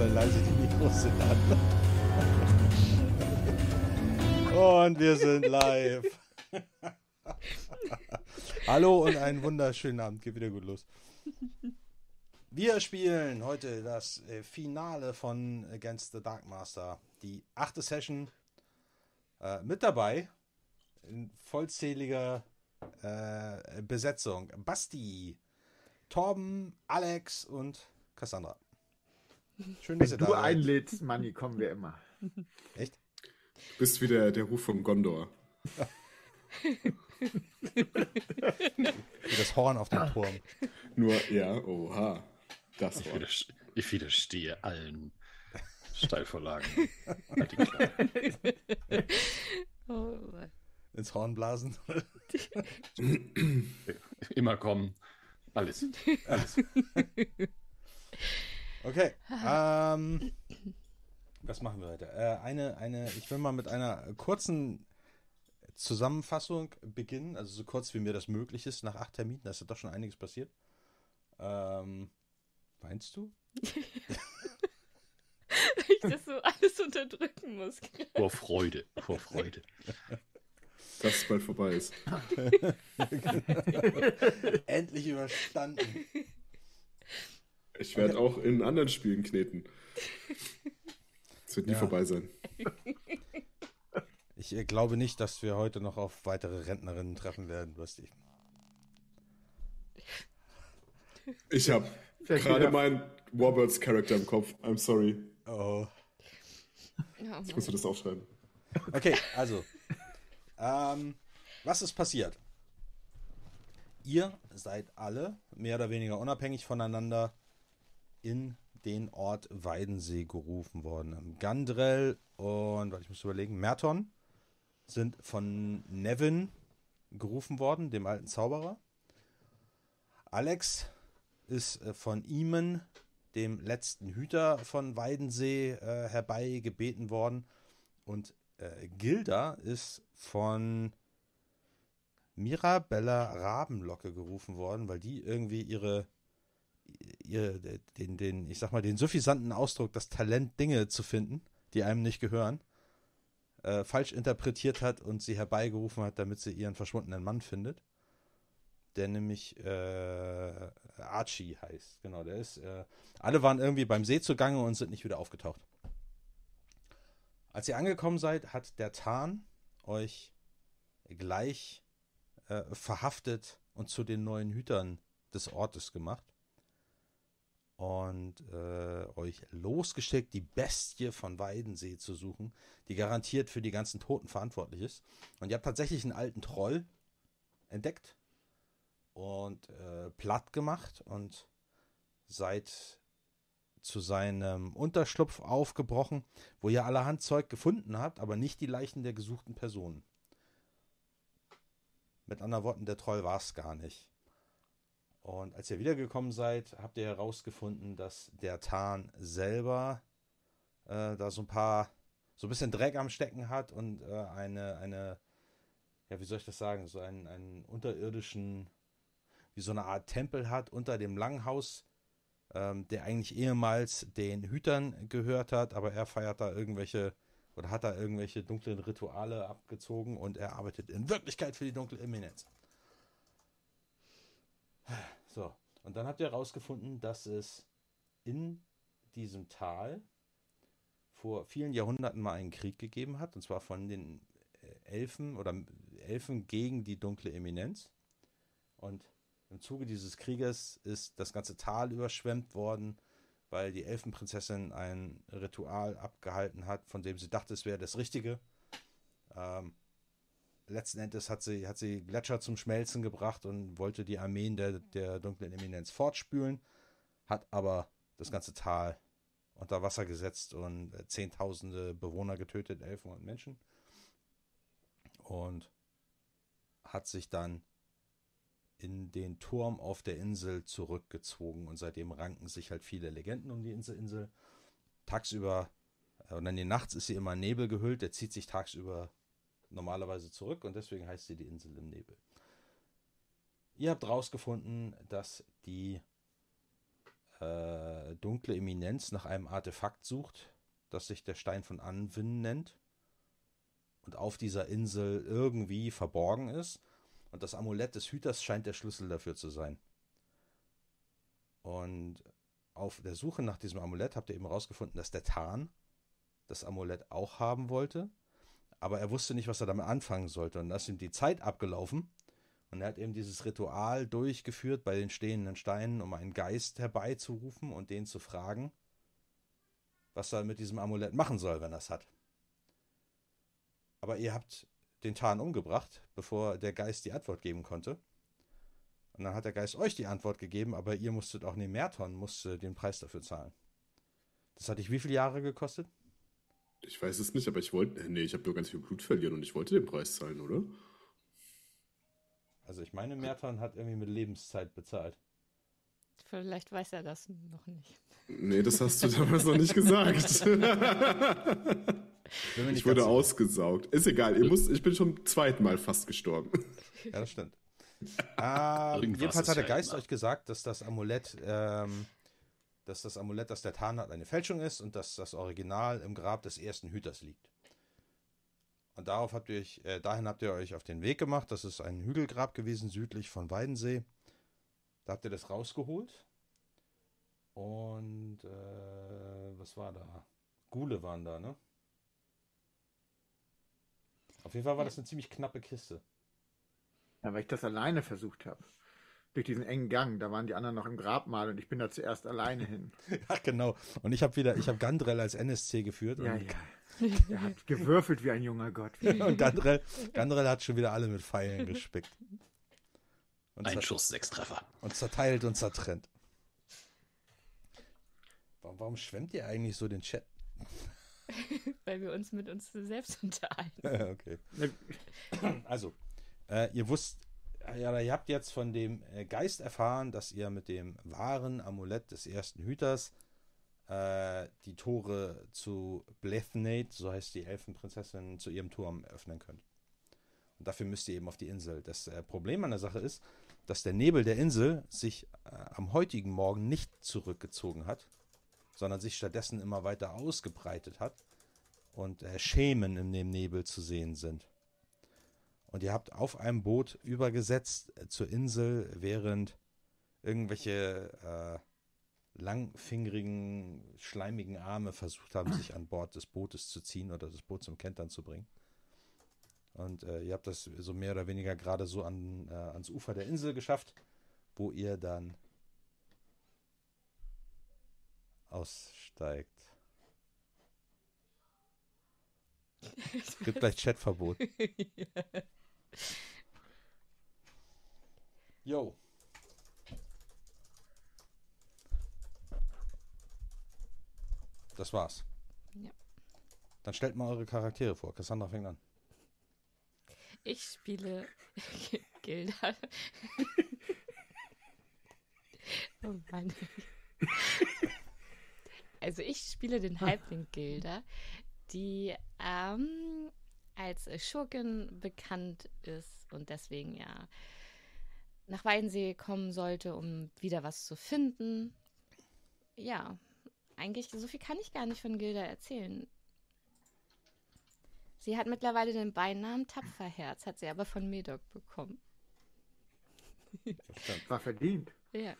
sei leise, die Mikros sind an. Und wir sind live. Hallo und einen wunderschönen Abend. Geht wieder gut los. Wir spielen heute das äh, Finale von Against the Dark Master. Die achte Session. Äh, mit dabei in vollzähliger äh, Besetzung. Basti, Torben, Alex und Cassandra. Schön, dass Wenn ihr da du seid. einlädst, Manni, kommen wir immer. Echt? Du bist wieder der Ruf von Gondor. Wie das Horn auf dem Turm. Nur, ja, oha. Das ich, widerste ich widerstehe allen Steilvorlagen. oh, Ins Horn blasen. Immer kommen. Alles. Alles. Okay. Ähm, was machen wir heute? Äh, eine, eine, ich will mal mit einer kurzen Zusammenfassung beginnen, also so kurz wie mir das möglich ist. Nach acht Terminen, da ist ja doch schon einiges passiert. Ähm, meinst du? ich das so alles unterdrücken muss. Vor Freude, vor Freude. Dass es bald vorbei ist. Endlich überstanden. Ich werde auch in anderen Spielen kneten. Es wird nie ja. vorbei sein. Ich äh, glaube nicht, dass wir heute noch auf weitere Rentnerinnen treffen werden, Basti. Ich habe gerade meinen Warbirds Charakter im Kopf. I'm sorry. Oh. Ich muss das aufschreiben. Okay, also. Ähm, was ist passiert? Ihr seid alle mehr oder weniger unabhängig voneinander in den Ort Weidensee gerufen worden. Gandrel und, ich muss überlegen, Merton sind von Nevin gerufen worden, dem alten Zauberer. Alex ist äh, von Eamon, dem letzten Hüter von Weidensee, äh, herbeigebeten worden. Und äh, Gilda ist von Mirabella Rabenlocke gerufen worden, weil die irgendwie ihre ihr, den, den, ich sag mal, den suffisanten Ausdruck, das Talent, Dinge zu finden, die einem nicht gehören, äh, falsch interpretiert hat und sie herbeigerufen hat, damit sie ihren verschwundenen Mann findet. Der nämlich äh, Archie heißt. Genau, der ist. Äh, alle waren irgendwie beim See zugange und sind nicht wieder aufgetaucht. Als ihr angekommen seid, hat der Tarn euch gleich äh, verhaftet und zu den neuen Hütern des Ortes gemacht und äh, euch losgeschickt, die Bestie von Weidensee zu suchen, die garantiert für die ganzen Toten verantwortlich ist. Und ihr habt tatsächlich einen alten Troll entdeckt und äh, platt gemacht und seid zu seinem Unterschlupf aufgebrochen, wo ihr allerhand Zeug gefunden habt, aber nicht die Leichen der gesuchten Personen. Mit anderen Worten, der Troll war es gar nicht. Und als ihr wiedergekommen seid, habt ihr herausgefunden, dass der Tarn selber äh, da so ein paar, so ein bisschen Dreck am Stecken hat und äh, eine, eine, ja, wie soll ich das sagen, so einen, einen unterirdischen, wie so eine Art Tempel hat unter dem Langhaus, ähm, der eigentlich ehemals den Hütern gehört hat, aber er feiert da irgendwelche oder hat da irgendwelche dunklen Rituale abgezogen und er arbeitet in Wirklichkeit für die dunkle Eminenz. So, und dann habt ihr herausgefunden, dass es in diesem Tal vor vielen Jahrhunderten mal einen Krieg gegeben hat, und zwar von den äh, Elfen oder Elfen gegen die dunkle Eminenz. Und im Zuge dieses Krieges ist das ganze Tal überschwemmt worden, weil die Elfenprinzessin ein Ritual abgehalten hat, von dem sie dachte, es wäre das Richtige. Ähm, letzten Endes hat sie, hat sie Gletscher zum Schmelzen gebracht und wollte die Armeen der, der dunklen Eminenz fortspülen, hat aber das ganze Tal unter Wasser gesetzt und äh, zehntausende Bewohner getötet, Elfen und Menschen. Und hat sich dann in den Turm auf der Insel zurückgezogen und seitdem ranken sich halt viele Legenden um die Insel. Insel. Tagsüber äh, und dann die nachts ist sie immer Nebel gehüllt, der zieht sich tagsüber normalerweise zurück und deswegen heißt sie die Insel im Nebel. Ihr habt herausgefunden, dass die äh, dunkle Eminenz nach einem Artefakt sucht, das sich der Stein von Anwin nennt und auf dieser Insel irgendwie verborgen ist. Und das Amulett des Hüters scheint der Schlüssel dafür zu sein. Und auf der Suche nach diesem Amulett habt ihr eben herausgefunden, dass der Tarn das Amulett auch haben wollte, aber er wusste nicht, was er damit anfangen sollte. Und da ist ihm die Zeit abgelaufen. Und er hat eben dieses Ritual durchgeführt bei den stehenden Steinen, um einen Geist herbeizurufen und den zu fragen, was er mit diesem Amulett machen soll, wenn er es hat. Aber ihr habt den Tarn umgebracht, bevor der Geist die Antwort geben konnte. Und dann hat der Geist euch die Antwort gegeben, aber ihr musstet auch, nee, Merton musste den Preis dafür zahlen. Das hat dich wie viele Jahre gekostet? Ich weiß es nicht, aber ich wollte, nee, ich habe nur ganz viel Blut verlieren und ich wollte den Preis zahlen, oder? Also ich meine, Merton hat irgendwie mit Lebenszeit bezahlt. Vielleicht weiß er das noch nicht. Nee, das hast du damals noch nicht gesagt. ich wurde ausgesaugt. Ist egal, ihr müsst, ich bin schon zum zweiten Mal fast gestorben. Ja, das stimmt. Ah, jedenfalls hat der Geist euch gesagt, dass das Amulett, ähm, dass das Amulett, das der Tarn hat, eine Fälschung ist und dass das Original im Grab des ersten Hüters liegt. Und darauf habt ihr euch, äh, dahin habt ihr euch auf den Weg gemacht. Das ist ein Hügelgrab gewesen, südlich von Weidensee. Da habt ihr das rausgeholt. Und äh, was war da? Gule waren da, ne? Auf jeden Fall war das eine ziemlich knappe Kiste. Ja, weil ich das alleine versucht habe. Durch diesen engen Gang, da waren die anderen noch im Grabmal und ich bin da zuerst alleine hin. Ach genau. Und ich habe wieder, ich habe Gandrell als NSC geführt. Ja, ja. Er hat gewürfelt wie ein junger Gott. und Gandrell, Gandrell hat schon wieder alle mit Pfeilen gespickt. Und ein Schuss, sechs Treffer. Und zerteilt und zertrennt. Warum, warum schwemmt ihr eigentlich so den Chat? Weil wir uns mit uns selbst unterhalten. okay. Also, äh, ihr wusst, ja, ihr habt jetzt von dem äh, Geist erfahren, dass ihr mit dem wahren Amulett des ersten Hüters äh, die Tore zu Blethnate, so heißt die Elfenprinzessin, zu ihrem Turm öffnen könnt. Und dafür müsst ihr eben auf die Insel. Das äh, Problem an der Sache ist, dass der Nebel der Insel sich äh, am heutigen Morgen nicht zurückgezogen hat, sondern sich stattdessen immer weiter ausgebreitet hat und äh, Schemen in dem Nebel zu sehen sind. Und ihr habt auf einem Boot übergesetzt äh, zur Insel, während irgendwelche äh, langfingerigen, schleimigen Arme versucht haben, sich an Bord des Bootes zu ziehen oder das Boot zum Kentern zu bringen. Und äh, ihr habt das so mehr oder weniger gerade so an, äh, ans Ufer der Insel geschafft, wo ihr dann aussteigt. Es gibt gleich Chatverbot. Jo. Das war's. Ja. Dann stellt mal eure Charaktere vor. Cassandra fängt an. Ich spiele Gilda. oh Mann. Also ich spiele den Halbling Gilda, die ähm, als Schurkin bekannt ist und deswegen ja nach Weidensee kommen sollte, um wieder was zu finden. Ja, eigentlich so viel kann ich gar nicht von Gilda erzählen. Sie hat mittlerweile den Beinamen Tapferherz, hat sie aber von Medoc bekommen. War verdient. Ja.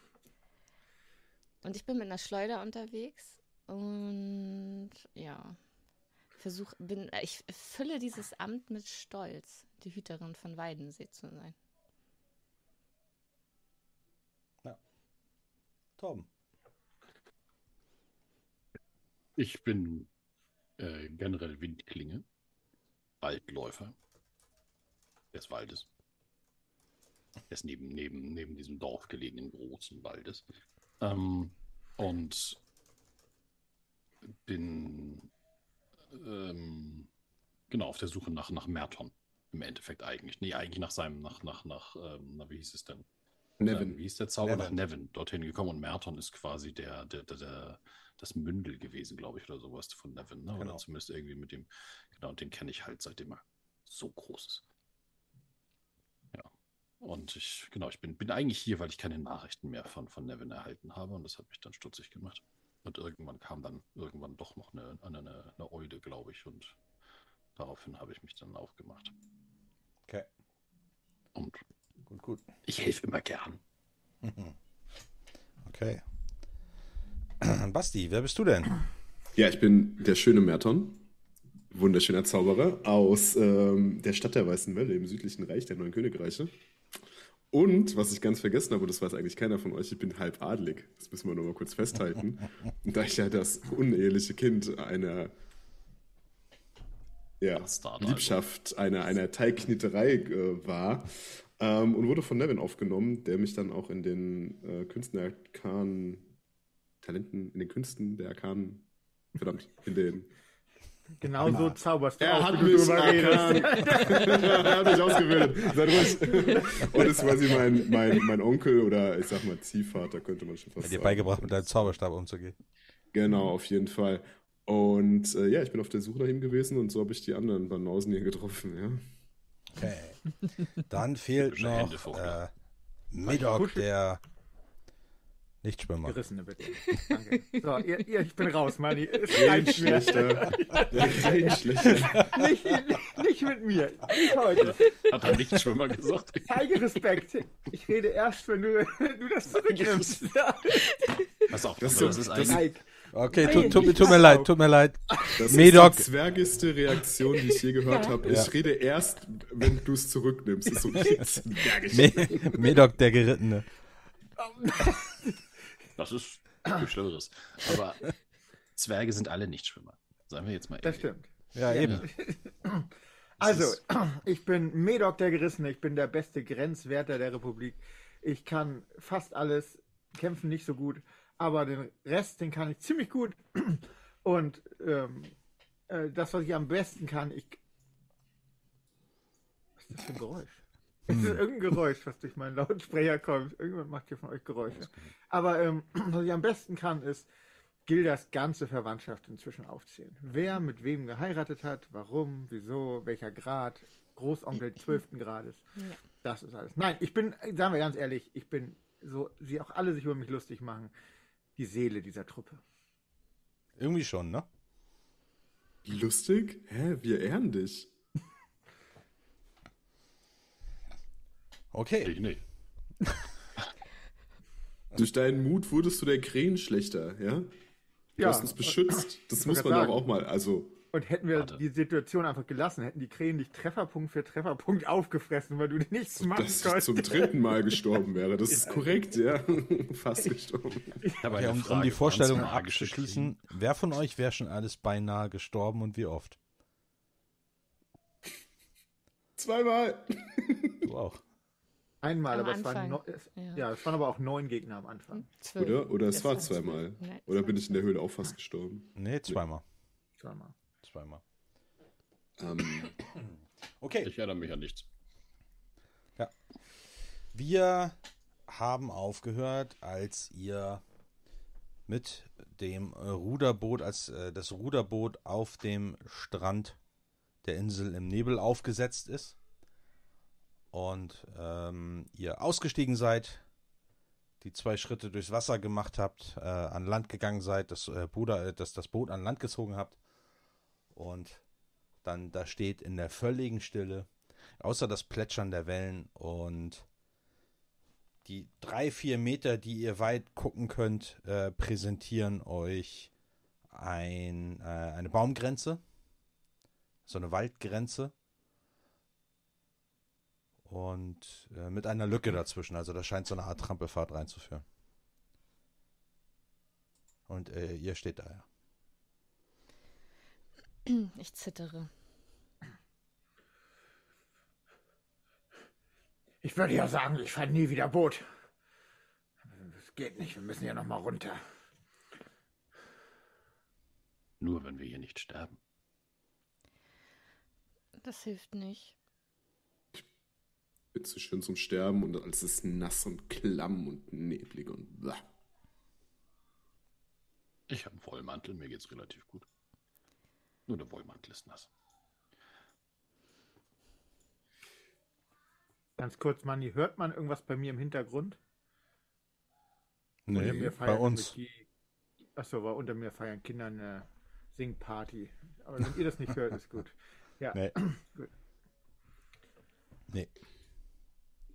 Und ich bin mit einer Schleuder unterwegs und ja, versuche, bin, ich fülle dieses Amt mit Stolz, die Hüterin von Weidensee zu sein. Ja. Tom. Ich bin äh, generell Windklinge. Waldläufer des Waldes. Des neben, neben, neben diesem Dorf gelegenen großen Waldes. Ähm, und bin ähm, genau auf der Suche nach, nach Merton. Im Endeffekt eigentlich. Nee, eigentlich nach seinem, nach, nach, nach, ähm, na, wie hieß es denn? Nevin. Ähm, wie hieß der Zauber? Nevin. Nach Nevin dorthin gekommen und Merton ist quasi der, der, der, der das Mündel gewesen, glaube ich, oder sowas von Nevin. Ne? Genau. Oder zumindest irgendwie mit dem, genau, den kenne ich halt seitdem er so groß ist. Ja. Und ich, genau, ich bin, bin eigentlich hier, weil ich keine Nachrichten mehr von, von Nevin erhalten habe und das hat mich dann stutzig gemacht. Und irgendwann kam dann irgendwann doch noch eine, eine, eine Eude, glaube ich, und daraufhin habe ich mich dann aufgemacht. Okay. Und Gut, gut. ich helfe immer gern. Okay. Basti, wer bist du denn? Ja, ich bin der schöne Merton, wunderschöner Zauberer aus ähm, der Stadt der Weißen Welle im südlichen Reich der Neuen Königreiche. Und, was ich ganz vergessen habe, und das weiß eigentlich keiner von euch, ich bin halb adelig. Das müssen wir noch mal kurz festhalten. Und da ich ja das uneheliche Kind einer ja, Bastard, also. Liebschaft einer, einer Teigknitterei äh, war ähm, und wurde von Nevin aufgenommen, der mich dann auch in den äh, Künsten der Arkanen, Talenten, in den Künsten der Arkanen, verdammt, in den Genau so zauberst du er auch, hat mich drüber er hat mich ausgebildet. Seid ruhig. Und ist quasi mein, mein, mein Onkel oder ich sag mal Ziehvater, könnte man schon fast Hat dir sagen. beigebracht, mit deinem Zauberstab umzugehen. Genau, auf jeden Fall. Und äh, ja, ich bin auf der Suche nach ihm gewesen und so habe ich die anderen Banausen hier getroffen. Ja. Okay. Dann fehlt noch äh, Medok, der Nichtschwimmer. Gerissene bitte. Danke. So, ihr, ihr, ich bin raus, Manni. Kein schlechter. Nicht, nicht, nicht mit mir. Nicht heute. Hat er nicht schon mal gesagt? Zeige Respekt. Ich rede erst, wenn du, wenn du das zurücknimmst. Pass auf, Das das ist. Zeig. Okay, tut, tut, ich tut mir leid, tut mir leid. Das Medok. ist die zwergigste Reaktion, die ich je gehört habe. Ja. Ich rede erst, wenn du es zurücknimmst. Das ist so zwergig. Me Medok, der Gerittene. Das ist viel Schlimmeres. Aber Zwerge sind alle Nichtschwimmer. Seien wir jetzt mal Das ehrlich. stimmt. Ja, eben. Also, ich bin Medok der Gerissene, ich bin der beste Grenzwärter der Republik. Ich kann fast alles, kämpfen nicht so gut, aber den Rest, den kann ich ziemlich gut. Und ähm, äh, das, was ich am besten kann, ich. Was ist das für ein Geräusch? Es ist irgendein Geräusch, was durch meinen Lautsprecher kommt. Irgendjemand macht hier von euch Geräusche. Aber ähm, was ich am besten kann, ist Gildas ganze Verwandtschaft inzwischen aufzählen. Wer mit wem geheiratet hat, warum, wieso, welcher Grad, Großonkel 12. Grades. Ja. Das ist alles. Nein, ich bin, sagen wir ganz ehrlich, ich bin, so sie auch alle sich über mich lustig machen, die Seele dieser Truppe. Irgendwie schon, ne? Lustig? Hä? Wir ehren dich. Okay. Ich nicht. Durch deinen Mut wurdest du der Krähenschlechter, ja? Du hast uns beschützt. Das muss man grad doch sagen. auch mal. Also, Und hätten wir Warte. die Situation einfach gelassen, hätten die Krähen dich Trefferpunkt für Trefferpunkt aufgefressen, weil du nichts machen dass ich konntest. zum dritten Mal gestorben wäre. Das ist korrekt, ja. Fast gestorben. Ich Okay, um, um die Vorstellung abzuschließen, wer von euch wäre schon alles beinahe gestorben und wie oft? Zweimal. Du auch. Einmal, Am aber es waren, no, es, Ja. ja. es waren aber auch neun Gegner am Anfang. Zwölf. Oder? Oder es Das war zweimal. Nein, Oder es bin ich in der Höhle auch fast gestorben? Nee, zweimal. Zweimal. Zweimal. Ähm, Okay. Ich erinnere mich an nichts. Wir haben aufgehört, als ihr mit dem Ruderboot, als äh, das Ruderboot auf dem Strand der Insel im Nebel aufgesetzt ist und ähm, ihr ausgestiegen seid, die zwei Schritte durchs Wasser gemacht habt, äh, an Land gegangen seid, das, äh, Bruder, äh, das, das Boot an Land gezogen habt und dann da steht in der völligen Stille, außer das Plätschern der Wellen und die drei, vier Meter, die ihr weit gucken könnt, äh, präsentieren euch ein, äh, eine Baumgrenze, so eine Waldgrenze und äh, mit einer Lücke dazwischen. Also da scheint so eine Art Trampelfahrt reinzuführen. Und äh, ihr steht da ja. Ich zittere. Ich würde ja sagen, ich fahre nie wieder Boot. Das geht nicht, wir müssen ja noch mal runter. Nur wenn wir hier nicht sterben. Das hilft nicht. Zu schön zum Sterben und alles ist nass und klamm und neblig und blah. Ich habe einen Wollmantel, mir geht's relativ gut. Nur der Wollmantel ist nass. Ganz kurz, Manni, hört man irgendwas bei mir im Hintergrund? Nee, Unter mir bei uns. Die... Achso, weil unter mir feiern Kinder eine Singparty. Aber wenn ihr das nicht hört, ist gut. Ja, Nee. Gut. Nee.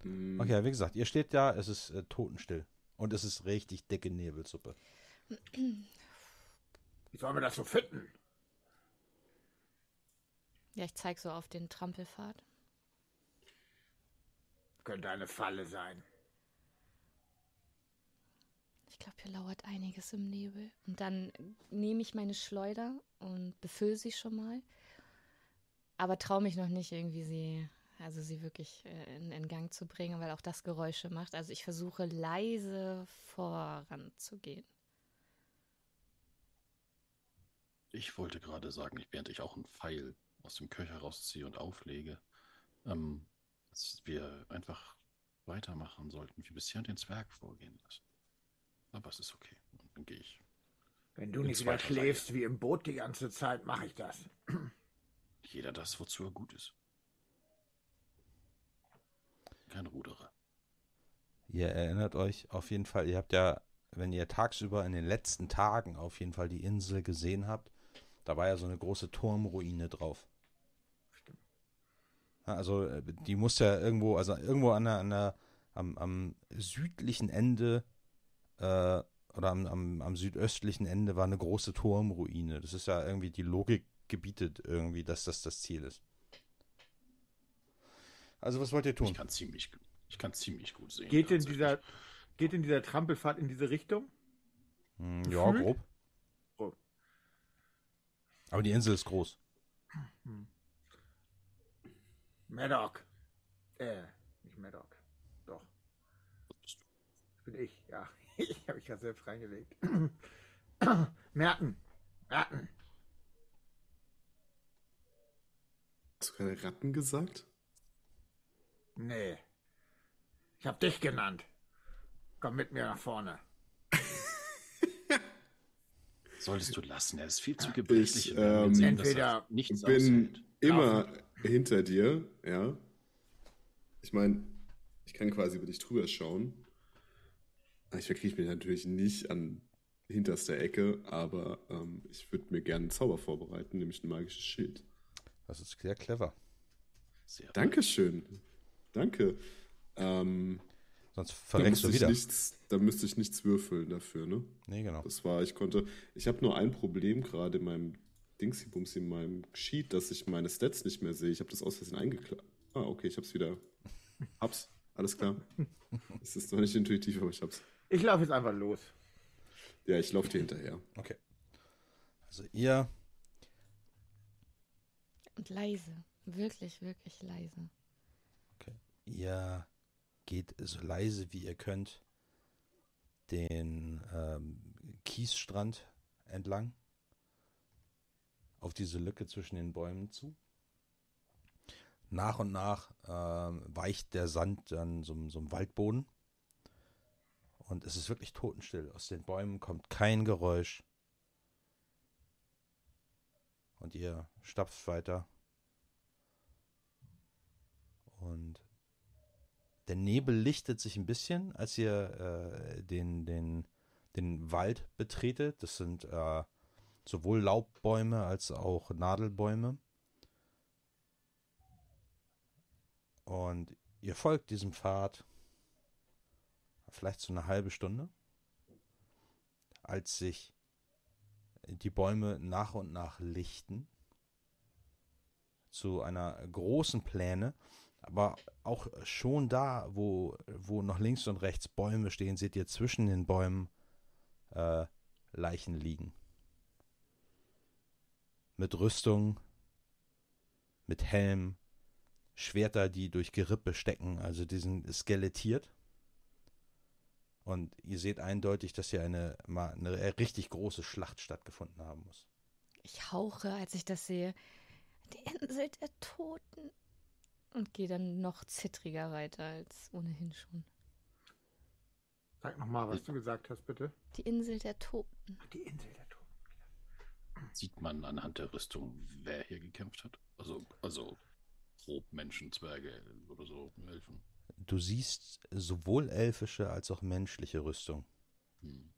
Hm, Okay, wie gesagt, ihr steht da, es ist äh, totenstill. Und es ist richtig dicke Nebelsuppe. wie sollen wir das so finden? Ja, ich zeig so auf den Trampelpfad. Könnte eine Falle sein. Ich glaube, hier lauert einiges im Nebel. Und dann nehme ich meine Schleuder und befülle sie schon mal. Aber traue mich noch nicht irgendwie sie, also sie wirklich äh, in, in Gang zu bringen, weil auch das Geräusche macht. Also ich versuche leise voranzugehen. Ich wollte gerade sagen, während ich auch einen Pfeil aus dem Köcher rausziehe und auflege, ähm, dass wir einfach weitermachen sollten, wie bisher und den Zwerg vorgehen lassen. Aber es ist okay. Und dann gehe ich. Wenn du nicht wieder schläfst wie im Boot die ganze Zeit, mache ich das. Jeder das, wozu er gut ist. Kein Ruderer. Ihr erinnert euch auf jeden Fall, ihr habt ja, wenn ihr tagsüber in den letzten Tagen auf jeden Fall die Insel gesehen habt, da war ja so eine große Turmruine drauf. Ja, Also äh, die muss ja irgendwo, also irgendwo an der, an der am, am südlichen Ende äh, oder am, am, am südöstlichen Ende war eine große Turmruine. Das ist ja irgendwie die Logik gebietet irgendwie, dass das das Ziel ist. Also was wollt ihr Ich tun? kann ziemlich, ich kann ziemlich gut sehen. Geht denn tatsächlich. dieser, geht denn dieser Trampelpfad in diese Richtung? Hm, ja, grob. Grob. Aber die Insel ist groß. Maddock. Äh, nicht Maddock. Doch. bist du? Das bin ich, ja. Ich habe mich gerade selbst reingelegt. Merten. Merten. Hast du keine Ratten gesagt? Nee. Ich habe dich genannt. Komm mit mir nach vorne. Solltest du lassen, er ist viel zu gebrechlich. Ich, ähm, sehen, er entweder nichts bin aushält. immer hinter dir, ja. Ich meine, ich kann quasi über dich drüber schauen. Ich verkriege mich natürlich nicht an hinterster Ecke, aber ähm, ich würde mir gerne einen Zauber vorbereiten, nämlich ein magisches Schild. Das ist sehr clever. Sehr Dankeschön. Danke. Ähm, Sonst verreckst du wieder. nichts, da müsste ich nichts würfeln dafür, ne? Nee, genau. Das war, ich konnte, ich habe nur ein Problem gerade in meinem Dingsy-Bums, in meinem Sheet, dass ich meine Stats nicht mehr sehe. Ich habe das aus Versehen eingeklappt. Ah, okay, ich hab's wieder. Hab's. Alles klar. Es ist noch nicht intuitiv, aber ich hab's. Ich laufe jetzt einfach los. Ja, ich laufe dir hinterher. Okay. Also ihr, Und leise. Wirklich, wirklich leise. Ihr geht so leise wie ihr könnt den ähm, Kiesstrand entlang auf diese Lücke zwischen den Bäumen zu. Nach und nach ähm, weicht der Sand dann so, so im Waldboden. Und es ist wirklich totenstill. Aus den Bäumen kommt kein Geräusch. Und ihr stapft weiter. Und der Nebel lichtet sich ein bisschen, als ihr äh, den, den, den Wald betretet. Das sind äh, sowohl Laubbäume als auch Nadelbäume. Und ihr folgt diesem Pfad vielleicht so eine halbe Stunde, als sich die Bäume nach und nach lichten zu einer großen Pläne, aber auch schon da, wo, wo noch links und rechts Bäume stehen, seht ihr zwischen den Bäumen äh, Leichen liegen. Mit Rüstung, mit Helm, Schwerter, die durch Gerippe stecken, also die sind skelettiert. Und ihr seht eindeutig, dass hier eine, eine richtig große Schlacht stattgefunden haben muss. Ich hauche, als ich das sehe. Die Insel der Toten. Und gehe dann noch zittriger weiter als ohnehin schon. Sag nochmal, was du gesagt hast, bitte. Die Insel der Toten. Die Insel der Toten. Sieht man anhand der Rüstung, wer hier gekämpft hat? Also, also grob Menschen, Zwerge oder so, Elfen. du siehst sowohl elfische als auch menschliche Rüstung. Hm.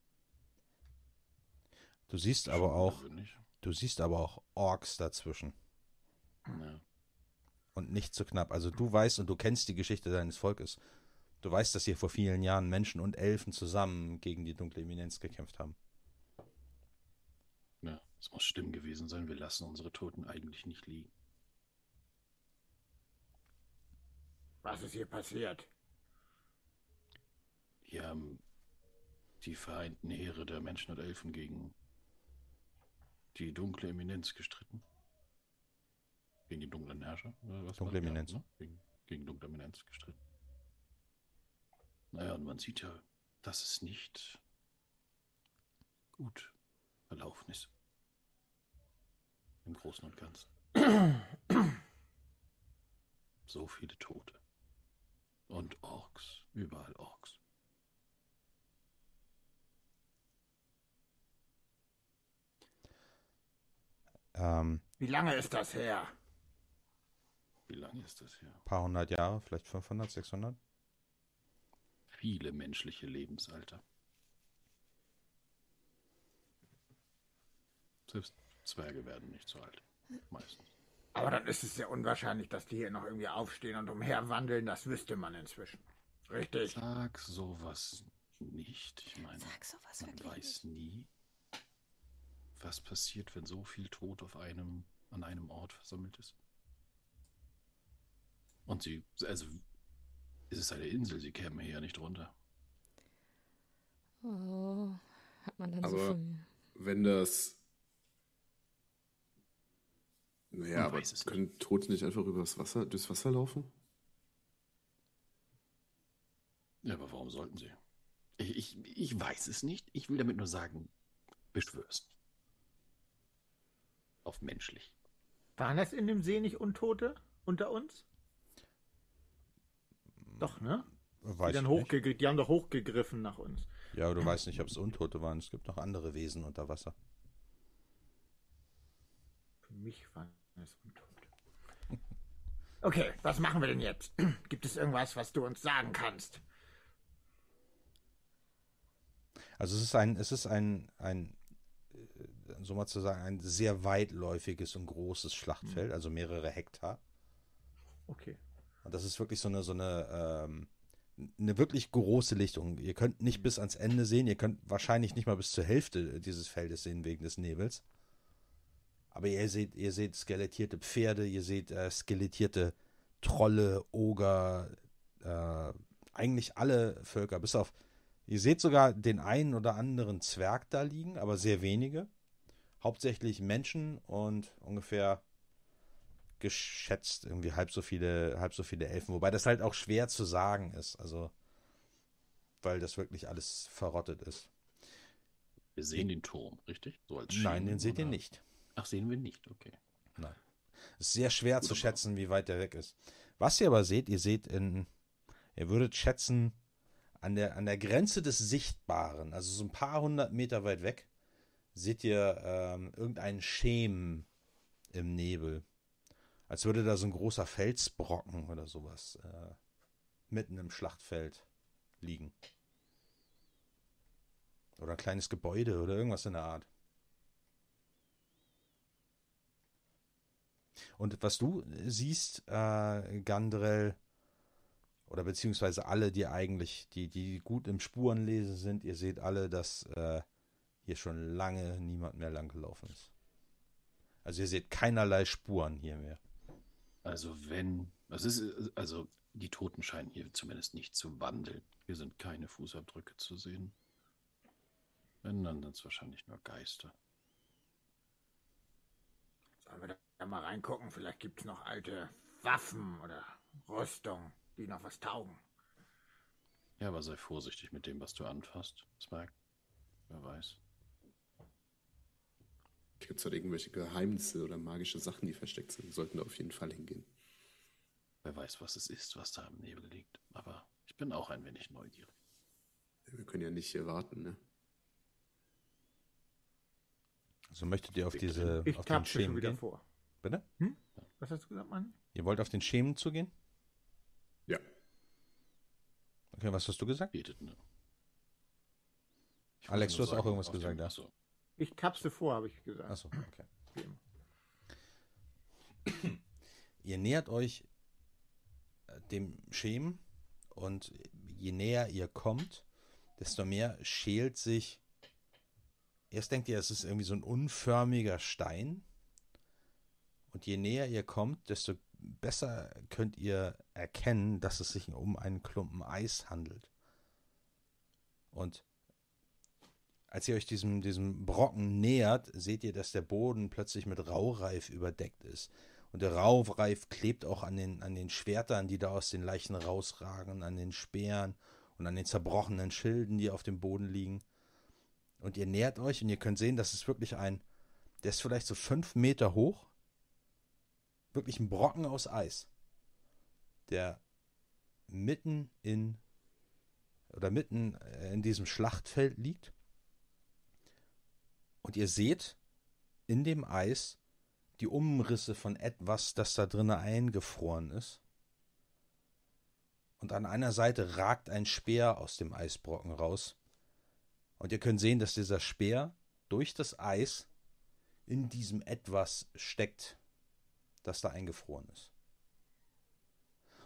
Du siehst aber auch, du siehst aber auch Orks dazwischen. Ja. Und nicht zu knapp. Also du weißt und du kennst die Geschichte deines Volkes. Du weißt, dass hier vor vielen Jahren Menschen und Elfen zusammen gegen die dunkle Eminenz gekämpft haben. ja, es muss schlimm gewesen sein. Wir lassen unsere Toten eigentlich nicht liegen. Was ist hier passiert? Hier haben die vereinten Heere der Menschen und Elfen gegen die dunkle Eminenz gestritten. Gegen die dunklen Herrscher? Oder was Dunkle? Eminenz. Ja, ne? gegen, gegen dunkle Eminenz gestritten. Naja, und man sieht ja, dass es nicht gut verlaufen ist. Im Großen und Ganzen. so viele Tote. Und Orks. Überall Orks. Ähm, Wie lange ist das her? Wie lange ist das her? paar hundert Jahre, vielleicht 500, 600. Viele menschliche Lebensalter. Selbst Zwerge werden nicht so alt. Meistens. Aber dann ist es sehr unwahrscheinlich, dass die hier noch irgendwie aufstehen und umherwandeln. Das wüsste man inzwischen. Richtig. Sag sowas nicht. Ich meine, Sag sowas man weiß nie, was passiert, wenn so viel Tod auf einem, an einem Ort versammelt ist. Und sie, also, es ist eine Insel, sie kämen hier ja nicht runter. Oh, hat man dann so Aber- von Wenn das. Naja, Man aber können Tote nicht einfach übers Wasser, durchs Wasser laufen? Ja, aber warum sollten sie? Ich, ich, ich weiß es nicht. Ich will damit nur sagen, beschwör's nicht. Auf menschlich. Waren das in dem See nicht Untote unter uns? Doch, ne? Weiß Die, dann hochgegr- die haben doch hochgegriffen nach uns. Ja, aber du weißt nicht, ob es Untote waren. Es gibt noch andere Wesen unter Wasser. Für mich waren es Untote. Okay, was machen wir denn jetzt? Gibt es irgendwas, was du uns sagen kannst? Also es ist ein, es ist ein, ein, äh, so mal zu sagen, ein sehr weitläufiges und großes Schlachtfeld, also mehrere Hektar. Okay. Und das ist wirklich so eine, so eine, ähm, eine wirklich große Lichtung. Ihr könnt nicht bis ans Ende sehen, ihr könnt wahrscheinlich nicht mal bis zur Hälfte dieses Feldes sehen wegen des Nebels. Aber ihr seht, ihr seht skelettierte Pferde, ihr seht äh, skelettierte Trolle, Oger, äh, eigentlich alle Völker, bis auf, ihr seht sogar den einen oder anderen Zwerg da liegen, aber sehr wenige. Hauptsächlich Menschen und ungefähr geschätzt irgendwie halb so viele, halb so viele Elfen, wobei das halt auch schwer zu sagen ist, also weil das wirklich alles verrottet ist. Wir sehen den Turm, richtig? So als Nein, Schirm, den seht ihr nicht. Ach, sehen wir nicht, okay. Nein. Es ist sehr schwer zu Gut, aber- schätzen, wie weit der weg ist. Was ihr aber seht, ihr seht in, ihr würdet schätzen, an der, an der Grenze des Sichtbaren, also so ein paar hundert Meter weit weg, seht ihr ähm, irgendeinen Schemen im Nebel. Als würde da so ein großer Felsbrocken oder sowas äh, mitten im Schlachtfeld liegen. Oder ein kleines Gebäude oder irgendwas in der Art. Und was du siehst, äh, Gandrel, oder beziehungsweise alle, die eigentlich, die, die gut im Spurenlesen sind, ihr seht alle, dass äh, hier schon lange niemand mehr langgelaufen ist. Also ihr seht keinerlei Spuren hier mehr. Also wenn, das ist, also die Toten scheinen hier zumindest nicht zu wandeln. Hier sind keine Fußabdrücke zu sehen. Wenn, dann sind es wahrscheinlich nur Geister. Sollen wir da mal reingucken? Vielleicht gibt es noch alte Waffen oder Rüstung, die noch was taugen. Ja, aber sei vorsichtig mit dem, was du anfasst, Smack. Wer weiß. Gibt es dort irgendwelche Geheimnisse oder magische Sachen, die versteckt sind? Wir sollten da auf jeden Fall hingehen. Wer weiß, was es ist, was da im Nebel liegt. Aber ich bin auch ein wenig neugierig. Wir können ja nicht hier warten, ne? Also möchtet ihr auf diese, Ich auf den Schemen wieder gehen? vor. Bitte? Was hast du gesagt, Mann? Ihr wollt auf den Schemen zugehen? Ja. Ja, was hast du gesagt? Betet, ne? Ich Alex, du hast auch irgendwas gesagt, ja. achso. Ich tapse vor, habe ich gesagt. Achso, okay. Ihr nähert euch äh, dem Schemen und je näher ihr kommt, desto mehr schält sich. Erst denkt ihr, es ist irgendwie so ein unförmiger Stein. Und je näher ihr kommt, desto besser könnt ihr erkennen, dass es sich um einen Klumpen Eis handelt. Und als ihr euch diesem, diesem Brocken nähert, seht ihr, dass der Boden plötzlich mit Raureif überdeckt ist. Und der Raureif klebt auch an den, an den Schwertern, die da aus den Leichen rausragen, an den Speeren und an den zerbrochenen Schilden, die auf dem Boden liegen. Und ihr nähert euch und ihr könnt sehen, das ist wirklich ein, der ist vielleicht so fünf Meter hoch. Wirklich ein Brocken aus Eis. Der mitten in, oder mitten äh, in diesem Schlachtfeld liegt. Und ihr seht in dem Eis die Umrisse von etwas, das da drinnen eingefroren ist. Und an einer Seite ragt ein Speer aus dem Eisbrocken raus. Und ihr könnt sehen, dass dieser Speer durch das Eis in diesem etwas steckt, das da eingefroren ist.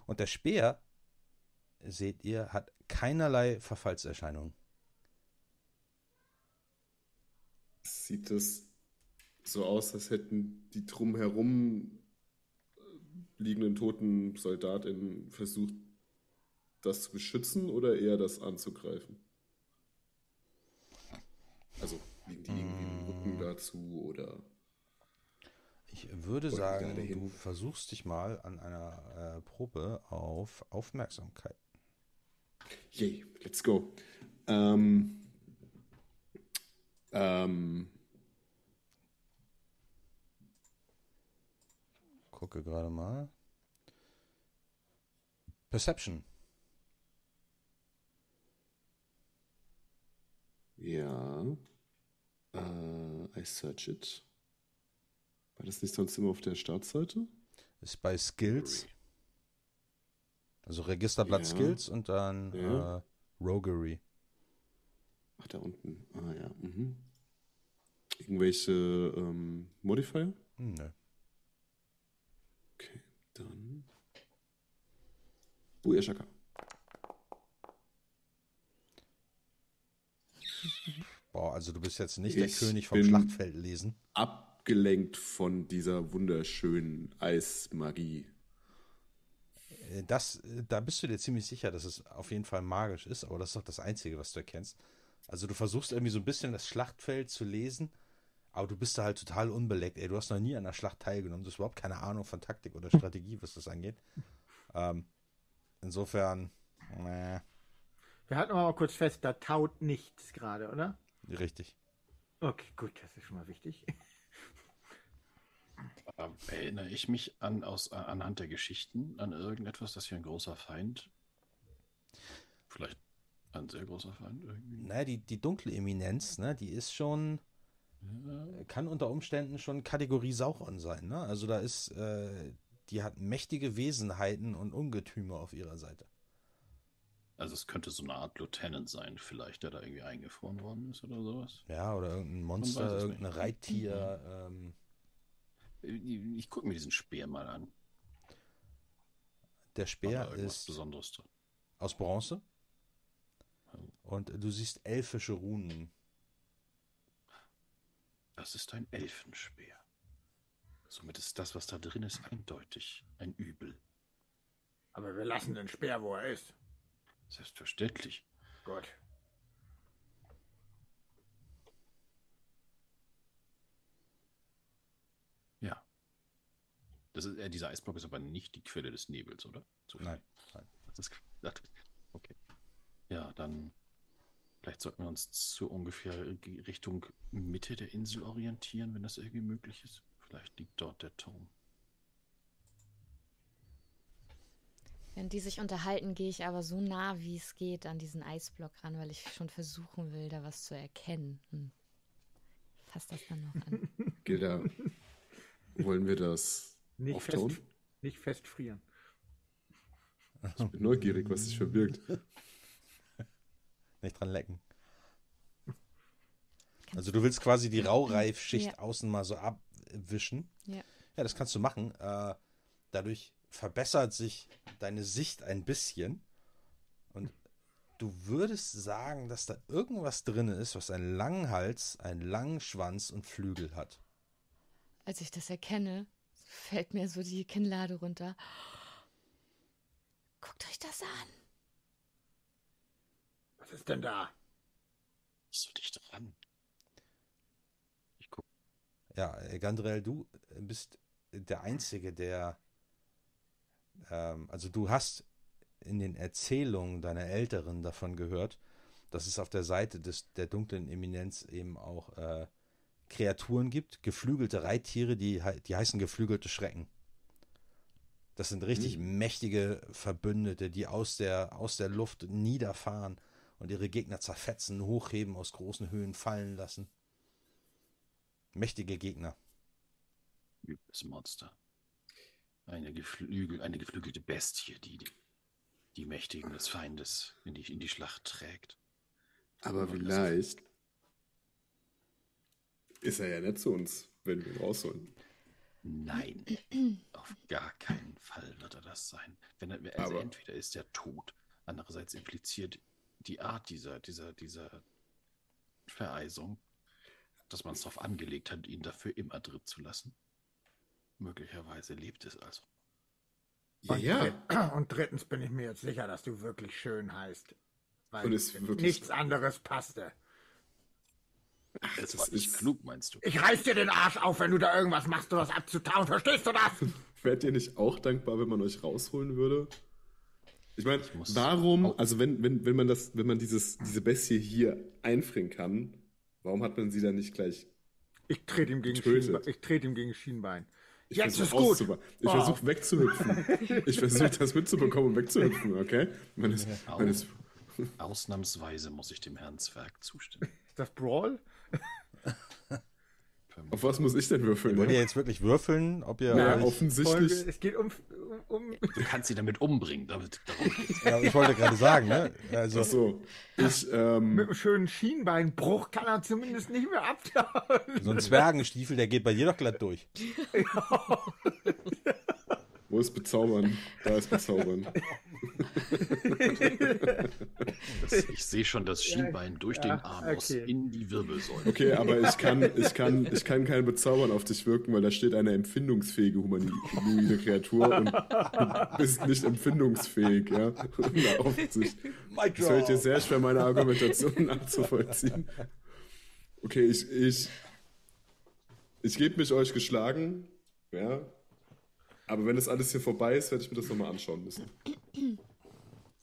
Und der Speer, seht ihr, hat keinerlei Verfallserscheinungen. Sieht das so aus, als hätten die drumherum äh, liegenden toten SoldatInnen versucht, das zu beschützen oder eher das anzugreifen? Also liegen die irgendwie im Rücken dazu oder. Ich würde Oder sagen, hin. du versuchst dich mal an einer äh, Probe auf Aufmerksamkeit. Yay, let's go. Ähm, ähm, Gucke gerade mal. Perception. ja. Äh, I search it. War das nicht sonst immer auf der Startseite? Ist bei Skills. Also Registerblatt Ja. Skills und dann Ja. äh, Roguery. Ach, da unten. Ah ja. Mhm. Irgendwelche ähm, Modifier? Nö. Okay, dann. Buja Shaka. Boah, also du bist jetzt nicht Ich der König vom Schlachtfeld lesen. Abgelenkt von dieser wunderschönen Eismagie. Äh, Das, äh, da bist du dir ziemlich sicher, dass es auf jeden Fall magisch ist, aber das ist doch das Einzige, was du erkennst. Also du versuchst irgendwie so ein bisschen das Schlachtfeld zu lesen, aber du bist da halt total unbeleckt. Ey, du hast noch nie an der Schlacht teilgenommen, du hast überhaupt keine Ahnung von Taktik oder Strategie, was das angeht. Ähm, insofern, äh, Wir halten aber mal kurz fest, da taut nichts gerade, oder? richtig. Okay, gut, das ist schon mal wichtig. Ähm, Erinnere ich mich an, aus, äh, anhand der Geschichten an irgendetwas, das hier ein großer Feind, vielleicht ein sehr großer Feind irgendwie? Naja, die, die dunkle Eminenz, ne, die ist schon, Ja, kann unter Umständen schon Kategorie Sauron sein, ne? Also da ist, äh, die hat mächtige Wesenheiten und Ungetüme auf ihrer Seite. also es könnte so eine Art Lieutenant sein, vielleicht, der da irgendwie eingefroren worden ist oder sowas. Ja, oder irgendein Monster, irgendein nicht. Reittier. Ähm, Ich, gucke mir diesen Speer mal an. der Speer ist aus Bronze. Und du siehst elfische Runen. Das ist ein Elfenspeer. Somit ist das, was da drin ist, eindeutig ein Übel. Aber wir lassen den Speer, wo er ist. Selbstverständlich. Gut. Ja. Das ist, äh, dieser Eisblock ist aber nicht die Quelle des Nebels, oder? So. Nein, nein. Das ist, okay. Ja, dann vielleicht sollten wir uns so ungefähr Richtung Mitte der Insel orientieren, wenn das irgendwie möglich ist. Vielleicht liegt dort der Turm. Während die sich unterhalten, gehe ich aber so nah, wie es geht, an diesen Eisblock ran, weil ich schon versuchen will, da was zu erkennen. Hm. Fass das dann noch an. Gilda, wollen wir das Nicht auftauen? fest, nicht festfrieren. Ich bin neugierig, was sich verbirgt. Nicht dran lecken. Also du willst quasi die Raureifschicht Ja. außen mal so abwischen. Ja. Ja, das kannst du machen. Äh, dadurch verbessert sich deine Sicht ein bisschen. Und du würdest sagen, dass da irgendwas drin ist, was einen langen Hals, einen langen Schwanz und Flügel hat. Als ich das erkenne, fällt mir so die Kinnlade runter. Guckt euch das an. Was ist denn da? Bist du dicht dran? Ich guck. Ja, äh, Gandrel, du bist der Einzige, der. Ähm, also, du hast in den Erzählungen deiner Älteren davon gehört, dass es auf der Seite des, der dunklen Eminenz eben auch äh, Kreaturen gibt, geflügelte Reittiere, die, die heißen geflügelte Schrecken. Das sind richtig mächtige Verbündete, die aus der, aus der Luft niederfahren und ihre Gegner zerfetzen, hochheben, aus großen Höhen fallen lassen. Mächtige Gegner. Übles Monster. Eine, Geflügel, eine geflügelte Bestie, die die, Mächtigen des Feindes in die, in die Schlacht trägt. Aber vielleicht ist er ja nett zu uns, wenn wir ihn rausholen. Nein, auf gar keinen Fall wird er das sein. Wenn er, also Aber- entweder ist er tot, andererseits impliziert die Art dieser, dieser, dieser Vereisung, dass man es darauf angelegt hat, ihn dafür immer dritt zu lassen. Möglicherweise lebt es also. Ja, und, ja. dritt- und drittens bin ich mir jetzt sicher, dass du wirklich schön heißt. Weil ist nichts anderes passte. Es das war nicht ist- klug, meinst du? Ich reiß dir den Arsch auf, wenn du da irgendwas machst, um das abzutauen. Verstehst du das? Wärt ihr nicht auch dankbar, wenn man euch rausholen würde? Ich meine, warum, also wenn, wenn, wenn man das, wenn man dieses, diese Bestie hier einfrieren kann, warum hat man sie dann nicht gleich Ich trete ihm gegen Getötet. Schienbein. Ich trete ihm gegen Schienbein. Ich Jetzt ist gut. Ich Oh. versuche wegzuhüpfen. ich versuche das mitzubekommen und wegzuhüpfen, okay? Man ist, man ist, Ausnahmsweise muss ich dem Herrn Zwerg zustimmen. Ist das Brawl? auf was muss ich denn würfeln? Wollt ihr Ja? jetzt wirklich würfeln, ob ihr Ja, euch, offensichtlich. Folge- Es geht um, um, Du kannst sie damit umbringen. Damit, ja, ich wollte gerade sagen, ne? Also, Ach so. Ich, ähm, mit einem schönen Schienbeinbruch kann er zumindest nicht mehr abtauen. so ein Zwergenstiefel, der geht bei dir doch glatt durch. wo ist Bezaubern? Da ist Bezaubern. Das, ich sehe schon das Schienbein durch den ja, Anus okay. in die Wirbelsäule. Okay, aber ich kann, ich kann, ich kann kein Bezaubern auf dich wirken, weil da steht eine empfindungsfähige humanoide Kreatur und du bist nicht empfindungsfähig, ja. Es fällt dir sehr schwer, meine Argumentation nachzuvollziehen. Okay, ich, ich, ich gebe mich euch geschlagen, ja. Aber wenn das alles hier vorbei ist, werde ich mir das nochmal anschauen müssen.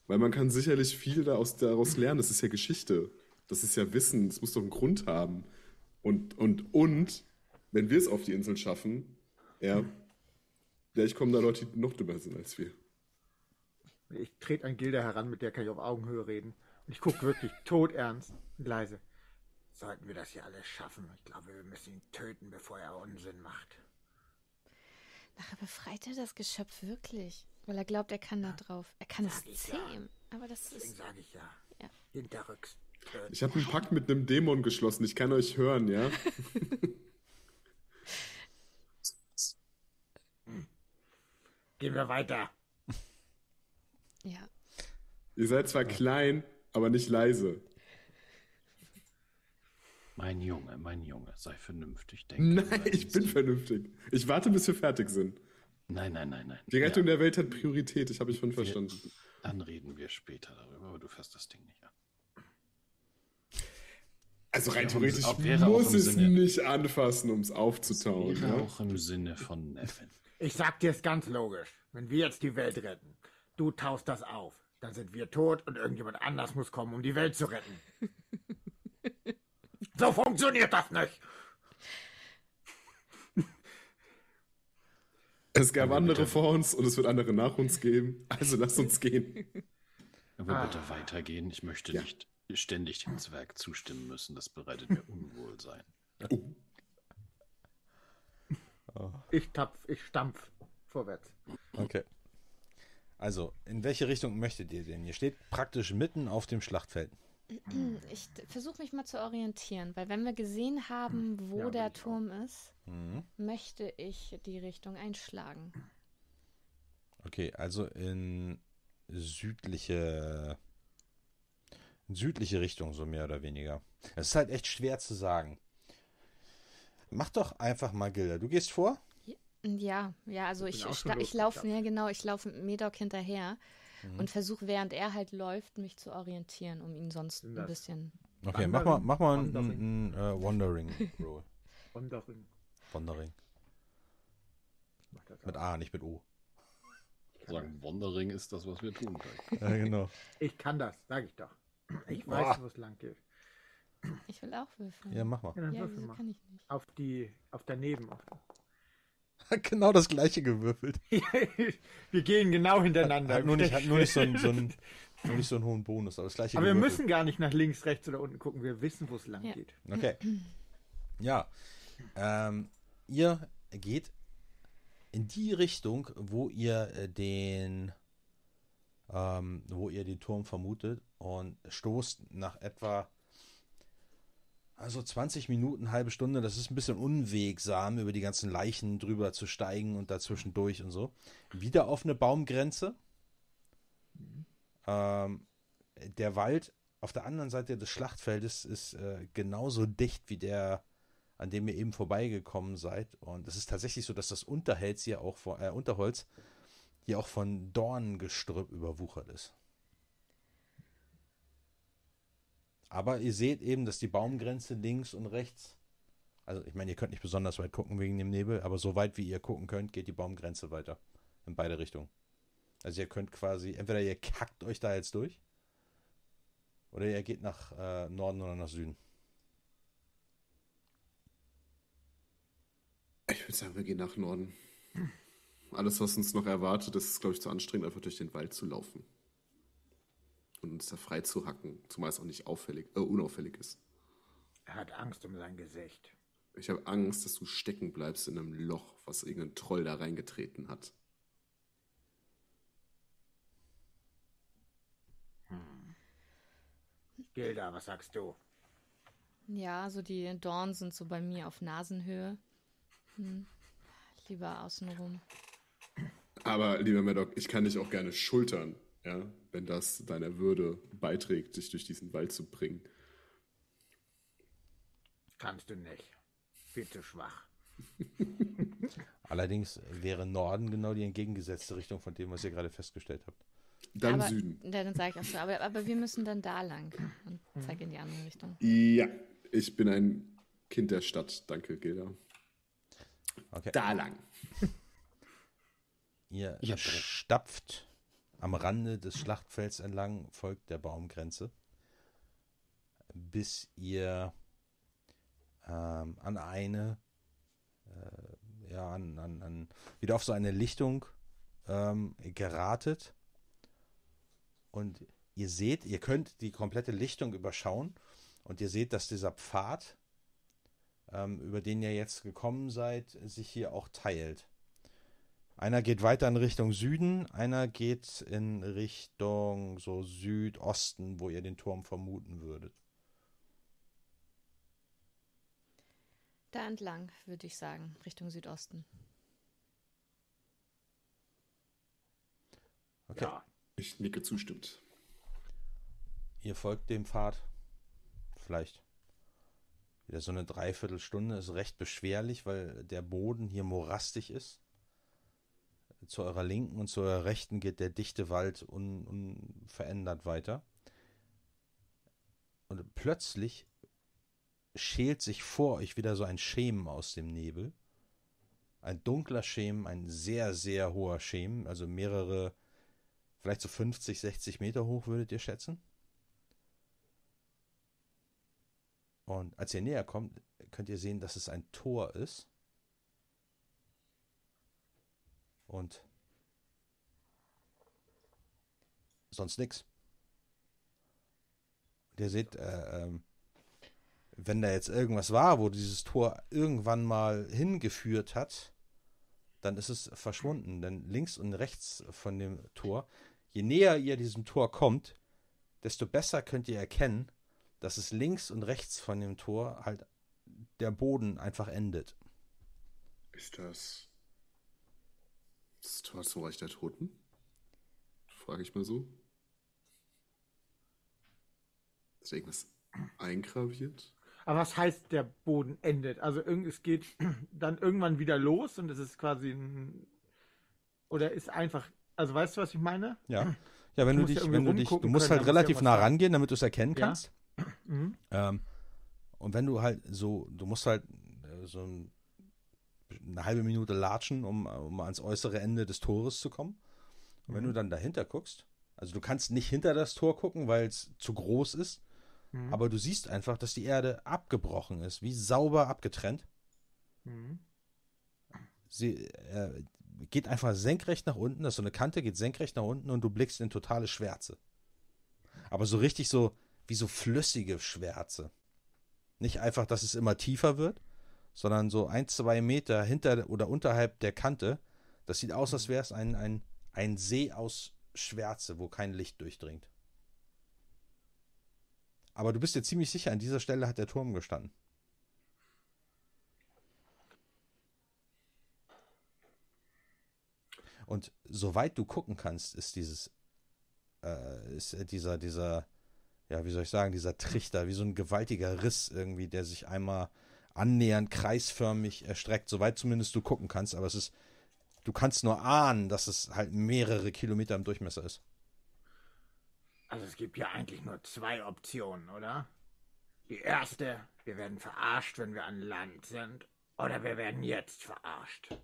Weil man kann sicherlich viel daraus, lernen. Das ist ja Geschichte. Das ist ja Wissen. Das muss doch einen Grund haben. Und, und, und, wenn wir es auf die Insel schaffen, ja, vielleicht kommen da Leute, die noch dümmer sind als wir. Ich trete an Gilda heran, mit der kann ich auf Augenhöhe reden. Und ich gucke wirklich todernst und leise. Sollten wir das hier alles schaffen? Ich glaube, wir müssen ihn töten, bevor er Unsinn macht. Nachher befreit er das Geschöpf wirklich. Weil er glaubt, er kann da drauf. Er kann es Sag ja. zähmen. Aber das Deswegen ist. sage ich ja. Ja. Hinterrücks. Ich habe einen Pakt mit einem Dämon geschlossen. Ich kann euch hören, ja. Gehen wir weiter. Ja. Ihr seid zwar klein, aber nicht leise. Mein Junge, mein Junge, sei vernünftig. Denke Nein, ich bin vernünftig. Ich warte, bis wir fertig sind. Nein, nein, nein, nein. Die Rettung ja, der Welt hat Priorität, ich habe ich schon verstanden. Dann reden wir später darüber, aber du fährst das Ding nicht an. Also rein theoretisch auch- wäre muss es Sinne- nicht anfassen, um es aufzutauen. Wäre Ja? auch im Sinne von Nevin. Ich sag dir es ganz logisch. Wenn wir jetzt die Welt retten, du taust das auf, dann sind wir tot und irgendjemand anders muss kommen, um die Welt zu retten. so funktioniert das nicht. Es gab Aber andere vor uns und es wird andere nach uns geben. Also lass uns gehen. Wir Ah. bitte weitergehen? Ich möchte Ja. nicht ständig dem Zwerg zustimmen müssen. Das bereitet mir Unwohlsein. Ich tapf, ich stampf vorwärts. Okay. Also, in welche Richtung möchtet ihr denn? Ihr steht praktisch mitten auf dem Schlachtfeld. Ich versuche mich mal zu orientieren, weil wenn wir gesehen haben, wo Ja, der ich auch. Turm ist, Mhm. möchte ich die Richtung einschlagen. Okay, also in südliche, in südliche Richtung, so mehr oder weniger. Es ist halt echt schwer zu sagen. Mach doch einfach mal Gilda. Du gehst vor? Ja, ja, also Ich ich, ich, laufe, ja genau, ich laufe mit Medoc hinterher Mhm. und versuche, während er halt läuft, mich zu orientieren, um ihn sonst ein bisschen. Okay, mach mal, mach mal einen, Wandering. einen äh, Wandering Roll. Wandering. Wandering. Mit. A, nicht mit O. Sagen, Wandering ist das, was wir tun können. Ja, genau. Ich kann das, sag ich doch. Ich Boah. weiß, wo es lang geht. Ich will auch würfeln. Ja, mach mal. Ja, dann ja würfel wieso mal. kann ich nicht? Auf die, auf daneben. Auf genau das gleiche gewürfelt. wir gehen genau hintereinander. Hat nur nicht, hat nur nicht, so, einen, so einen, nur nicht so einen hohen Bonus, aber das gleiche Aber wir gewürfelt. müssen gar nicht nach links, rechts oder unten gucken. Wir wissen, wo es lang Ja. geht. Okay. Ja. Ähm, ihr geht in die Richtung, wo ihr äh, den ähm, wo ihr den Turm vermutet und stoßt nach etwa also 20 Minuten, halbe Stunde, das ist ein bisschen unwegsam, über die ganzen Leichen drüber zu steigen und dazwischen durch und so. Wieder auf eine Baumgrenze. Ähm, der Wald auf der anderen Seite des Schlachtfeldes ist äh, genauso dicht wie der, an dem ihr eben vorbeigekommen seid. Und es ist tatsächlich so, dass das Unterholz hier auch von, äh, Unterholz hier auch von Dornengestrüpp überwuchert ist. Aber ihr seht eben, dass die Baumgrenze links und rechts, also ich meine, ihr könnt nicht besonders weit gucken wegen dem Nebel, aber so weit wie ihr gucken könnt, geht die Baumgrenze weiter. In beide Richtungen. Also ihr könnt quasi, entweder ihr kackt euch da jetzt durch, oder ihr geht nach äh, Norden oder nach Süden. Ich würde sagen, wir gehen nach Norden. Alles, was uns noch erwartet, ist, glaube ich, zu anstrengend, einfach durch den Wald zu laufen. Und uns da frei zu hacken, zumal es auch nicht auffällig, äh, unauffällig ist. Er hat Angst um sein Gesicht. Ich habe Angst, dass du stecken bleibst in einem Loch, was irgendein Troll da reingetreten hat. Gilda, was sagst du? Ja, so die Dornen sind so bei mir auf Nasenhöhe. Hm. Lieber außenrum. Aber, lieber Maddock, ich kann dich auch gerne schultern, ja, wenn das deiner Würde beiträgt, dich durch diesen Wald zu bringen. Kannst du nicht. Viel zu schwach. Allerdings wäre Norden genau die entgegengesetzte Richtung von dem, was ihr gerade festgestellt habt. Dann aber, Süden. Ja, dann sage ich auch so, aber, aber wir müssen dann da lang und zeige in die andere Richtung. Ja, ich bin ein Kind der Stadt. Danke, Gilda. Okay. Da lang. Ihr Ja, stapft am Rande des Schlachtfelds entlang, folgt der Baumgrenze, bis ihr ähm, an eine, äh, ja, an, an, an, wieder auf so eine Lichtung ähm, geratet. Und ihr seht, ihr könnt die komplette Lichtung überschauen und ihr seht, dass dieser Pfad, ähm, über den ihr jetzt gekommen seid, sich hier auch teilt. Einer geht weiter in Richtung Süden, einer geht in Richtung so Südosten, wo ihr den Turm vermuten würdet. Da entlang, würde ich sagen, Richtung Südosten. Okay. Ja. Ich nicke zustimmt. Ihr folgt dem Pfad. Vielleicht wieder so eine Dreiviertelstunde. Ist recht beschwerlich, weil der Boden hier morastig ist. Zu eurer Linken und zu eurer Rechten geht der dichte Wald un, unverändert weiter. Und plötzlich schält sich vor euch wieder so ein Schemen aus dem Nebel. Ein dunkler Schemen, ein sehr, sehr hoher Schemen, also mehrere, vielleicht so 50, 60 Meter hoch, würdet ihr schätzen. Und als ihr näher kommt, könnt ihr sehen, dass es ein Tor ist. Und sonst nichts. Und ihr seht, äh, ähm, wenn da jetzt irgendwas war, wo dieses Tor irgendwann mal hingeführt hat, dann ist es verschwunden. Denn links und rechts von dem Tor, je näher ihr diesem Tor kommt, desto besser könnt ihr erkennen, dass es links und rechts von dem Tor halt der Boden einfach endet. Ist das das Tor zum Reich der Toten? Frage ich mal so. Ist irgendwas eingraviert? Aber was heißt, der Boden endet? Also irgend- es geht dann irgendwann wieder los und es ist quasi ein. Oder ist einfach. Also weißt du, was ich meine? Ja. Ja, wenn Du du ja dich, irgendwie wenn du dich, du musst können, halt ja relativ nah rangehen, damit du es erkennen Ja. kannst. Mhm. Ähm, und wenn du halt so, du musst halt äh, so ein, eine halbe Minute latschen, um, um ans äußere Ende des Tores zu kommen. Und wenn Mhm. du dann dahinter guckst, also du kannst nicht hinter das Tor gucken, weil es zu groß ist, Mhm. aber du siehst einfach, dass die Erde abgebrochen ist, wie sauber abgetrennt. Mhm. Sie äh, geht einfach senkrecht nach unten, das ist so eine Kante, geht senkrecht nach unten und du blickst in totale Schwärze. Aber so richtig so, wie so flüssige Schwärze. Nicht einfach, dass es immer tiefer wird, sondern so ein, zwei Meter hinter oder unterhalb der Kante. Das sieht aus, als wäre es ein, ein, ein See aus Schwärze, wo kein Licht durchdringt. Aber du bist dir ziemlich sicher, an dieser Stelle hat der Turm gestanden. Und soweit du gucken kannst, ist dieses, äh, ist dieser, dieser, ja, wie soll ich sagen, dieser Trichter, wie so ein gewaltiger Riss irgendwie, der sich einmal annähernd kreisförmig erstreckt, soweit zumindest du gucken kannst, aber es ist, du kannst nur ahnen, dass es halt mehrere Kilometer im Durchmesser ist. Also es gibt ja eigentlich nur zwei Optionen, oder? Die erste, wir werden verarscht, wenn wir an Land sind. Oder wir werden jetzt verarscht.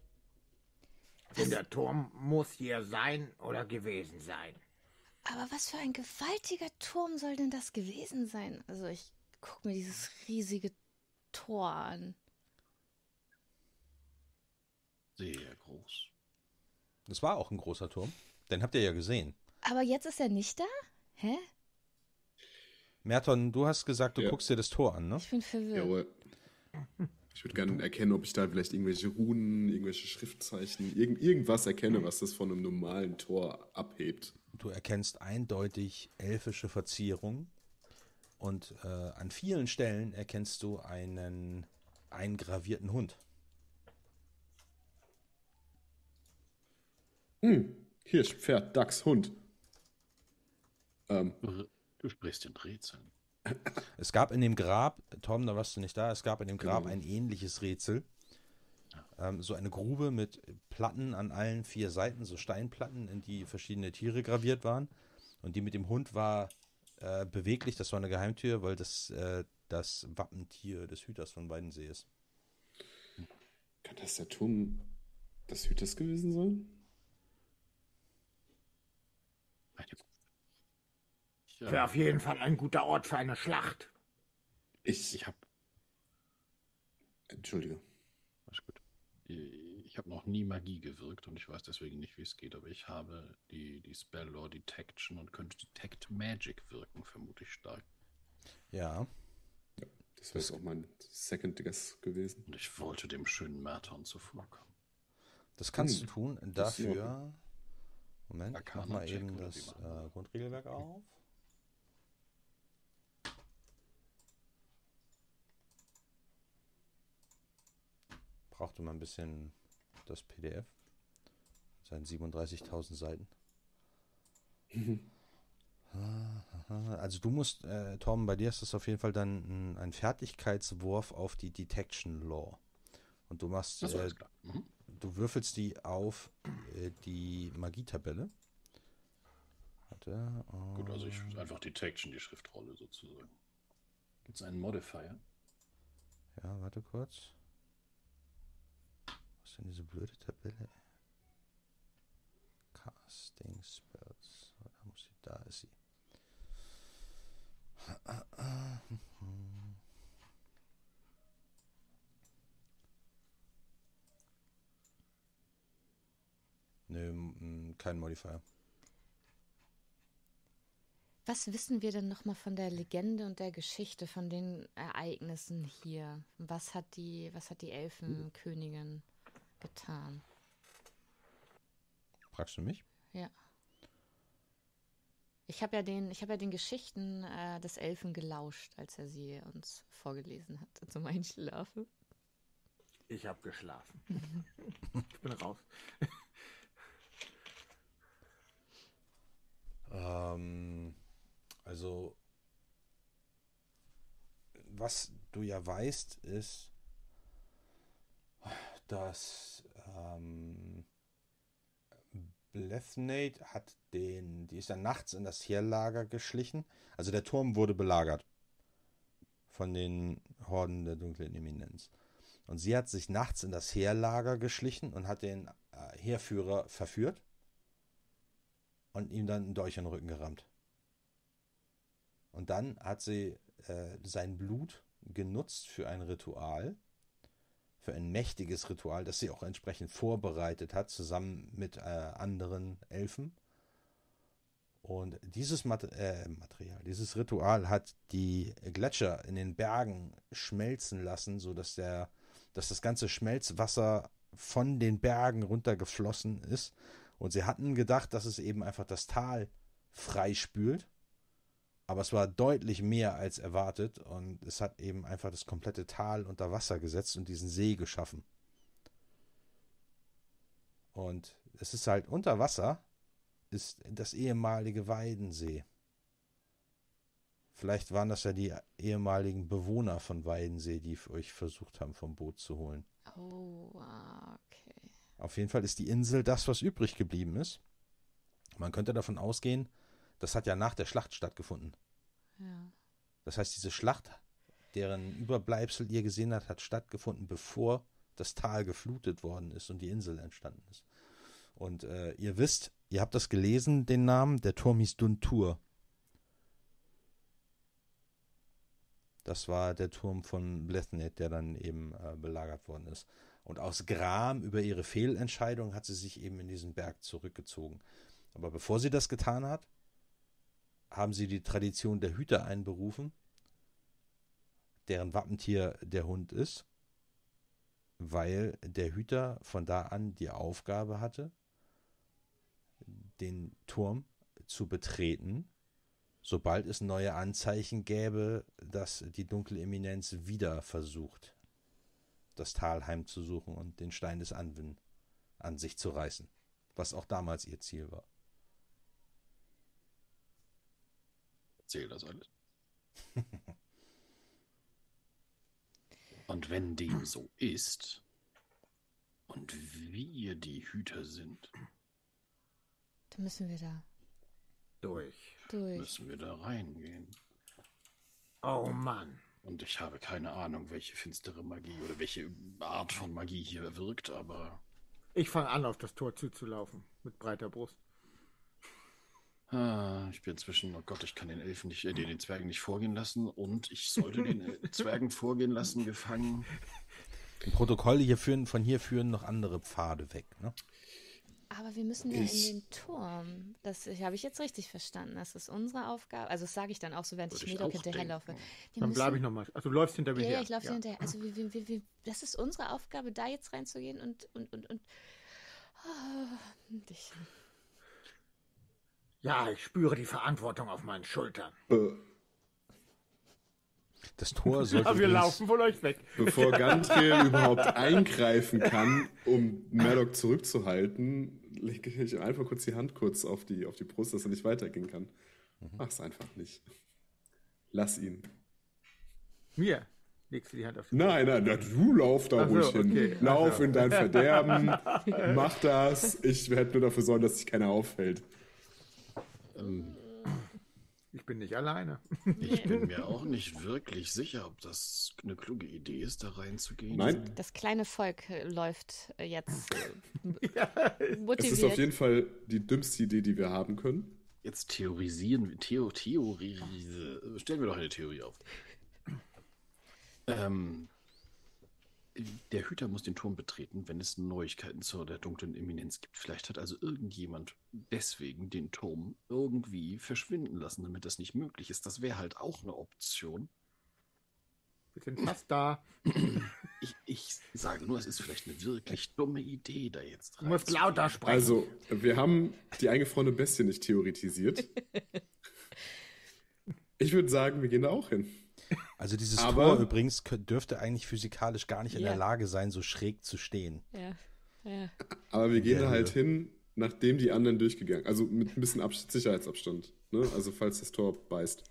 Denn der Turm muss hier sein oder gewesen sein. Aber was für ein gewaltiger Turm soll denn das gewesen sein? Also ich gucke mir dieses riesige Tor an. Sehr groß. Das war auch ein großer Turm. Den habt ihr ja gesehen. Aber jetzt ist er nicht da? Hä? Merton, du hast gesagt, du Ja. guckst dir das Tor an, ne? Ich bin verwirrt. Jawohl. Ich würde gerne erkennen, ob ich da vielleicht irgendwelche Runen, irgendwelche Schriftzeichen, irgend, irgendwas erkenne, was das von einem normalen Tor abhebt. Du erkennst eindeutig elfische Verzierung und äh, an vielen Stellen erkennst du einen eingravierten Hund. Hm, Hirsch, Pferd, Dachs, Hund. Ähm, Du sprichst in Rätseln. Es gab in dem Grab, Tom, da warst du nicht da, es gab in dem Grab Genau. ein ähnliches Rätsel. Ähm, so eine Grube mit Platten an allen vier Seiten, so Steinplatten, in die verschiedene Tiere graviert waren. Und die mit dem Hund war äh, beweglich, das war eine Geheimtür, weil das äh, das Wappentier des Hüters von Weidensee ist. kann das der Turm des Hüters gewesen sein? Ich, Wäre auf jeden Fall ein guter Ort für eine Schlacht. Ich, ich habe entschuldige. Alles gut. Ich habe noch nie Magie gewirkt und ich weiß deswegen nicht, wie es geht, aber ich habe die, die Spell Lore Detection und könnte Detect Magic wirken, vermute ich stark. Ja, Das wäre jetzt auch mein Second Guess gewesen. Und ich wollte dem schönen Merton zuvorkommen. das kannst Hm, du tun. Dafür. Moment, ich mach mal Check eben das äh, Grundregelwerk auf. Brauchte mal ein bisschen das PDF. Seinen 37.000 Seiten. Also du musst, äh, Tom, bei dir ist das auf jeden Fall dann ein, ein Fertigkeitswurf auf die Detection Law. Und du machst, äh. Mhm. du würfelst die auf äh, die Magietabelle. Warte. Gut, also ich einfach Detection, die Schriftrolle sozusagen. Gibt es einen Modifier? Ja, warte kurz. Ist denn diese blöde Tabelle? Casting Spells. Da, muss sie, da ist sie. Nö, kein Modifier. Was wissen wir denn nochmal von der Legende und der Geschichte von den Ereignissen hier? Was hat die, was hat die Elfenkönigin getan? Fragst du mich? Ja. Ich habe ja den, ich habe ja den Geschichten äh, des Elfen gelauscht, als er sie uns vorgelesen hat zum Einschlafen. Ich habe geschlafen. ich bin raus. Ähm, also, was du ja weißt, ist, dass ähm, Blethnate hat den, die ist dann nachts in das Heerlager geschlichen. Also der Turm wurde belagert von den Horden der dunklen Eminenz. Und sie hat sich nachts in das Heerlager geschlichen und hat den äh, Heerführer verführt und ihm dann einen Dolch in den Rücken gerammt. Und dann hat sie äh, sein Blut genutzt für ein Ritual, für ein mächtiges Ritual, das sie auch entsprechend vorbereitet hat, zusammen mit äh, anderen Elfen. Und dieses Mat äh, Material, dieses Ritual hat die Gletscher in den Bergen schmelzen lassen, sodass der, dass das ganze Schmelzwasser von den Bergen runtergeflossen ist. Und sie hatten gedacht, dass es eben einfach das Tal freispült. Aber es war deutlich mehr als erwartet und es hat eben einfach das komplette Tal unter Wasser gesetzt und diesen See geschaffen. Und es ist halt unter Wasser, ist das ehemalige Weidensee. Vielleicht waren das ja die ehemaligen Bewohner von Weidensee, die euch versucht haben, vom Boot zu holen. Oh, ah, okay. Auf jeden Fall ist die Insel das, was übrig geblieben ist. Man könnte davon ausgehen, das hat ja nach der Schlacht stattgefunden. Ja. Das heißt, diese Schlacht, deren Überbleibsel ihr gesehen habt, hat stattgefunden, bevor das Tal geflutet worden ist und die Insel entstanden ist. Und äh, ihr wisst, ihr habt das gelesen, den Namen, der Turm hieß Duntur. Das war der Turm von Blethnet, der dann eben äh, belagert worden ist. Und aus Gram über ihre Fehlentscheidung hat sie sich eben in diesen Berg zurückgezogen. Aber bevor sie das getan hat, haben sie die Tradition der Hüter einberufen, deren Wappentier der Hund ist, weil der Hüter von da an die Aufgabe hatte, den Turm zu betreten, sobald es neue Anzeichen gäbe, dass die dunkle Eminenz wieder versucht, das Tal heimzusuchen und den Stein des Anwin an sich zu reißen, was auch damals ihr Ziel war. Erzähl das alles. und wenn dem so ist und wir die Hüter sind, Dann müssen wir da Durch. durch. müssen wir da reingehen. Oh Mann. Und ich habe keine Ahnung, welche finstere Magie oder welche Art von Magie hier wirkt, aber Ich fange an, auf das Tor zuzulaufen. Mit breiter Brust. Ah, ich bin inzwischen, oh Gott, ich kann den Elfen nicht, äh, den, den Zwergen nicht vorgehen lassen und ich sollte den äh, Zwergen vorgehen lassen, gefangen. Im Protokoll hier führen, von hier führen noch andere Pfade weg. Ne? Aber wir müssen ja Ich- in den Turm. Das habe ich jetzt richtig verstanden. Das ist unsere Aufgabe. Also das sage ich dann auch so, während ich auch hinterherlaufe. Dann bleibe ich nochmal. Also du läufst hinter mir Ja, her. ja, ich laufe hinterher. Also wir, wir, wir, wir, das ist unsere Aufgabe, da jetzt reinzugehen und und und und. Ah, dich. Ja, ich spüre die Verantwortung auf meinen Schultern. Das Tor sollte Aber wir übrigens- laufen von euch weg. bevor Gantriel überhaupt eingreifen kann, um Murdoch zurückzuhalten, lege ich einfach kurz die Hand kurz auf die, auf die Brust, dass er nicht weitergehen kann. Mach's einfach nicht. Lass ihn. Mir legst du die Hand auf die Nein, nein, na, du lauf da Ach so, ruhig hin. okay. Lauf Ach so. in dein Verderben. Mach das. Ich werde nur dafür sorgen, dass sich keiner auffällt. Ähm, Ich bin nicht alleine. ich bin mir auch nicht wirklich sicher, ob das eine kluge Idee ist, da reinzugehen. Nein, Das kleine Volk äh, läuft äh, jetzt äh, ja, es ist auf motiviert. jeden Fall die dümmste Idee, die wir haben können. Jetzt theorisieren wir, Theo, Theorie, stellen wir doch eine Theorie auf. Ähm, der Hüter muss den Turm betreten, wenn es Neuigkeiten zu der dunklen Eminenz gibt. Vielleicht hat also irgendjemand deswegen den Turm irgendwie verschwinden lassen, damit das nicht möglich ist. Das wäre halt auch eine Option. Wir sind fast da. Ich, ich sage nur, es ist vielleicht eine wirklich dumme Idee, da jetzt Du musst lauter sprechen. Also, wir haben die eingefrorene Bestie nicht theoretisiert. Ich würde sagen, wir gehen da auch hin. Also dieses Aber- Tor übrigens dürfte eigentlich physikalisch gar nicht in Ja. der Lage sein, so schräg zu stehen. Ja. ja. Aber wir gehen Ja, da halt ja. hin, nachdem die anderen durchgegangen Also mit ein bisschen Abs Sicherheitsabstand. Ne? Also, falls das Tor beißt.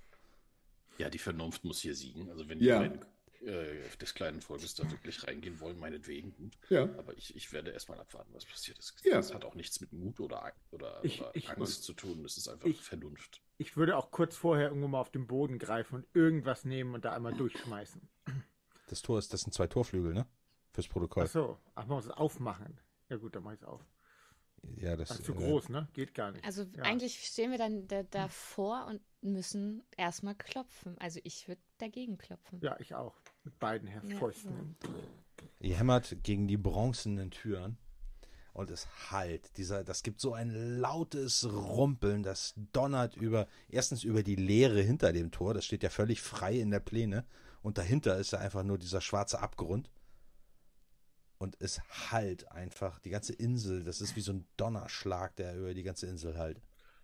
Ja, die Vernunft muss hier siegen. Also wenn Ja. die kleinen, äh, des kleinen Volkes da wirklich reingehen wollen, meinetwegen. Gut. Ja. Aber ich, ich werde erstmal abwarten, was passiert ist. Ja. Das hat auch nichts mit Mut oder, oder, Ich- oder ich- Angst zu tun. Das ist einfach ich- Vernunft. Ich würde auch kurz vorher irgendwo mal auf den Boden greifen und irgendwas nehmen und da einmal durchschmeißen. Das Tor ist, das sind zwei Torflügel, ne? Fürs Protokoll. Ach so, ach, man muss es aufmachen. Ja gut, dann mach ich es auf. Ja, das Das ist zu äh, groß, ne? Geht gar nicht. Also ja. eigentlich stehen wir dann da, davor und müssen erstmal klopfen. Also ich würde dagegen klopfen. Ja, ich auch. Mit beiden Her Ja, Fäusten. Ihr hämmert gegen die bronzenen Türen und es hallt. Dieser, das gibt so ein lautes Rumpeln, das donnert über, erstens über die Leere hinter dem Tor, das steht ja völlig frei in der Pläne und dahinter ist ja einfach nur dieser schwarze Abgrund. Und es hallt einfach die ganze Insel, das ist wie so ein Donnerschlag, der über die ganze Insel hallt.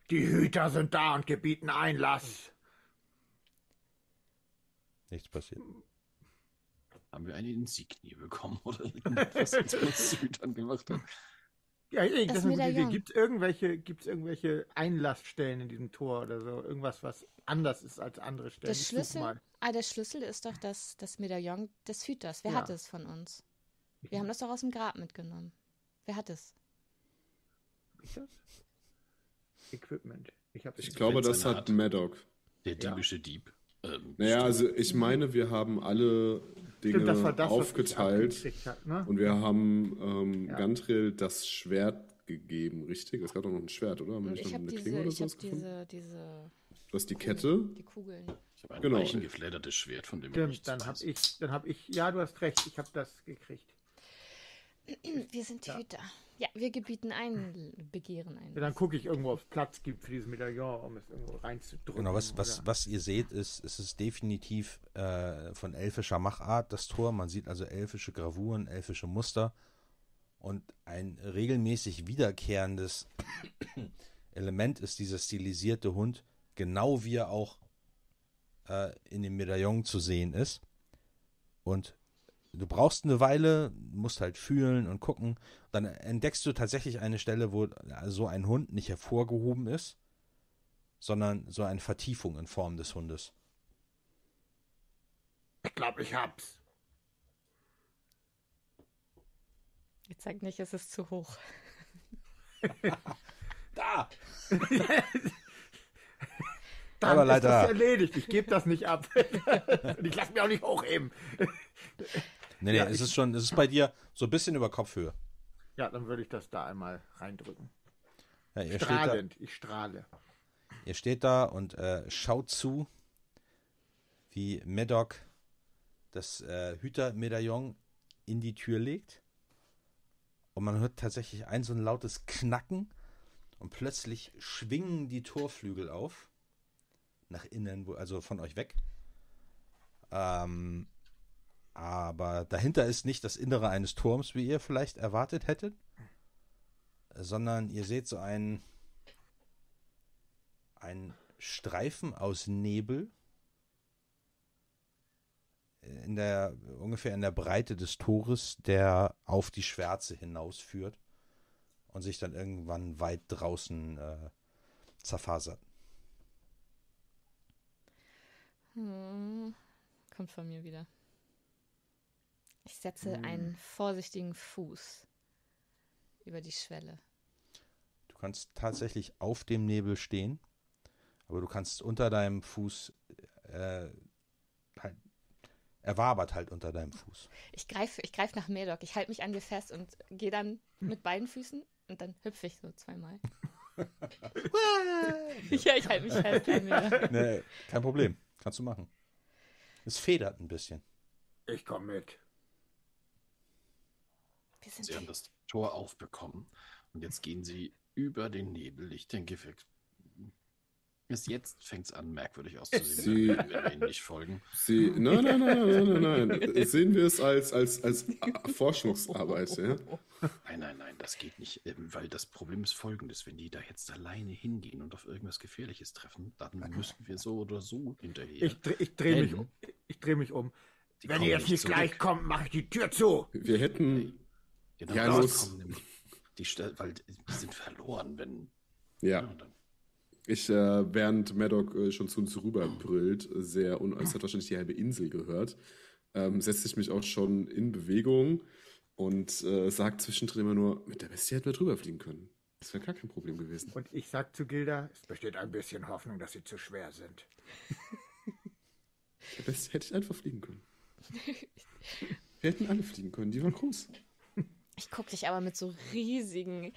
Die Hüter sind da und gebieten Einlass. Nichts passiert. Haben wir eine Insignie bekommen oder was uns Südern gemacht hat? Ja, ey, das, Das ist eine gute. Gibt es irgendwelche, gibt's irgendwelche Einlassstellen in diesem Tor oder so? Irgendwas, was anders ist als andere Stellen? Der Schlüssel, ah, der Schlüssel ist doch das, das Medaillon des Hüters. Wer Ja. hat es von uns? Wir haben das doch aus dem Grab mitgenommen. Wer hat es? Ich das? Equipment. Ich, Ich glaube, das hat. Maddox. Der Ja. diebische Dieb. Ähm, Naja, also ich meine, wir haben alle Dinge Stimmt, das aufgeteilt hab, ne? und wir haben ähm, Ja. Gantril das Schwert gegeben, richtig? Es gab doch noch ein Schwert, oder? Haben ich habe eine diese, ich hab diese, diese, Du hast die Kette. die Kugeln. ich habe ein genau. weichengefleddertes Schwert, von dem ich Stimmt, dann habe ich, dann habe ich, ja, du hast recht, ich habe das gekriegt. Wir sind Ja. Hüter. Ja, wir gebieten ein, begehren ein. Ja, dann gucke ich irgendwo, ob es Platz gibt für dieses Medaillon, um es irgendwo reinzudrücken. Genau, was, was, was ihr seht, ist, es ist definitiv äh, von elfischer Machart, das Tor. Man sieht also elfische Gravuren, elfische Muster und ein regelmäßig wiederkehrendes Element ist dieser stilisierte Hund, genau wie er auch äh, in dem Medaillon zu sehen ist. Und du brauchst eine Weile, musst halt fühlen und gucken. Dann entdeckst du tatsächlich eine Stelle, wo so ein Hund nicht hervorgehoben ist sondern so eine Vertiefung in Form des Hundes. Ich glaube, ich hab's. Jetzt sag nicht, es ist zu hoch. Da! Dann Aber ist leider- das erledigt. Ich gebe das nicht ab. Und ich lasse mich auch nicht hochheben. Nee, nee, Ja, es ist schon, es ist bei dir so ein bisschen über Kopfhöhe. Ja, dann würde ich das da einmal reindrücken. Ja, ihr, steht da, Strahlend, ich strahle. ihr steht da und äh, schaut zu, wie Medoc das äh, Hütermedaillon in die Tür legt. Und man hört tatsächlich ein so ein lautes Knacken und plötzlich schwingen die Torflügel auf. Nach innen, also von euch weg. Ähm, aber dahinter ist nicht das Innere eines Turms, wie ihr vielleicht erwartet hättet, sondern ihr seht so einen, einen Streifen aus Nebel in der ungefähr in der Breite des Tores, der auf die Schwärze hinausführt und sich dann irgendwann weit draußen äh, zerfasert. Hm, kommt von mir wieder. Ich setze Hm. einen vorsichtigen Fuß über die Schwelle. Du kannst tatsächlich auf dem Nebel stehen, aber du kannst unter deinem Fuß äh, halt, er wabert halt unter deinem Fuß. Ich greife ich greif nach Medoc. Ich halte mich an dir fest und gehe dann mit beiden Füßen und dann hüpfe ich so zweimal. ja, ich halte mich fest an mir. nee, kein Problem. Kannst du machen. Es federt ein bisschen. Ich komme mit. Wir sind Sie haben das Tor aufbekommen und jetzt gehen Sie über den Nebel. Ich denke, wir Bis jetzt fängt es an, merkwürdig auszusehen, Sie- wenn wir ihnen nicht folgen. Sie, nein, nein, nein, nein, nein, nein. Sehen wir es als, als, als Forschungsarbeit, ja? Nein, nein, nein, das geht nicht, ähm, weil das Problem ist folgendes. Wenn die da jetzt alleine hingehen und auf irgendwas Gefährliches treffen, dann müssen wir so oder so hinterher. Ich, dreh- ich drehe mich, um- ich dreh mich um. Die Wenn ihr jetzt nicht zurück. gleich kommt, mache ich die Tür zu. Wir hätten, Genau, Ja, los. die weil die sind verloren, wenn. ja, und dann, ich, äh, während Maddock äh, schon zu uns rüberbrüllt, sehr, un es hat wahrscheinlich die halbe Insel gehört, ähm, setze ich mich auch schon in Bewegung und äh, sagt zwischendrin immer nur, mit der Bestie hätten wir drüber fliegen können. Das wäre gar kein Problem gewesen. Und ich sag zu Gilda, es besteht ein bisschen Hoffnung, dass sie zu schwer sind. Der Bestie hätte ich einfach fliegen können. Wir hätten alle fliegen können, die waren groß. Ich gucke dich aber mit so riesigen,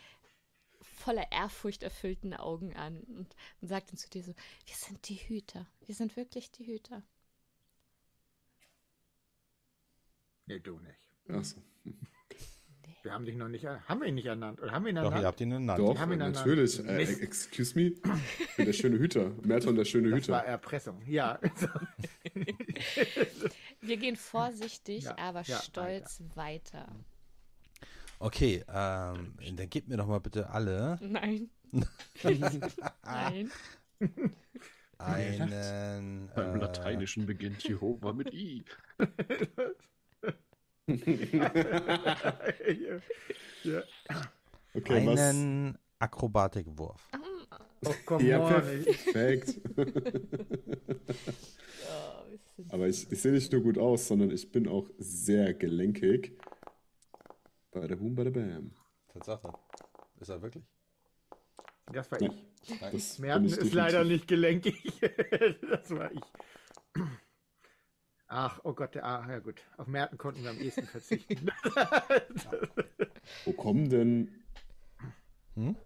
voller Ehrfurcht erfüllten Augen an und, und sage dann zu dir so, wir sind die Hüter. Wir sind wirklich die Hüter. Nee, du nicht. Achso. Wir haben dich noch nicht, haben wir ihn nicht ernannt? Oder haben wir ihn Doch, ernannt? ihr habt ihn ernannt. Doch, haben ihn ernannt. natürlich. Äh, excuse me. Ich bin der schöne Hüter. Merton, der schöne das war Hüter. Erpressung. Ja. Wir gehen vorsichtig, Ja, aber ja, stolz weiter. Okay, ähm, dann gebt mir doch mal bitte alle Nein. Nein. einen. Beim Äh, Lateinischen beginnt Jehova mit I. ja. Okay, was? einen Akrobatikwurf. Oh, komm Ja, perfekt. Aber ich, ich sehe nicht nur gut aus, sondern ich bin auch sehr gelenkig. Bei der Boom, bei der Bam. Tatsache. Ist er wirklich? Das war Ja. ich. Das Merten ist leider definitiv. nicht gelenkig. das war ich. Ach, oh Gott, der, ah, ja gut. Auf Merten konnten wir am ehesten verzichten. Wo kommen denn. Hm?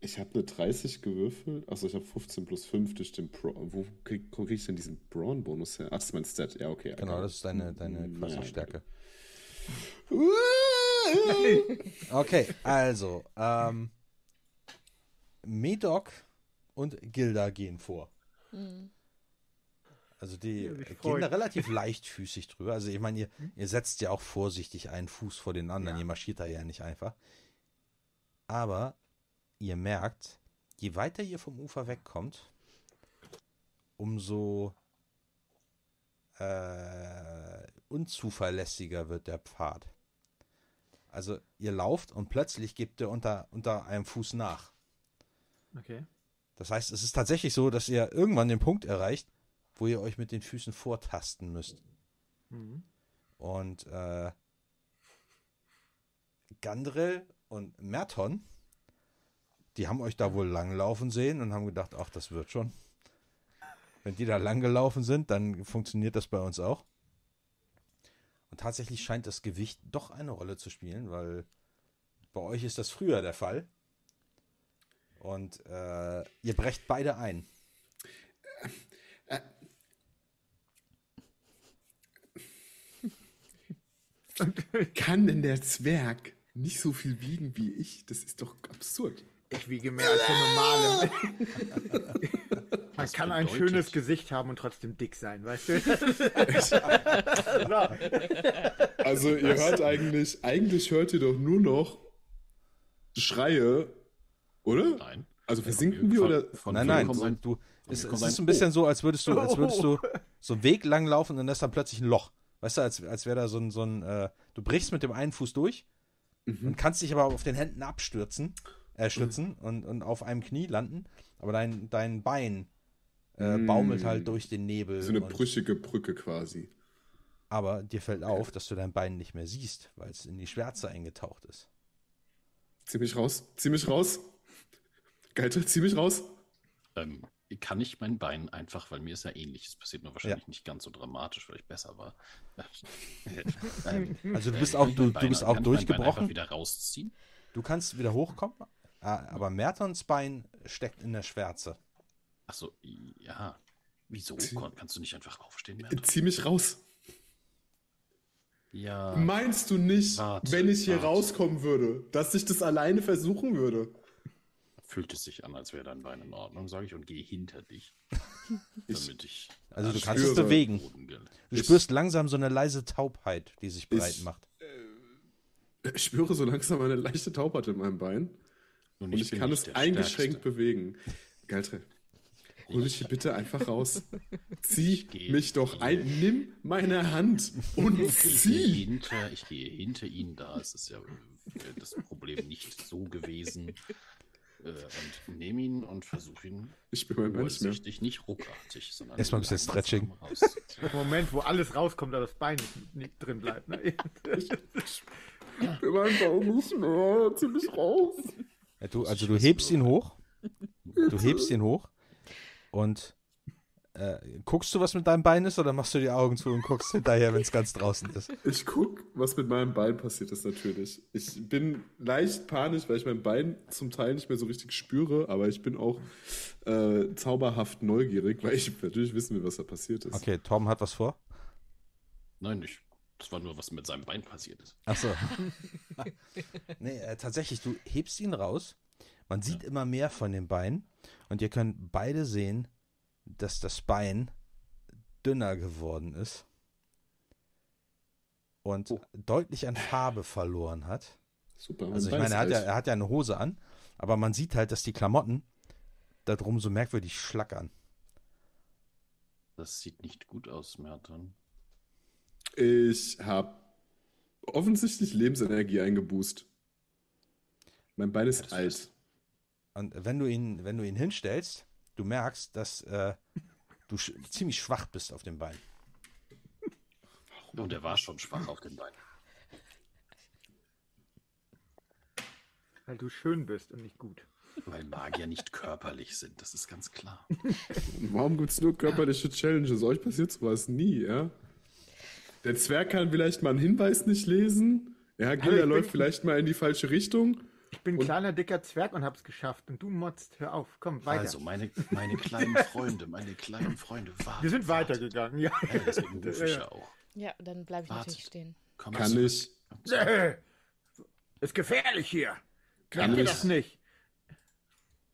Ich habe eine 30 gewürfelt. Achso, ich habe 15 plus 5 durch den Pro. Wo kriege krieg ich denn diesen Brawn-Bonus her? Ach, das ist mein Stat. Ja, okay. Genau, das ist deine, deine quasi Ja. Okay, also, ähm, Medoc und Gilda gehen vor. Mhm. Also die Ja, gehen da relativ leichtfüßig drüber. Also ich meine, ihr, ihr setzt ja auch vorsichtig einen Fuß vor den anderen. Ja. Ihr marschiert da ja nicht einfach. Aber ihr merkt, je weiter ihr vom Ufer wegkommt, umso äh, unzuverlässiger wird der Pfad. Also ihr lauft und plötzlich gebt ihr unter, unter einem Fuß nach. Okay. Das heißt, es ist tatsächlich so, dass ihr irgendwann den Punkt erreicht, wo ihr euch mit den Füßen vortasten müsst. Mhm. Und äh, Gandrel und Merton, die haben euch da wohl langlaufen sehen und haben gedacht, ach, das wird schon. Wenn die da langgelaufen sind, dann funktioniert das bei uns auch. Und tatsächlich scheint das Gewicht doch eine Rolle zu spielen, weil bei euch ist das früher der Fall. Und äh, ihr brecht beide ein. Kann denn der Zwerg nicht so viel wiegen wie ich? Das ist doch absurd. Ich wiege mehr als der normale. Man Das kann ein schönes Gesicht haben und trotzdem dick sein, weißt du? so. Also ihr hört eigentlich, eigentlich hört ihr doch nur noch Schreie, oder? Nein. Also versinken wir oder? Von Nein, nein, kommt du, von es, es ist ein bisschen so, als würdest du, als würdest du Oh. so einen Weg lang laufen und dann ist da plötzlich ein Loch. Weißt du, als, als wäre da so ein, so ein äh, du brichst mit dem einen Fuß durch Mhm. und kannst dich aber auf den Händen abstürzen, äh, stützen und, und auf einem Knie landen, aber dein, dein Bein äh, Mm. baumelt halt durch den Nebel. So eine und, brüchige Brücke quasi. aber dir fällt auf, dass du dein Bein nicht mehr siehst, weil es in die Schwärze eingetaucht ist. Zieh mich raus, zieh mich raus. Geilter, zieh mich raus. Ähm, kann ich mein Bein einfach, weil mir ist ja ähnlich, es passiert nur wahrscheinlich nicht ganz so dramatisch, weil ich besser war. ähm, Also du bist auch, du, du bist auch kann ich mein Bein einfach durchgebrochen. wieder rausziehen. Du kannst wieder hochkommen, äh, aber Mertons Bein steckt in der Schwärze. Achso, ja. Wieso? Kannst du nicht einfach aufstehen? Merton? Zieh mich raus. Ja. Meinst du nicht, Warte, wenn ich hier warte. rauskommen würde, dass ich das alleine versuchen würde? fühlt es sich an, als wäre dein Bein in Ordnung, sage ich, und gehe hinter dich. Ich- damit ich. Also du kannst es bewegen. Du Ich- spürst langsam so eine leise Taubheit, die sich breit Ich- macht. Ich spüre so langsam eine leichte Taubheit in meinem Bein. Nun, Und ich bin kann es der eingeschränkt Stärkste. bewegen. Galtre, hol hier bitte einfach raus. Zieh gehe- mich doch ein. Nimm meine Hand und Ich gehe, zieh. hinter, ich gehe hinter ihn, da ist es ja äh, das Problem nicht so gewesen. Äh, und nehme ihn und versuche ihn Ich spüre mein nicht mehr. nicht ruckartig, sondern Erstmal ein bisschen Stretching. rauszuziehen. Moment, wo alles rauskommt, aber das Bein nicht, nicht drin bleibt. Ne? Ich spüre mein mehr. Zieh mich raus. Ja, du, also du hebst ihn hoch. Du hebst ihn hoch. Und äh, guckst du, was mit deinem Bein ist, oder machst du die Augen zu und guckst hinterher, wenn es ganz draußen ist? Ich guck, was mit meinem Bein passiert ist natürlich. Ich bin leicht panisch, weil ich mein Bein zum Teil nicht mehr so richtig spüre, aber ich bin auch äh, zauberhaft neugierig, weil ich natürlich wissen will, was da passiert ist. Okay, Tom hat was vor. Nein, nicht. Das war nur, was mit seinem Bein passiert ist. Achso. nee, äh, tatsächlich, du hebst ihn raus. Man sieht immer mehr von den Beinen. Und ihr könnt beide sehen, dass das Bein dünner geworden ist. Und Oh. deutlich an Farbe verloren hat. Super. Also ich Bein meine, er hat, ja, er hat ja eine Hose an, aber man sieht halt, dass die Klamotten da drum so merkwürdig schlackern. Das sieht nicht gut aus, Merton. Ich habe offensichtlich Lebensenergie eingeboost. Mein Bein ist alt. ist- Und wenn du ihn, wenn du ihn hinstellst, du merkst, dass äh, du sch ziemlich schwach bist auf dem Bein. Und er war schon schwach auf den Beinen. Weil du schön bist und nicht gut. Weil Magier nicht körperlich sind, das ist ganz klar. Warum gibt es nur körperliche Challenges? Euch passiert sowas nie, ja? Der Zwerg kann vielleicht mal einen Hinweis nicht lesen. Ja, Gilda bin- läuft vielleicht mal in die falsche Richtung. Ich bin ein Und- kleiner, dicker Zwerg und hab's geschafft. Und du motzt, hör auf, komm, weiter. Also, meine, meine kleinen Freunde, meine kleinen Freunde, warten. Wir sind weitergegangen, ja. Ja, deswegen rufe ich Ja, auch. Ja, dann bleibe ich Wartet. natürlich stehen. Komm Kann ich, Nee, ist gefährlich hier. Kennt ihr ich- das nicht?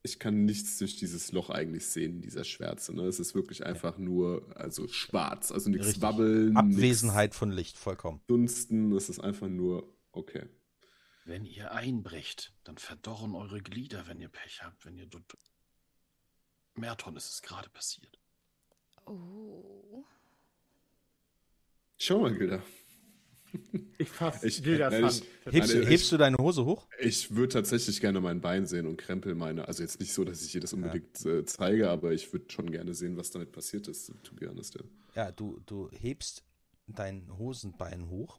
Ich kann nichts durch dieses Loch eigentlich sehen, dieser Schwärze. Ne? Es ist wirklich einfach nur, also schwarz. Also nichts Richtig. wabbeln, Abwesenheit von Licht, vollkommen. dunsten. Es ist einfach nur, okay. Wenn ihr einbrecht, dann verdorren eure Glieder, wenn ihr Pech habt, wenn ihr dort. Merton ist es gerade passiert. Oh. Schau mal, Gilda. Ich fass Ich- Gildas nein, Hand. ich- Hebst, Nein, ich- hebst du deine Hose hoch? Ich würde tatsächlich gerne mein Bein sehen und krempel meine. Also jetzt nicht so, dass ich dir das unbedingt äh, zeige, aber ich würde schon gerne sehen, was damit passiert ist, to be honest. Ja. Ja, du, du hebst dein Hosenbein hoch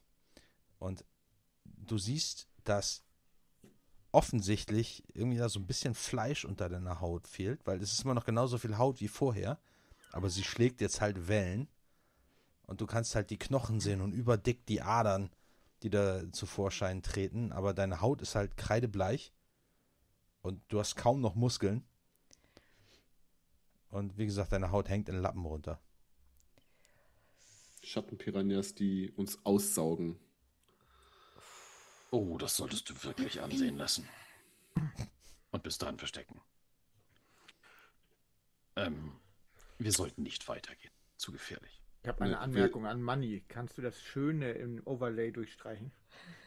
und du siehst, dass offensichtlich irgendwie da so ein bisschen Fleisch unter deiner Haut fehlt, weil es ist immer noch genauso viel Haut wie vorher, aber sie schlägt jetzt halt Wellen und du kannst halt die Knochen sehen und überdick die Adern, die da zu Vorschein treten, aber deine Haut ist halt kreidebleich und du hast kaum noch Muskeln. Und wie gesagt, deine Haut hängt in Lappen runter. Schattenpiranhas, die uns aussaugen. Oh, das solltest du wirklich ansehen lassen. Und bis dahin verstecken. Ähm, wir sollten nicht weitergehen. Zu gefährlich. Ich habe eine Ne, Anmerkung an Manni. Kannst du das Schöne im Overlay durchstreichen?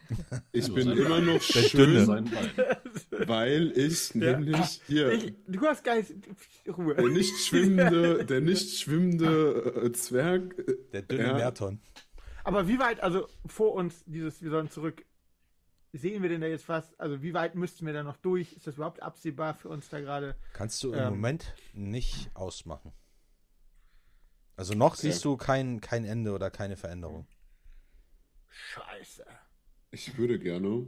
Ich bin immer noch Der schön, Dünne. Sein Bein. weil ich Ja. nämlich hier Ich, du hast Geist. Ruhe. der nicht schwimmende, der nicht schwimmende äh, Zwerg. äh, Der dünne Ja. Merton. Aber wie weit, also vor uns, dieses, wir sollen zurück, sehen wir denn da jetzt was? Also wie weit müssten wir da noch durch? Ist das überhaupt absehbar für uns da gerade? Kannst du im Ähm. Moment nicht ausmachen. Also noch siehst du kein, kein Ende oder keine Veränderung. Scheiße. Ich würde gerne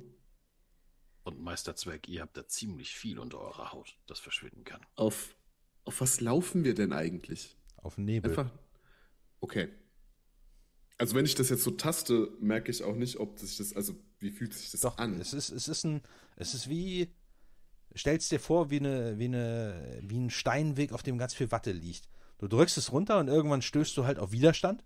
Und Meister Zwerg, ihr habt da ziemlich viel unter eurer Haut, das verschwinden kann. auf. Auf was laufen wir denn eigentlich? Auf den Nebel. Einfach. Okay. Also wenn ich das jetzt so taste, merke ich auch nicht, ob sich das, also wie fühlt sich das Doch, an? es ist, es ist ein, es ist wie, stellst dir vor, wie eine, wie eine, wie ein Steinweg, auf dem ganz viel Watte liegt. Du drückst es runter und irgendwann stößt du halt auf Widerstand.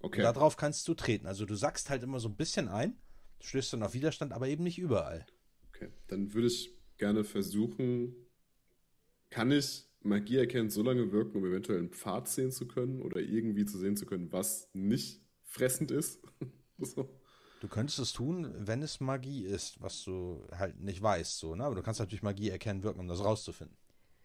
Okay. Und darauf kannst du treten. Also du sackst halt immer so ein bisschen ein, stößt dann auf Widerstand, aber eben nicht überall. Okay, dann würde ich gerne versuchen, kann ich Magie erkennen so lange wirken, um eventuell einen Pfad sehen zu können oder irgendwie zu sehen zu können, was nicht fressend ist? so. Du könntest es tun, wenn es Magie ist, was du halt nicht weißt, so, ne? Aber du kannst natürlich Magie erkennen wirken, um das rauszufinden.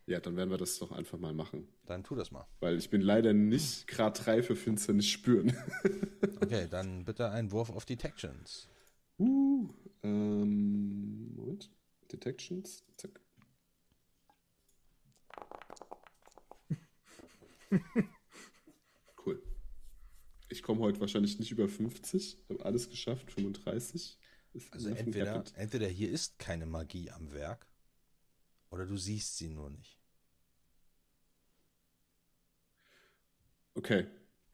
Ja, dann werden wir das doch einfach mal machen. Dann tu das mal. Weil ich bin leider nicht Grad 3 für Finsternis spüren. Okay, dann bitte einen Wurf auf Detections. uh, ähm, Moment. Detections. Zack. Cool. Ich komme heute wahrscheinlich nicht über 50. Ich habe alles geschafft. 35. Ist Also entweder, entweder hier ist keine Magie am Werk oder du siehst sie nur nicht. Okay.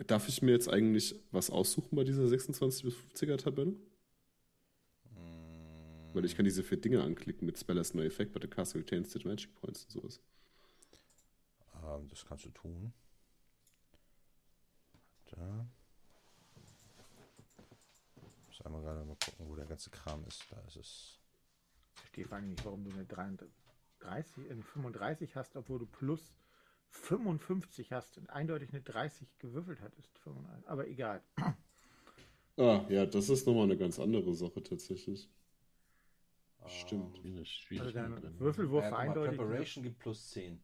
Darf ich mir jetzt eigentlich was aussuchen bei dieser 26 bis 50er Tabelle? Weil ich kann diese vier Dinge anklicken mit Spell as no effect, but the castle retains the magic points und sowas. Ähm, das kannst du tun. Da. Ich muss einmal gerade mal gucken, wo der ganze Kram ist. Da ist es. Ich verstehe vor allem nicht, warum du eine 33, eine 35 hast, obwohl du plus 55 hast und eindeutig eine 30 gewürfelt hattest. 35. Aber egal. Ah, ja, das ist nochmal eine ganz andere Sache tatsächlich. Stimmt. Schwierig, schwierig. Also dein drin. Würfelwurf Ja, eindeutig. Preparation gibt plus 10.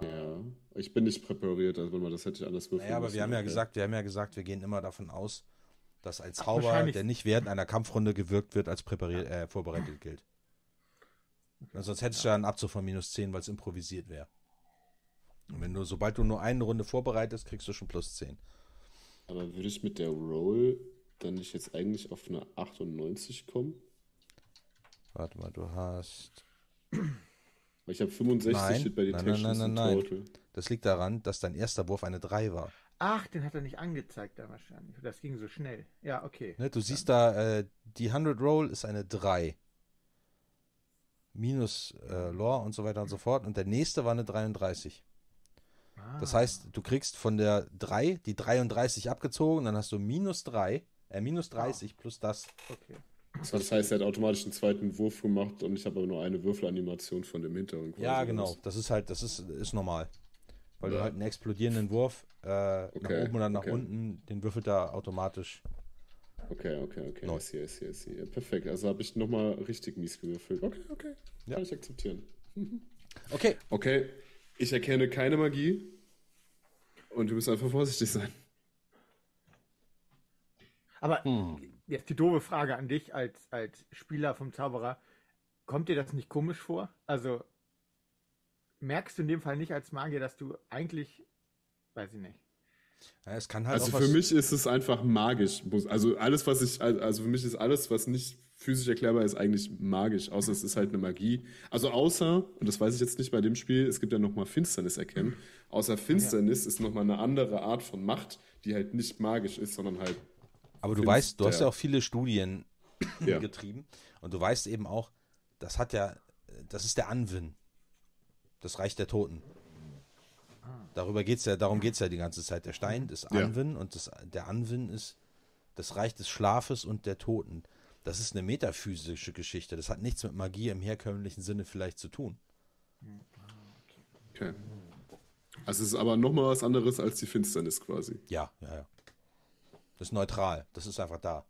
Ja, ich bin nicht präpariert, also wenn man das hätte ich anders würfeln Naja, aber müssen. wir haben ja Okay. gesagt, wir haben ja gesagt, wir gehen immer davon aus, dass ein Zauber, der nicht während einer Kampfrunde gewirkt wird, als präpariert, äh, vorbereitet gilt. Sonst hättest du ja einen Abzug von minus 10, weil es improvisiert wäre. Und wenn du, sobald du nur eine Runde vorbereitest, kriegst du schon plus 10. Aber würde ich mit der Roll dann nicht jetzt eigentlich auf eine 98 kommen? Warte mal, du hast. Weil ich habe 65 Nein, steht bei nein, nein, nein, nein, nein. Total. Das liegt daran, dass dein erster Wurf eine 3 war. Ach, den hat er nicht angezeigt da wahrscheinlich. Das ging so schnell. Ja, okay. Ne, du siehst da, äh, die 100 Roll ist eine 3. Minus äh, Lore und so weiter und so fort. Und der nächste war eine 33. Das Ah. heißt, du kriegst von der 3 die 33 abgezogen, dann hast du minus 3, äh, minus 30 plus das. Okay. Das heißt, er hat automatisch einen zweiten Wurf gemacht und ich habe aber nur eine Würfelanimation von dem Hintergrund. quasi Ja, genau. Das ist halt, das ist, ist normal. Weil du Ja. halt einen explodierenden Wurf äh, nach Okay, oben oder nach okay. unten, den würfelt er automatisch. Okay, okay, okay. Neu. I see, I see, I see. Ja, perfekt. Also habe ich nochmal richtig mies gewürfelt. Okay, okay. Ja. Kann ich akzeptieren. Okay, Okay, ich erkenne keine Magie und wir müssen einfach vorsichtig sein. Aber Hm. jetzt die doofe Frage an dich als, als Spieler vom Zauberer. Kommt dir das nicht komisch vor? Also merkst du in dem Fall nicht als Magier, dass du eigentlich, weiß ich nicht. Ja, es kann halt Also für mich ist es einfach magisch. Also alles, was ich, also für mich ist alles, was nicht physisch erklärbar ist, eigentlich magisch. Außer es ist halt eine Magie. Also außer, und das weiß ich jetzt nicht bei dem Spiel, es gibt ja nochmal Finsternis erkennen. Außer Finsternis ist nochmal eine andere Art von Macht, die halt nicht magisch ist, sondern halt, aber du Finster- weißt, du hast ja auch viele Studien ja. getrieben und du weißt eben auch, das hat ja, das ist der Anwin. Das Reich der Toten. Darüber geht's ja, darum geht es ja die ganze Zeit. Der Stein ist Ja. Anwin und das, der Anwin ist das Reich des Schlafes und der Toten. Das ist eine metaphysische Geschichte. Das hat nichts mit Magie im herkömmlichen Sinne vielleicht zu tun. Okay. Also es ist aber nochmal was anderes als die Finsternis quasi. Ja, ja, ja. Das ist neutral. Das ist einfach da.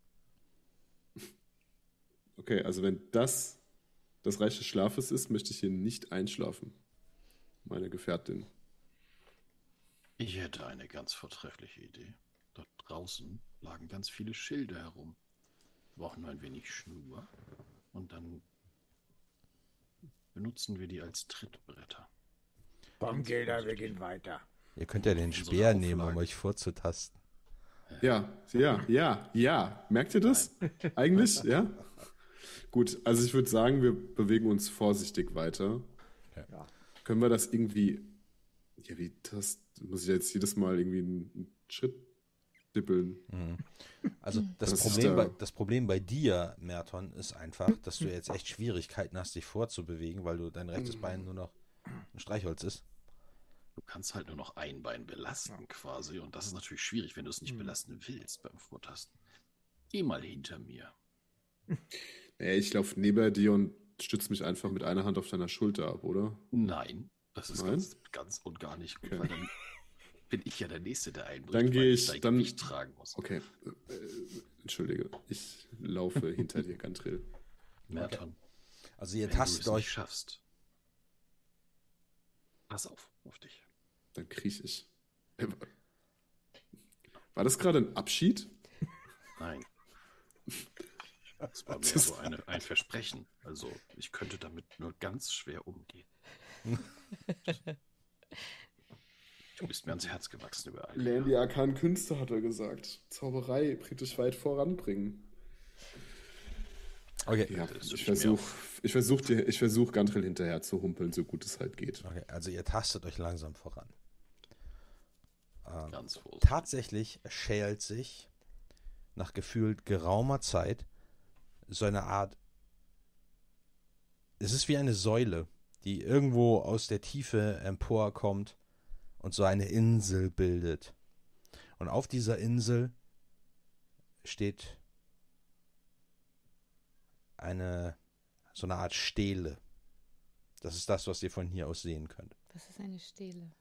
Okay, also wenn das das Reich des Schlafes ist, möchte ich hier nicht einschlafen. Meine Gefährtin. Ich hätte eine ganz vortreffliche Idee. Dort draußen lagen ganz viele Schilde herum. Wir brauchen nur ein wenig Schnur und dann benutzen wir die als Trittbretter. Komm, Gilda, wir gehen weiter. Ihr könnt ja den Speer nehmen, um euch vorzutasten. Ja, ja, ja, ja. Merkt ihr das? Eigentlich, ja? Gut, also ich würde sagen, wir bewegen uns vorsichtig weiter. Ja. Können wir das irgendwie. Ja, wie das. Muss ich jetzt jedes Mal irgendwie einen Schritt dippeln? Also das, Das ist Problem, da- bei, das Problem bei dir, Merton, ist einfach, dass du jetzt echt Schwierigkeiten hast, dich vorzubewegen, weil du dein rechtes Bein nur noch ein Streichholz ist. Du kannst halt nur noch ein Bein belasten quasi und das ist natürlich schwierig, wenn du es nicht belasten willst beim Vortasten. Geh mal hinter mir. Ey, ich laufe neben dir und stütze mich einfach mit einer Hand auf deiner Schulter ab, oder? Nein, das ist Nein? ganz, ganz und gar nicht gut, Okay. weil dann bin ich ja der Nächste, der einbricht, Dann weil gehe ich- dein dann- Gewicht tragen muss. Okay. Äh, entschuldige, ich laufe hinter dir, Gantrill. Merton, Also ihr wenn du tastet es nicht euch. schaffst, pass auf, auf dich. Dann kriech ich. Äh, War das gerade ein Abschied? Nein. Das war mehr Das so eine, ein Versprechen. Also ich könnte damit nur ganz schwer umgehen. Du bist mir ans Herz gewachsen über all Lern die arkanen Künste, hat er gesagt. Zauberei bringt dich weit voranbringen. Okay. Ja, ich versuche ich versuch, dir- ich versuch Gantrill hinterher zu humpeln, so gut es halt geht. okay. Also ihr tastet euch langsam voran. Ähm, Ganz vorsichtig. tatsächlich schält sich nach gefühlt geraumer Zeit so eine Art. Es ist wie eine Säule, die irgendwo aus der Tiefe emporkommt und so eine Insel bildet. Und auf dieser Insel steht eine so eine Art Stele. Das ist das, was ihr von hier aus sehen könnt. Was ist eine Stele?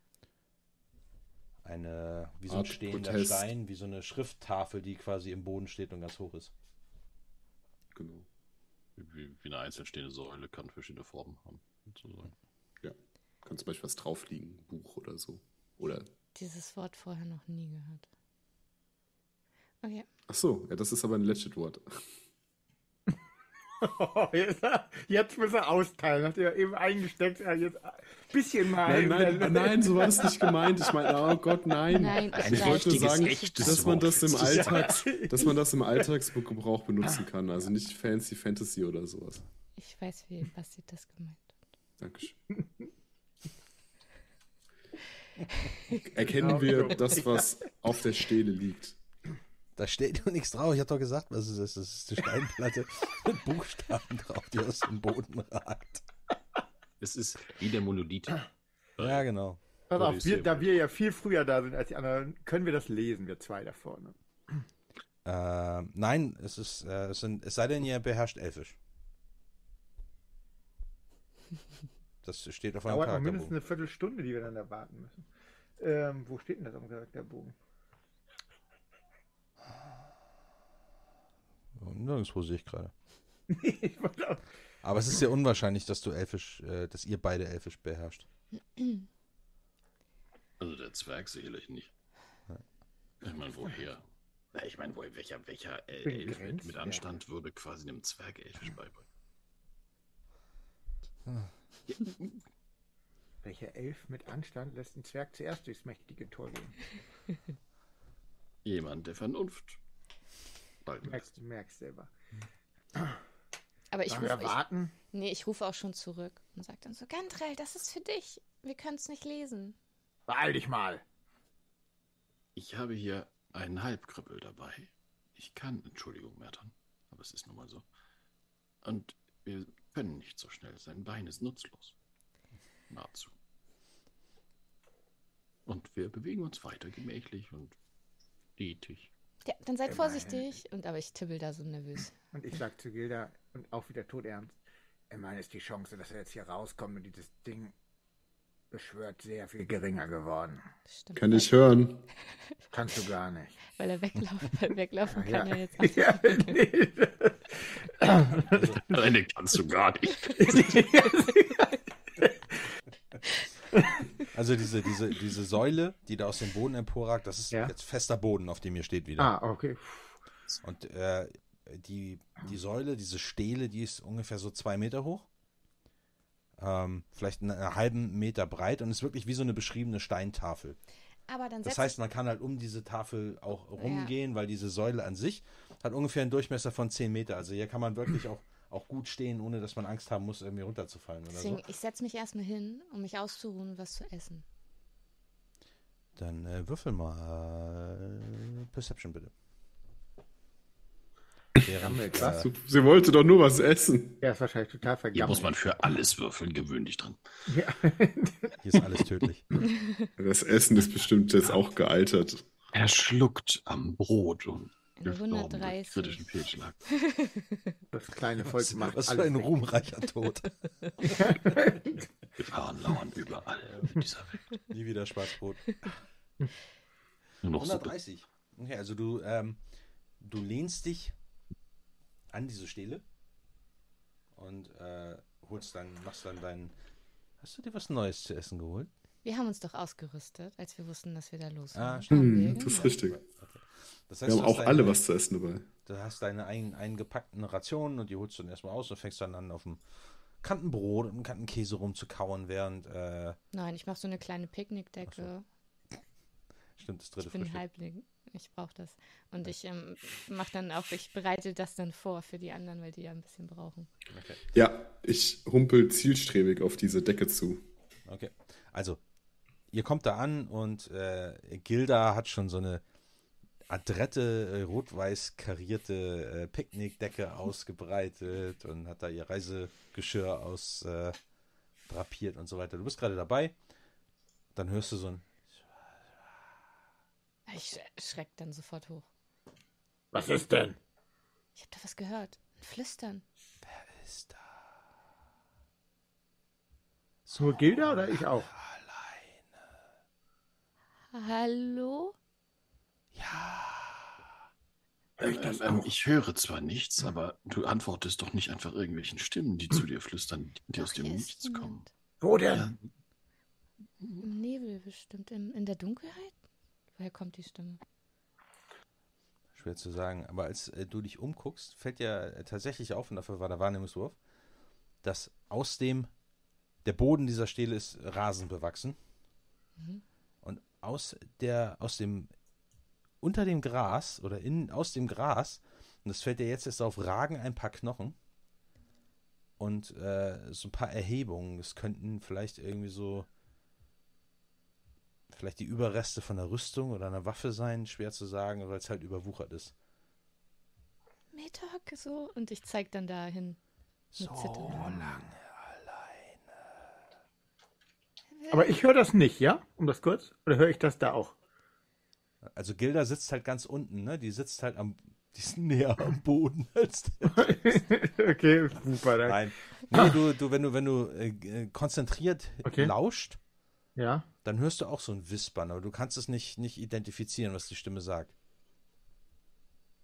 Eine, wie so ein Art stehender Protest. Stein, wie so eine Schrifttafel, die quasi im Boden steht und ganz hoch ist. Genau. Wie, wie eine einzeln stehende Säule kann verschiedene Formen haben. sozusagen. Kann zum Beispiel was drauf liegen, ein Buch oder so. Oder. Dieses Wort vorher noch nie gehört. Okay. Ach so, ja, das ist aber ein Legit-Wort. jetzt, jetzt muss er austeilen. Hat er eben eingesteckt. Ja, jetzt ein bisschen mal. Nein, nein, nein, so war das nicht gemeint. Ich meine, oh Gott, nein. Nein, Ein ich ich wollte nur sagen, dass man das im. Alltags, dass man das im Alltagsgebrauch benutzen kann. Also nicht fancy Fantasy oder sowas. Ich weiß, wie Basti das gemeint hat. Dankeschön. Erkennen wir das, was auf der Stele liegt. Da steht nur nichts drauf. Ich habe doch gesagt, was es ist. Das ist eine Steinplatte mit Buchstaben drauf, die aus dem Boden ragt. Es ist wie der Monolith. Ja, genau. Pass auf, wir, da wir ja viel früher da sind als die anderen, können wir das lesen, wir zwei da vorne. Ähm, nein, es ist, äh, es, sind, es sei denn, ihr beherrscht Elfisch. Das steht auf eurem Dauert noch mindestens Charakterbogen. eine Viertelstunde, die wir dann da warten müssen. Ähm, wo steht denn das am Charakterbogen? Nirgendwo sehe ich gerade. ich wollte auch, Aber es ist sehr unwahrscheinlich, dass du Elfisch, äh, dass ihr beide Elfisch beherrscht. Also der Zwerg sicherlich nicht. Ich meine, woher? Ich meine, woher, welcher, welcher äh, Elf mit. Anstand würde quasi einem Zwerg Elfisch beibringen? welcher Elf mit Anstand lässt den Zwerg zuerst durchs mächtige Tor gehen? Jemand der Vernunft. Bald Merkst du merkst selber. Aber ich rufe ich, warten? nee, ich rufe auch schon zurück und sage dann so, Gantrell, das ist für dich. Wir können es nicht lesen. Beeil dich mal. Ich habe hier einen Halbkrüppel dabei. Ich kann, Entschuldigung, Merton, aber es ist nun mal so. Und wir können nicht so schnell. Sein Bein ist nutzlos. Nahezu. Und wir bewegen uns weiter gemächlich und stetig. Ja, dann seid Immerhin. vorsichtig. Und aber ich tippel da so nervös. Und ich sag zu Gilda und auch wieder todernst. Immerhin ist die Chance, dass er jetzt hier rauskommt und dieses Ding beschwört, sehr viel geringer geworden. Stimmt. Kann ich hören. Kannst du gar nicht. Weil er weglaufen, weil weglaufen Ja. kann er jetzt auch. Ja, nee. Nein, den kannst du gar nicht. Also diese, diese, diese Säule, die da aus dem Boden emporragt, das ist Ja. jetzt fester Boden, auf dem ihr steht wieder. ah, okay. Und äh, die, die Säule, diese Stele, die ist ungefähr so zwei Meter hoch. Ähm, vielleicht einen, einen halben Meter breit und ist wirklich wie so eine beschriebene Steintafel. Das heißt, man kann halt um diese Tafel auch rumgehen, weil diese Säule an sich hat ungefähr einen Durchmesser von 10 Meter. Also hier kann man wirklich auch, auch gut stehen, ohne dass man Angst haben muss, irgendwie runterzufallen deswegen, so. ich setze mich erstmal hin, um mich auszuruhen und was zu essen. Dann äh, würfel mal Perception bitte. Gammelt, was? Sie wollte doch nur was essen. Er ist wahrscheinlich total Hier vergammelt. muss man für alles würfeln, gewöhn dich dran. Ja. hier ist alles tödlich. Das Essen ist bestimmt jetzt auch gealtert. Er schluckt am Brot und Eine Gestorben durch 130. Kritischen Fehlschlag. Das kleine Volk macht Was für alles ein weg. ruhmreicher Tod. Gefahren lauern überall in dieser Welt. Nie wieder Schwarzbrot. Nur noch Suppe. 130. Okay, also du, ähm, du lehnst dich an diese Stele und äh, holst dann, machst dann dein. Hast du dir was Neues zu essen geholt? Wir haben uns doch ausgerüstet, als wir wussten, dass wir da los Ah, waren. wir, Hm, das ist richtig. Das Wir du haben hast auch deine- alle was zu essen dabei. Du hast deine ein, eingepackten Rationen und die holst du dann erstmal aus und fängst dann an, auf dem Kantenbrot und dem Kantenkäse rumzukauen, während, äh, Nein, ich mache so eine kleine Picknickdecke. stimmt, das dritte Ich bin Frühstück. Halbling. Ich brauche das. Und ich ähm, mache dann auch, ich bereite das dann vor für die anderen, weil die ja ein bisschen brauchen. Okay. Ja, ich humpel zielstrebig auf diese Decke zu. Okay. Also, ihr kommt da an und äh, Gilda hat schon so eine adrette, äh, rot-weiß karierte äh, Picknickdecke ausgebreitet und hat da ihr Reisegeschirr aus äh, drapiert und so weiter. Du bist gerade dabei. Dann hörst du so ein Ich sch- schreck dann sofort hoch. Was ist denn? Ich habe da was gehört. Ein Flüstern. Wer ist da? Nur Gilda oder ich auch? Hallo? Ähm, ähm, ich höre zwar nichts, aber du antwortest doch nicht einfach irgendwelchen Stimmen, die zu dir flüstern, die aus Doch, dem hier ist Nichts kommen. Wo denn? Ja, Im Nebel bestimmt. Im, in der Dunkelheit? Woher kommt die Stimme? Schwer zu sagen. Aber als äh, du dich umguckst, fällt dir äh, tatsächlich auf, und dafür war der Wahrnehmungswurf, dass aus dem, der Boden dieser Stele ist rasenbewachsen. Mhm. Und aus der, aus dem, unter dem Gras oder in, aus dem Gras, und das fällt dir jetzt erst auf, ragen ein paar Knochen und äh, so ein paar Erhebungen. Das könnten vielleicht irgendwie so, vielleicht die Überreste von einer Rüstung oder einer Waffe sein, schwer zu sagen, weil es halt überwuchert ist. Mittag, so. Und ich zeig dann dahin. So Zittern. lange. Aber ich höre das nicht, ja? Um das kurz? Oder höre ich das da auch? Also Gilda sitzt halt ganz unten, ne? Die sitzt halt am, die ist näher am Boden als der. okay, super. Danke. Nein. Nee, du, du, wenn du, wenn du äh, äh, konzentriert Okay. lauscht, Ja. dann hörst du auch so ein Wispern, aber du kannst es nicht, nicht identifizieren, was die Stimme sagt.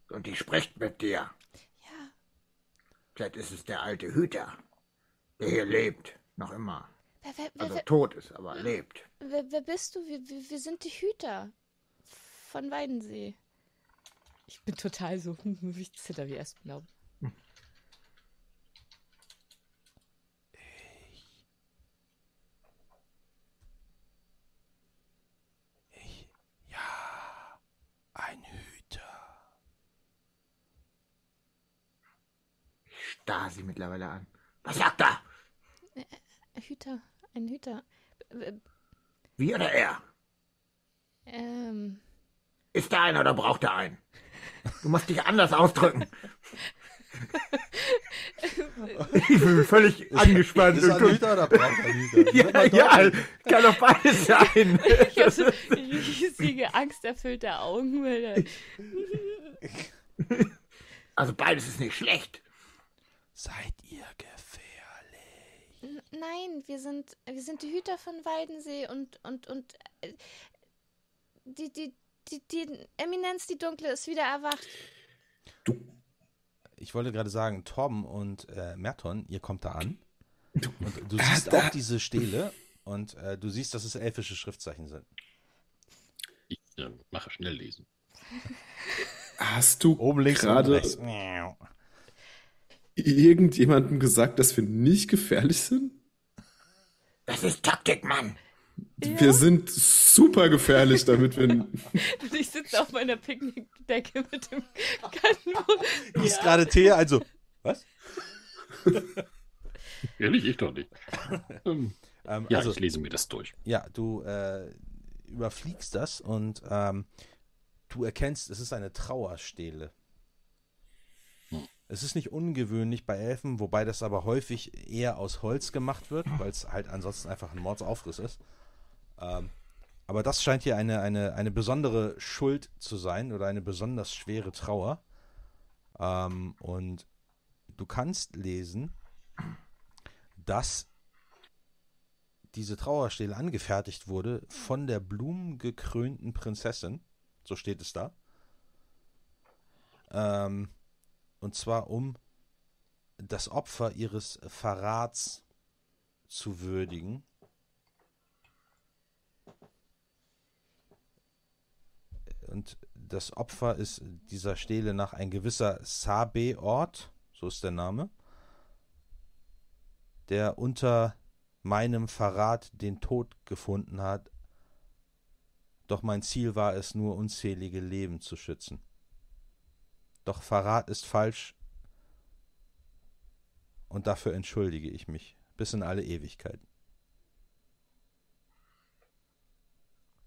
Und die spricht mit dir. Ja, Vielleicht ist es der alte Hüter, der hier lebt. Noch immer. wer, wer, wer, Also tot ist, aber lebt. wer, wer bist du? Wir, wir, wir sind die Hüter von Weidensee. Ich bin total so, ich zitter wie Espenlaub. Ja, ein Hüter. Sie mittlerweile an. Was sagt er? Hüter, ein Hüter. Äh, Wie oder er? Ähm, Ist da einer oder braucht er einen? Du musst dich anders ausdrücken. ich bin völlig angespannt. Ist ein Hüter oder braucht er einen Hüter? ja, ja, kann doch beides sein. ich habe so riesige, angsterfüllte Augen. Weil er, Also beides ist nicht schlecht. Seid ihr gefährlich? N- Nein, wir sind, wir sind die Hüter von Weidensee und, und, und äh, die, die, die, die Eminenz, die Dunkle, ist wieder erwacht. Ich wollte gerade sagen, Torben und äh, Merton, ihr kommt da an. Und du siehst auch diese Stele und äh, du siehst, dass es elfische Schriftzeichen sind. Ich äh, mache schnell lesen. Hast du Oben links und gerade. Irgendjemandem gesagt, dass wir nicht gefährlich sind? Das ist Taktik, Mann. Wir sind super gefährlich, damit wir. Und ich sitze auf meiner Picknickdecke mit dem Kantenbrot. Gießt gerade Tee, also. Was? Ehrlich, ich doch nicht. ähm, Ähm, ja, also, ich lese mir das durch. ja, du äh, überfliegst das und ähm, du erkennst, es ist eine Trauerstele. Es ist nicht ungewöhnlich bei Elfen, wobei das aber häufig eher aus Holz gemacht wird, weil es halt ansonsten einfach ein Mordsaufriss ist. Ähm, aber das scheint hier eine, eine, eine besondere Schuld zu sein oder eine besonders schwere Trauer. Ähm, und du kannst lesen, dass diese Trauerstele angefertigt wurde von der blumengekrönten Prinzessin. So steht es da. Ähm, und zwar um das Opfer ihres Verrats zu würdigen. Und das Opfer ist dieser Stele nach ein gewisser Sabe-Ort, so ist der Name, der unter meinem Verrat den Tod gefunden hat, doch mein Ziel war es nur, unzählige Leben zu schützen. Doch Verrat ist falsch, und dafür entschuldige ich mich bis in alle Ewigkeit.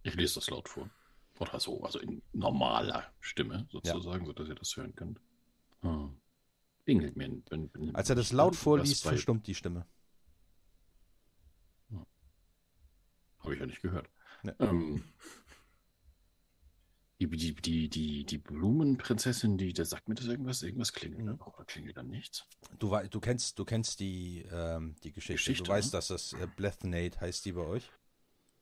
Ich lese das laut vor. Oder so, also in normaler Stimme sozusagen, ja. sodass ihr das hören könnt. Hm. Ingelt mir. Wenn, wenn Als er das laut vorliest, verstummt die Stimme. Hm. Habe ich ja nicht gehört. Nee. Ähm, die, die, die, die, die Blumenprinzessin, die, da sagt mir das irgendwas? Irgendwas klingelt mhm. oder klingelt dann nichts? Du, du kennst, du kennst die, ähm, die Geschichte. Geschichte. Du weißt, ne? dass das äh, Blethnate heißt die bei euch.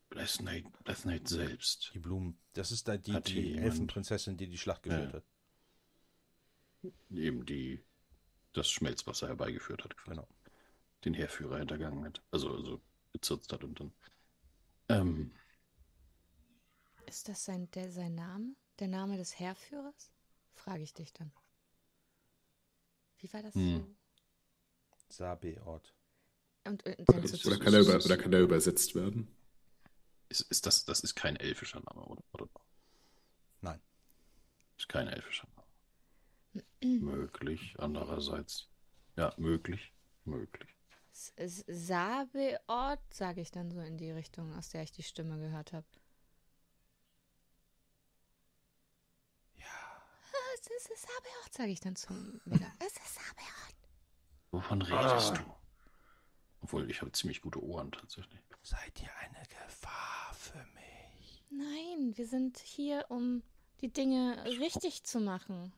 Blethnate, Blethnate selbst. Die Blumen. Das ist da die, die Elfenprinzessin, die die Schlacht geführt ja. hat. Eben die das Schmelzwasser herbeigeführt hat. Genau. Den Heerführer hintergangen hat. Also, also bezirzt hat und dann. Ähm, ist das sein, der, sein Name? Der Name des Heerführers? Frage ich dich dann. Wie war das hm. so? Sabeort. Und, und oder, oder, kann er über, oder kann er übersetzt werden? Ist, ist das, das ist kein elfischer Name, oder? oder? Nein. Ist kein elfischer Name. möglich, andererseits. Ja, möglich, möglich. Sabeort, sage ich dann so in die Richtung, aus der ich die Stimme gehört habe. Es ist Sabeort, sage ich dann zum Miller. Es ist Sabeort. Wovon redest ah. du? Obwohl, ich habe ziemlich gute Ohren tatsächlich. Seid ihr eine Gefahr für mich? Nein, wir sind hier, um die Dinge richtig zu machen.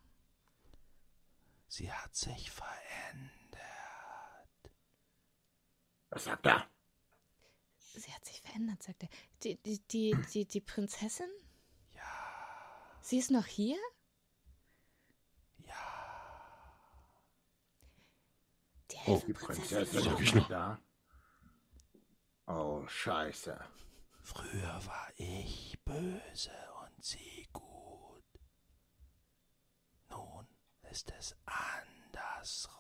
Sie hat sich verändert. Was sagt er? Sie hat sich verändert, sagt er. Die, die, die, die, die Prinzessin? Ja. Sie ist noch hier? Oh, die Prinzessin sag ich noch. Da. Oh, scheiße. Früher war ich böse und sie gut. Nun ist es andersrum.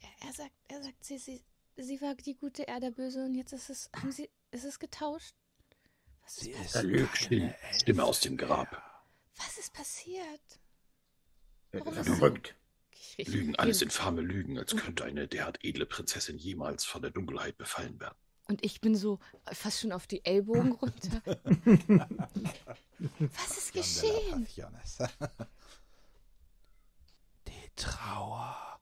Er, er sagt, er sagt, sie, sie, sie war die gute, er der Böse und jetzt ist es, haben sie, ist es getauscht? Was sie ist, ist Stimme, Stimme aus dem Grab. Was ist passiert? Warum ist verrückt? Lügen, alles infame Lügen, als könnte eine derart edle Prinzessin jemals von der Dunkelheit befallen werden. Und ich bin so fast schon auf die Ellbogen runter. Was ist geschehen? Die Trauer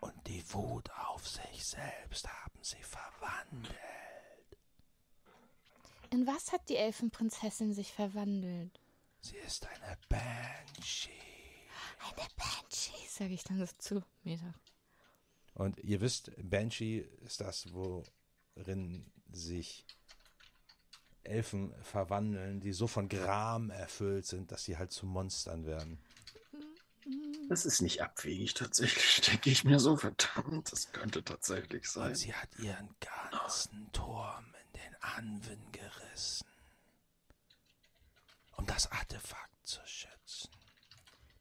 und die Wut auf sich selbst haben sie verwandelt. In was hat die Elfenprinzessin sich verwandelt? Sie ist eine Banshee. Eine Banshee, sage ich dann so zu Meta. Und ihr wisst, Banshee ist das, worin sich Elfen verwandeln, die so von Gram erfüllt sind, dass sie halt zu Monstern werden. Das ist nicht abwegig tatsächlich, denke ich mir so. Verdammt, das könnte tatsächlich sein. Und sie hat ihren ganzen Turm in den Anwin gerissen, um das Artefakt zu schützen.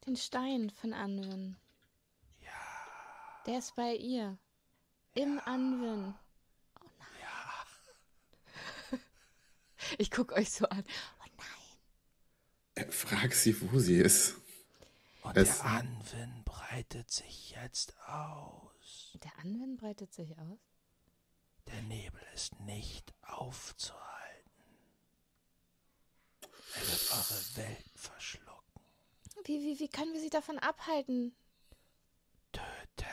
Den Stein von Anwin. Ja. Der ist bei ihr. Im ja. Anwin. Oh nein. Ja. ich gucke euch so an. Oh nein. Äh, frag sie, wo sie ist. Und es der Anwin breitet sich jetzt aus. Der Anwin breitet sich aus? Der Nebel ist nicht aufzuhalten. Er wird eure Welt verschlucken. Wie, wie, wie können wir sie davon abhalten? Töten.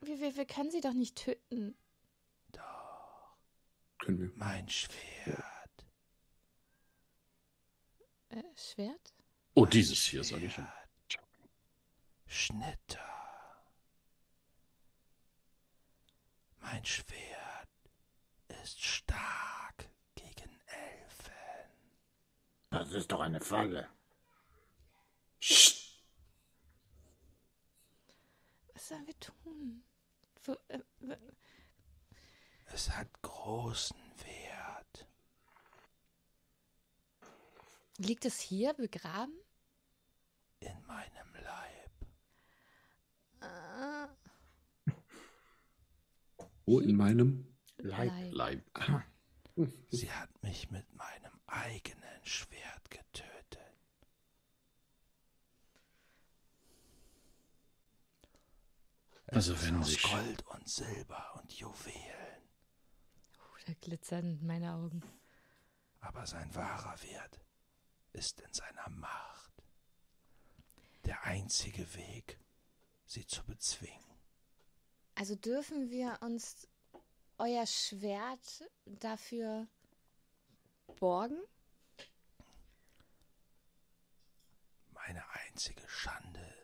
Wir, wir, wir können sie doch nicht töten. Doch. Können wir. Mein Schwert. Äh, Schwert? Oh, dieses hier, sage ich. Schnitter. Mein Schwert ist stark gegen Elfen. Das ist doch eine Falle. Was sollen wir tun? Wo, äh, Es hat großen Wert. liegt es hier begraben? in meinem Leib. Äh, Wo in meinem? Leib. Leib. Leib. Sie hat mich mit meinem eigenen Schwert getötet. Es Also ist wenn aus sich- Gold und Silber und Juwelen, Oh, da glitzern meine Augen. aber sein wahrer Wert ist in seiner Macht. Der einzige Weg, sie zu bezwingen. Also dürfen wir uns euer Schwert dafür borgen? Meine einzige Schande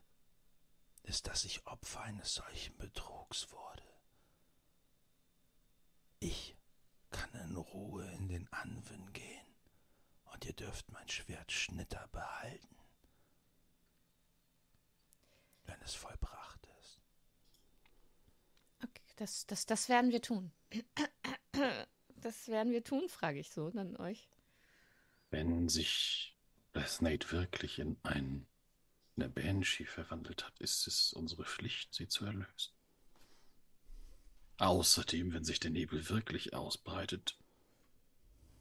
ist, dass ich Opfer eines solchen Betrugs wurde. Ich kann in Ruhe in den Anwen gehen und ihr dürft mein Schwert Schnitter behalten, wenn es vollbracht ist. Okay, das, das, das werden wir tun. Das werden wir tun, frage ich so dann euch. Wenn sich das Nate wirklich in ein, eine Banshee verwandelt hat, ist es unsere Pflicht, sie zu erlösen. Außerdem, wenn sich der Nebel wirklich ausbreitet,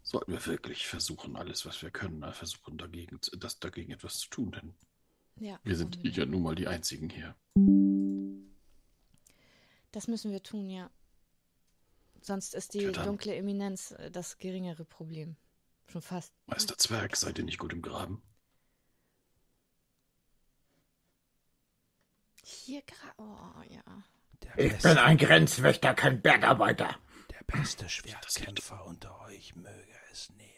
sollten wir wirklich versuchen, alles, was wir können, äh, versuchen, dagegen, das, dagegen etwas zu tun, denn Ja, wir sind unbedingt. ja nun mal die Einzigen hier. Das müssen wir tun, ja. Sonst ist die dann. dunkle Eminenz äh, das geringere Problem. Schon fast. Meister Zwerg, seid ihr nicht gut im Graben? Hier gerade. Oh, ja. Der Ich beste, bin ein Grenzwächter, kein Bergarbeiter. der beste Schwertkämpfer unter euch möge es nehmen.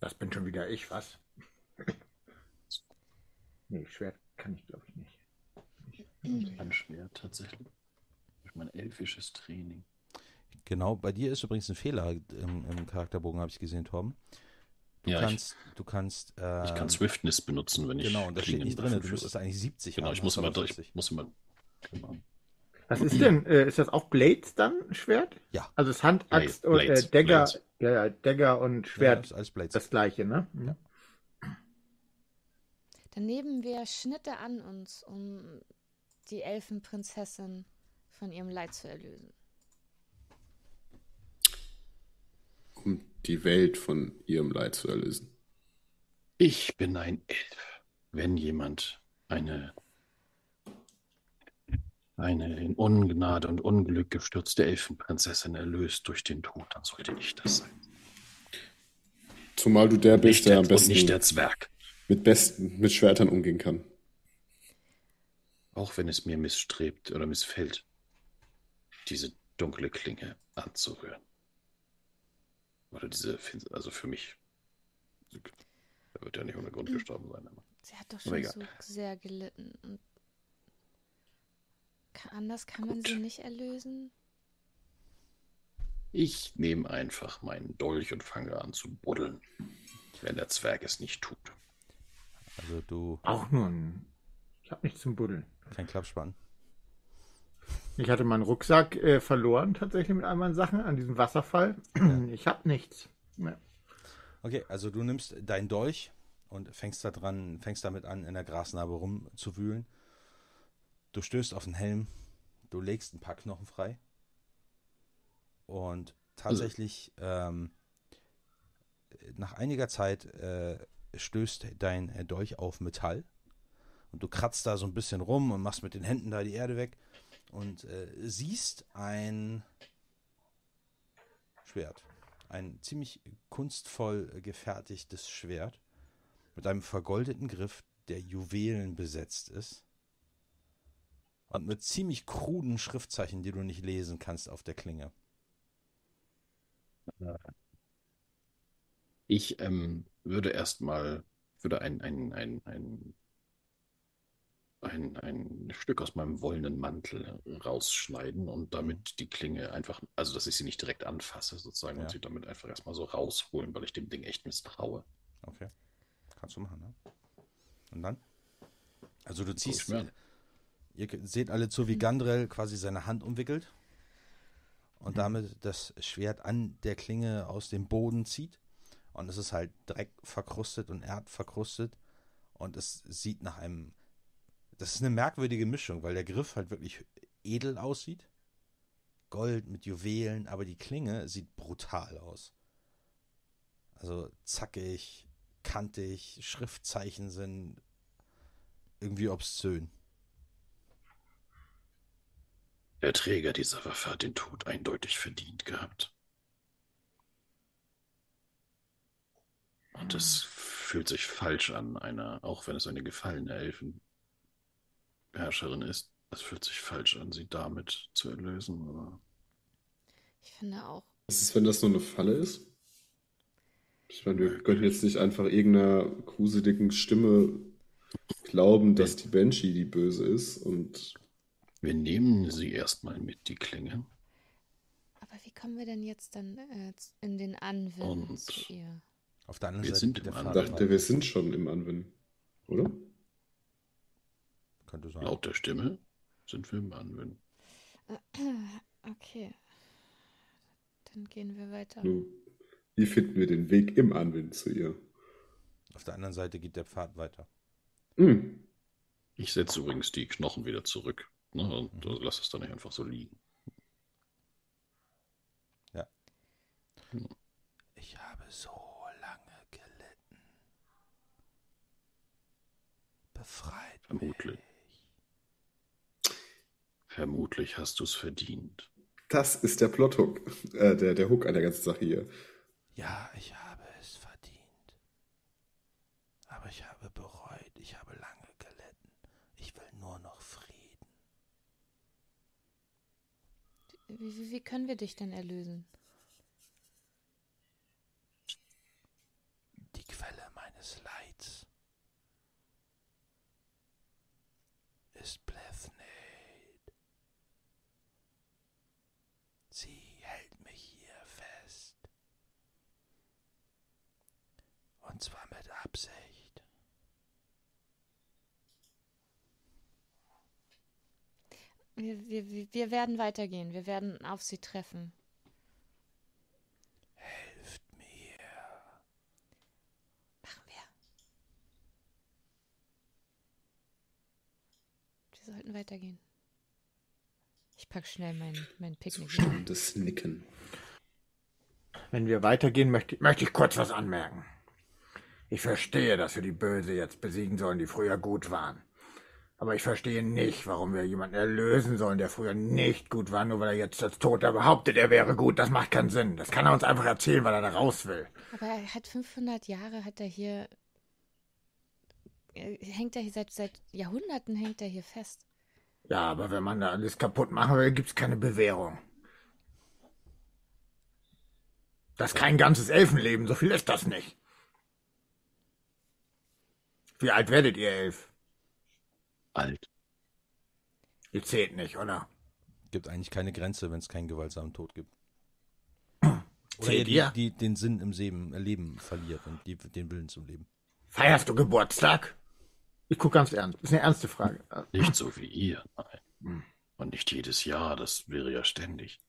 Das bin schon wieder ich, was? nee, Schwert kann ich, glaube ich, nicht. Ein Schwert tatsächlich. Durch mein elfisches Training. Genau, bei dir ist übrigens ein Fehler im, im Charakterbogen, habe ich gesehen, Torben. Du Ja, ich- kannst, du kannst, äh, Ich kann Swiftness benutzen, wenn ich. Genau, und das steht nicht drin. Du müsstest eigentlich 70 Genau, haben. ich muss immer, aber ich 40. muss immer. Genau. Was ist denn? Äh, ist das auch Blades dann, Schwert? Ja. Also es Hand, Blade- Axt und äh, Blades, Dagger. Blades. Ja, ja, Dagger und Ja, Schwert. ist alles Blades. das gleiche, ne? Ja. Dann nehmen wir Schnitte an uns, um die Elfenprinzessin von ihrem Leid zu erlösen. Um die Welt von ihrem Leid zu erlösen. Ich bin ein Elf. Wenn jemand eine, eine in Ungnade und Unglück gestürzte Elfenprinzessin erlöst durch den Tod, dann sollte ich das sein. Zumal du der bist, der der, am besten nicht der Zwerg. mit, besten mit Schwertern umgehen kann. Auch wenn es mir missstrebt oder missfällt, diese dunkle Klinge anzurühren. Oder diese, also für mich. Er wird ja nicht ohne Grund gestorben sein. Aber. Sie hat doch schon so sehr gelitten. Und anders kann man Gut. sie nicht erlösen. Ich nehme einfach meinen Dolch und fange an zu buddeln, wenn der Zwerg es nicht tut. Also du, Auch nur ein. Ich habe nichts zum Buddeln. kein Klappspann. Ich hatte meinen Rucksack äh, verloren, tatsächlich mit all meinen Sachen an diesem Wasserfall. Ich habe nichts. Ja. Okay, also du nimmst deinen Dolch und fängst da dran, fängst damit an, in der Grasnarbe rumzuwühlen. Du stößt auf den Helm, du legst ein paar Knochen frei. Und tatsächlich, ähm, nach einiger Zeit äh, stößt dein Dolch auf Metall. Und du kratzt da so ein bisschen rum und machst mit den Händen da die Erde weg. Und äh, siehst ein Schwert. Ein ziemlich kunstvoll äh, gefertigtes Schwert mit einem vergoldeten Griff, der Juwelen besetzt ist. Und mit ziemlich kruden Schriftzeichen, die du nicht lesen kannst auf der Klinge. Ich ähm, würde erstmal, würde ein, ein, ein, ein, ein, ein Stück aus meinem wollenen Mantel rausschneiden und damit die Klinge einfach, also dass ich sie nicht direkt anfasse sozusagen Ja. und sie damit einfach erstmal so rausholen, weil ich dem Ding echt misstraue. Okay. Kannst du machen, ne? Und dann? Also du ziehst, an. ihr seht alle zu, wie Gandrel quasi seine Hand umwickelt und damit das Schwert an der Klinge aus dem Boden zieht. Und es ist halt Dreck verkrustet und Erd verkrustet. Und es sieht nach einem. Das ist eine merkwürdige Mischung, weil der Griff halt wirklich edel aussieht. Gold mit Juwelen, aber die Klinge sieht brutal aus. Also zackig, kantig, Schriftzeichen sind irgendwie obszön. Der Träger dieser Waffe hat den Tod eindeutig verdient gehabt. Und es fühlt sich falsch an, einer, auch wenn es eine gefallene Elfenbeherrscherin ist, es fühlt sich falsch an, sie damit zu erlösen. Aber Ich finde auch. Was ist, wenn das nur eine Falle ist? Ich meine, wir können jetzt nicht einfach irgendeiner gruseligen Stimme glauben, dass die Banshee die Böse ist und wir nehmen sie erstmal mit, die Klinge. Aber wie kommen wir denn jetzt dann äh, in den Anwind Und- zu ihr? Auf der anderen Wir Seite sind der Anwend. Pfad dachte, wir sind schon im Anwenden. Oder? Könnte sein. Laut der Stimme sind wir im Anwenden. Okay. Dann gehen wir weiter. Wie finden wir den Weg im Anwenden zu ihr? Auf der anderen Seite geht der Pfad weiter. Hm. Ich setze übrigens die Knochen wieder zurück ne, und äh, lasse es dann nicht einfach so liegen. Ich habe so lange gelitten. Befreit Vermutlich. Vermutlich hast du es verdient. Das ist der Plothook, äh, der, der Hook an der ganzen Sache hier. Ja, ich habe es verdient. Aber ich habe bereut. Ich habe lange gelitten. Ich will nur noch Frieden. Wie, wie, wie können wir dich denn erlösen? Die Quelle meines Leids ist Blethnade. Sie hält mich hier fest. Und zwar mit Absicht. Wir, wir, wir- werden weitergehen. Wir werden auf sie treffen. Helft mir. Machen wir. Wir sollten weitergehen. Ich pack schnell mein, mein Picknick. Zustimmendes Nicken. Wenn wir weitergehen, möchte, möchte ich kurz was anmerken. Ich verstehe, dass wir die Böse jetzt besiegen sollen, die früher gut waren. Aber ich verstehe nicht, warum wir jemanden erlösen sollen, der früher nicht gut war, nur weil er jetzt als Toter behauptet, er wäre gut. Das macht keinen Sinn. Das kann er uns einfach erzählen, weil er da raus will. Aber er hat 500 Jahre, hat er hier. äh, Hängt er hier seit, seit Jahrhunderten hängt er hier fest. Ja, aber wenn man da alles kaputt machen will, gibt's keine Bewährung. Das ist kein ganzes Elfenleben, so viel ist das nicht. Wie alt werdet ihr, Elf? Alt. Ihr zählt nicht, oder? Gibt eigentlich keine Grenze, wenn es keinen gewaltsamen Tod gibt. Oder Zählt ihr die, die den Sinn im Leben, Leben verliert und die, den Willen zum Leben. Feierst du Geburtstag? Ich guck ganz ernst. Das ist eine ernste Frage. Nicht so wie ihr, nein. Und nicht jedes Jahr, das wäre ja ständig.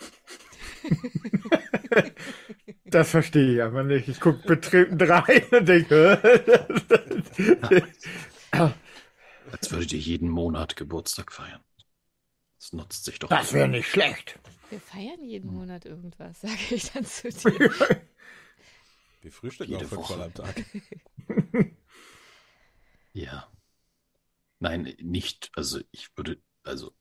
Das verstehe ich aber nicht. Ich guck betreten rein und denke, Als würdet ihr jeden Monat Geburtstag feiern. Das nutzt sich doch. das wäre nicht schlecht. Wir feiern jeden Monat irgendwas, sage ich dann zu dir. Wir frühstücken Jede auch fünfmal Woche. am Tag. Ja. Nein, nicht, also ich würde, also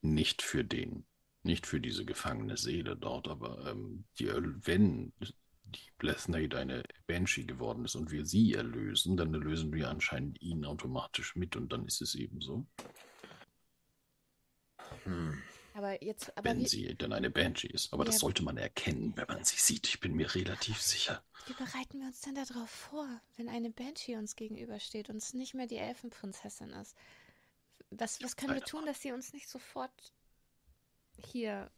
nicht für den, nicht für diese gefangene Seele dort, aber ähm, die, wenn die Blethnade eine Banshee geworden ist und wir sie erlösen, dann erlösen wir anscheinend ihn automatisch mit und dann ist es eben so. Aber jetzt, aber wenn wie, sie denn eine Banshee ist. Aber Ja. das sollte man erkennen, wenn man sie sieht. Ich bin mir relativ sicher. wie bereiten wir uns denn darauf vor, wenn eine Banshee uns gegenübersteht und es nicht mehr die Elfenprinzessin ist? Was, was können wir Keine tun, dass sie uns nicht sofort hier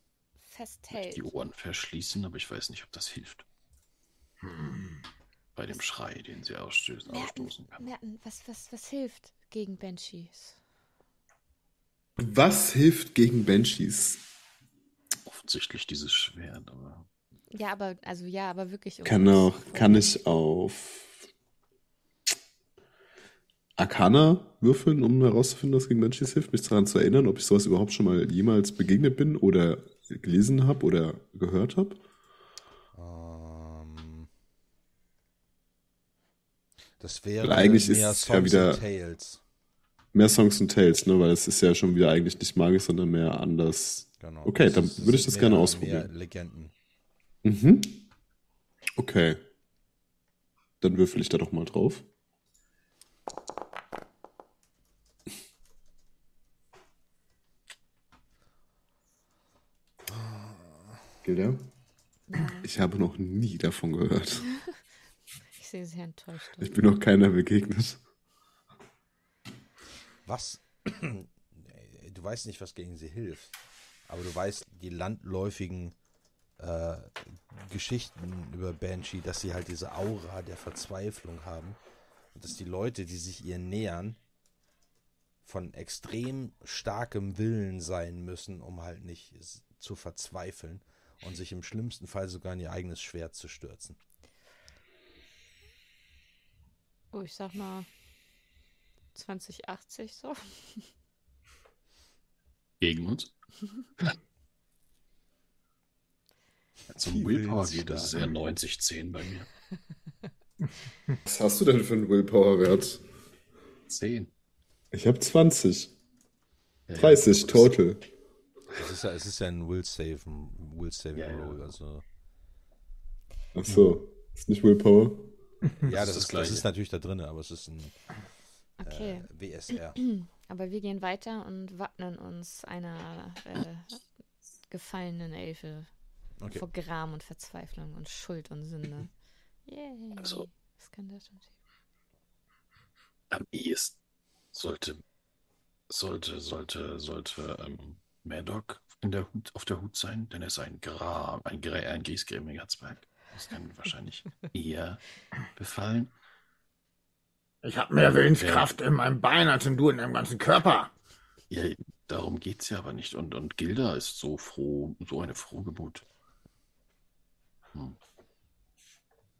festhält? Die Ohren verschließen, aber ich weiß nicht, ob das hilft. Bei dem Schrei, den sie ausstößen, Merten, ausstoßen kann. Merten, was, was, was hilft gegen Banshees? Was hilft gegen Banshees? Offensichtlich dieses Schwert, aber Ja, aber, also ja, aber wirklich. um Kann, auch, kann ich auf Arcana würfeln, um herauszufinden, was gegen Banshees hilft? Mich daran zu erinnern, ob ich sowas überhaupt schon mal jemals begegnet bin oder gelesen habe oder gehört habe? Ähm, das wäre Weil eigentlich ist mehr ja Songs wieder- and Tales. Mehr Songs und Tales, ne? Weil es ist ja schon wieder eigentlich nicht magisch, sondern mehr anders. Genau. Okay, Das dann ist- würde ich das gerne mehr- ausprobieren. Mehr Legenden. Mhm. Okay. Dann würfel ich da doch mal drauf. Gilda? Ich habe noch nie davon gehört. Ich sehe sehr enttäuscht. Ich bin noch keiner begegnet. Was? Du weißt nicht, was gegen sie hilft. Aber du weißt die landläufigen äh, Geschichten über Banshee, dass sie halt diese Aura der Verzweiflung haben. Und dass die Leute, die sich ihr nähern, von extrem starkem Willen sein müssen, um halt nicht zu verzweifeln und sich im schlimmsten Fall sogar in ihr eigenes Schwert zu stürzen. Oh, ich sag mal 2080 so. gegen uns. Zum Willpower geht das ist eher 90-10 bei mir. Was hast du denn für einen Willpower-Wert? 10. Ich habe 20. Ja, ja, 30 das- total. Es ist ja, es ist ja ein Will Save, ein Will Saving Ja, ja. Roll. Also, Ach so. Ist nicht Willpower? ja, das, das ist, das Gleiche. ist natürlich da drin, aber es ist ein Okay. äh, WSR. Aber wir gehen weiter und wappnen uns einer äh, gefallenen Elfe Okay. vor Gram und Verzweiflung und Schuld und Sünde. Yay. Also- Was kann das schon? Am ehesten sollte, sollte, sollte, sollte ähm, Maddock in der Hut, auf der Hut sein, denn er ist ein Gra, ein, Grä, ein griesgrämiger Zwerg. Das kann wahrscheinlich eher befallen. Ich habe mehr Willenskraft in meinem Bein als du in deinem ganzen Körper. Ja, darum geht es ja aber nicht. Und, und Gilda ist so froh, so eine Frohgemut. Hm.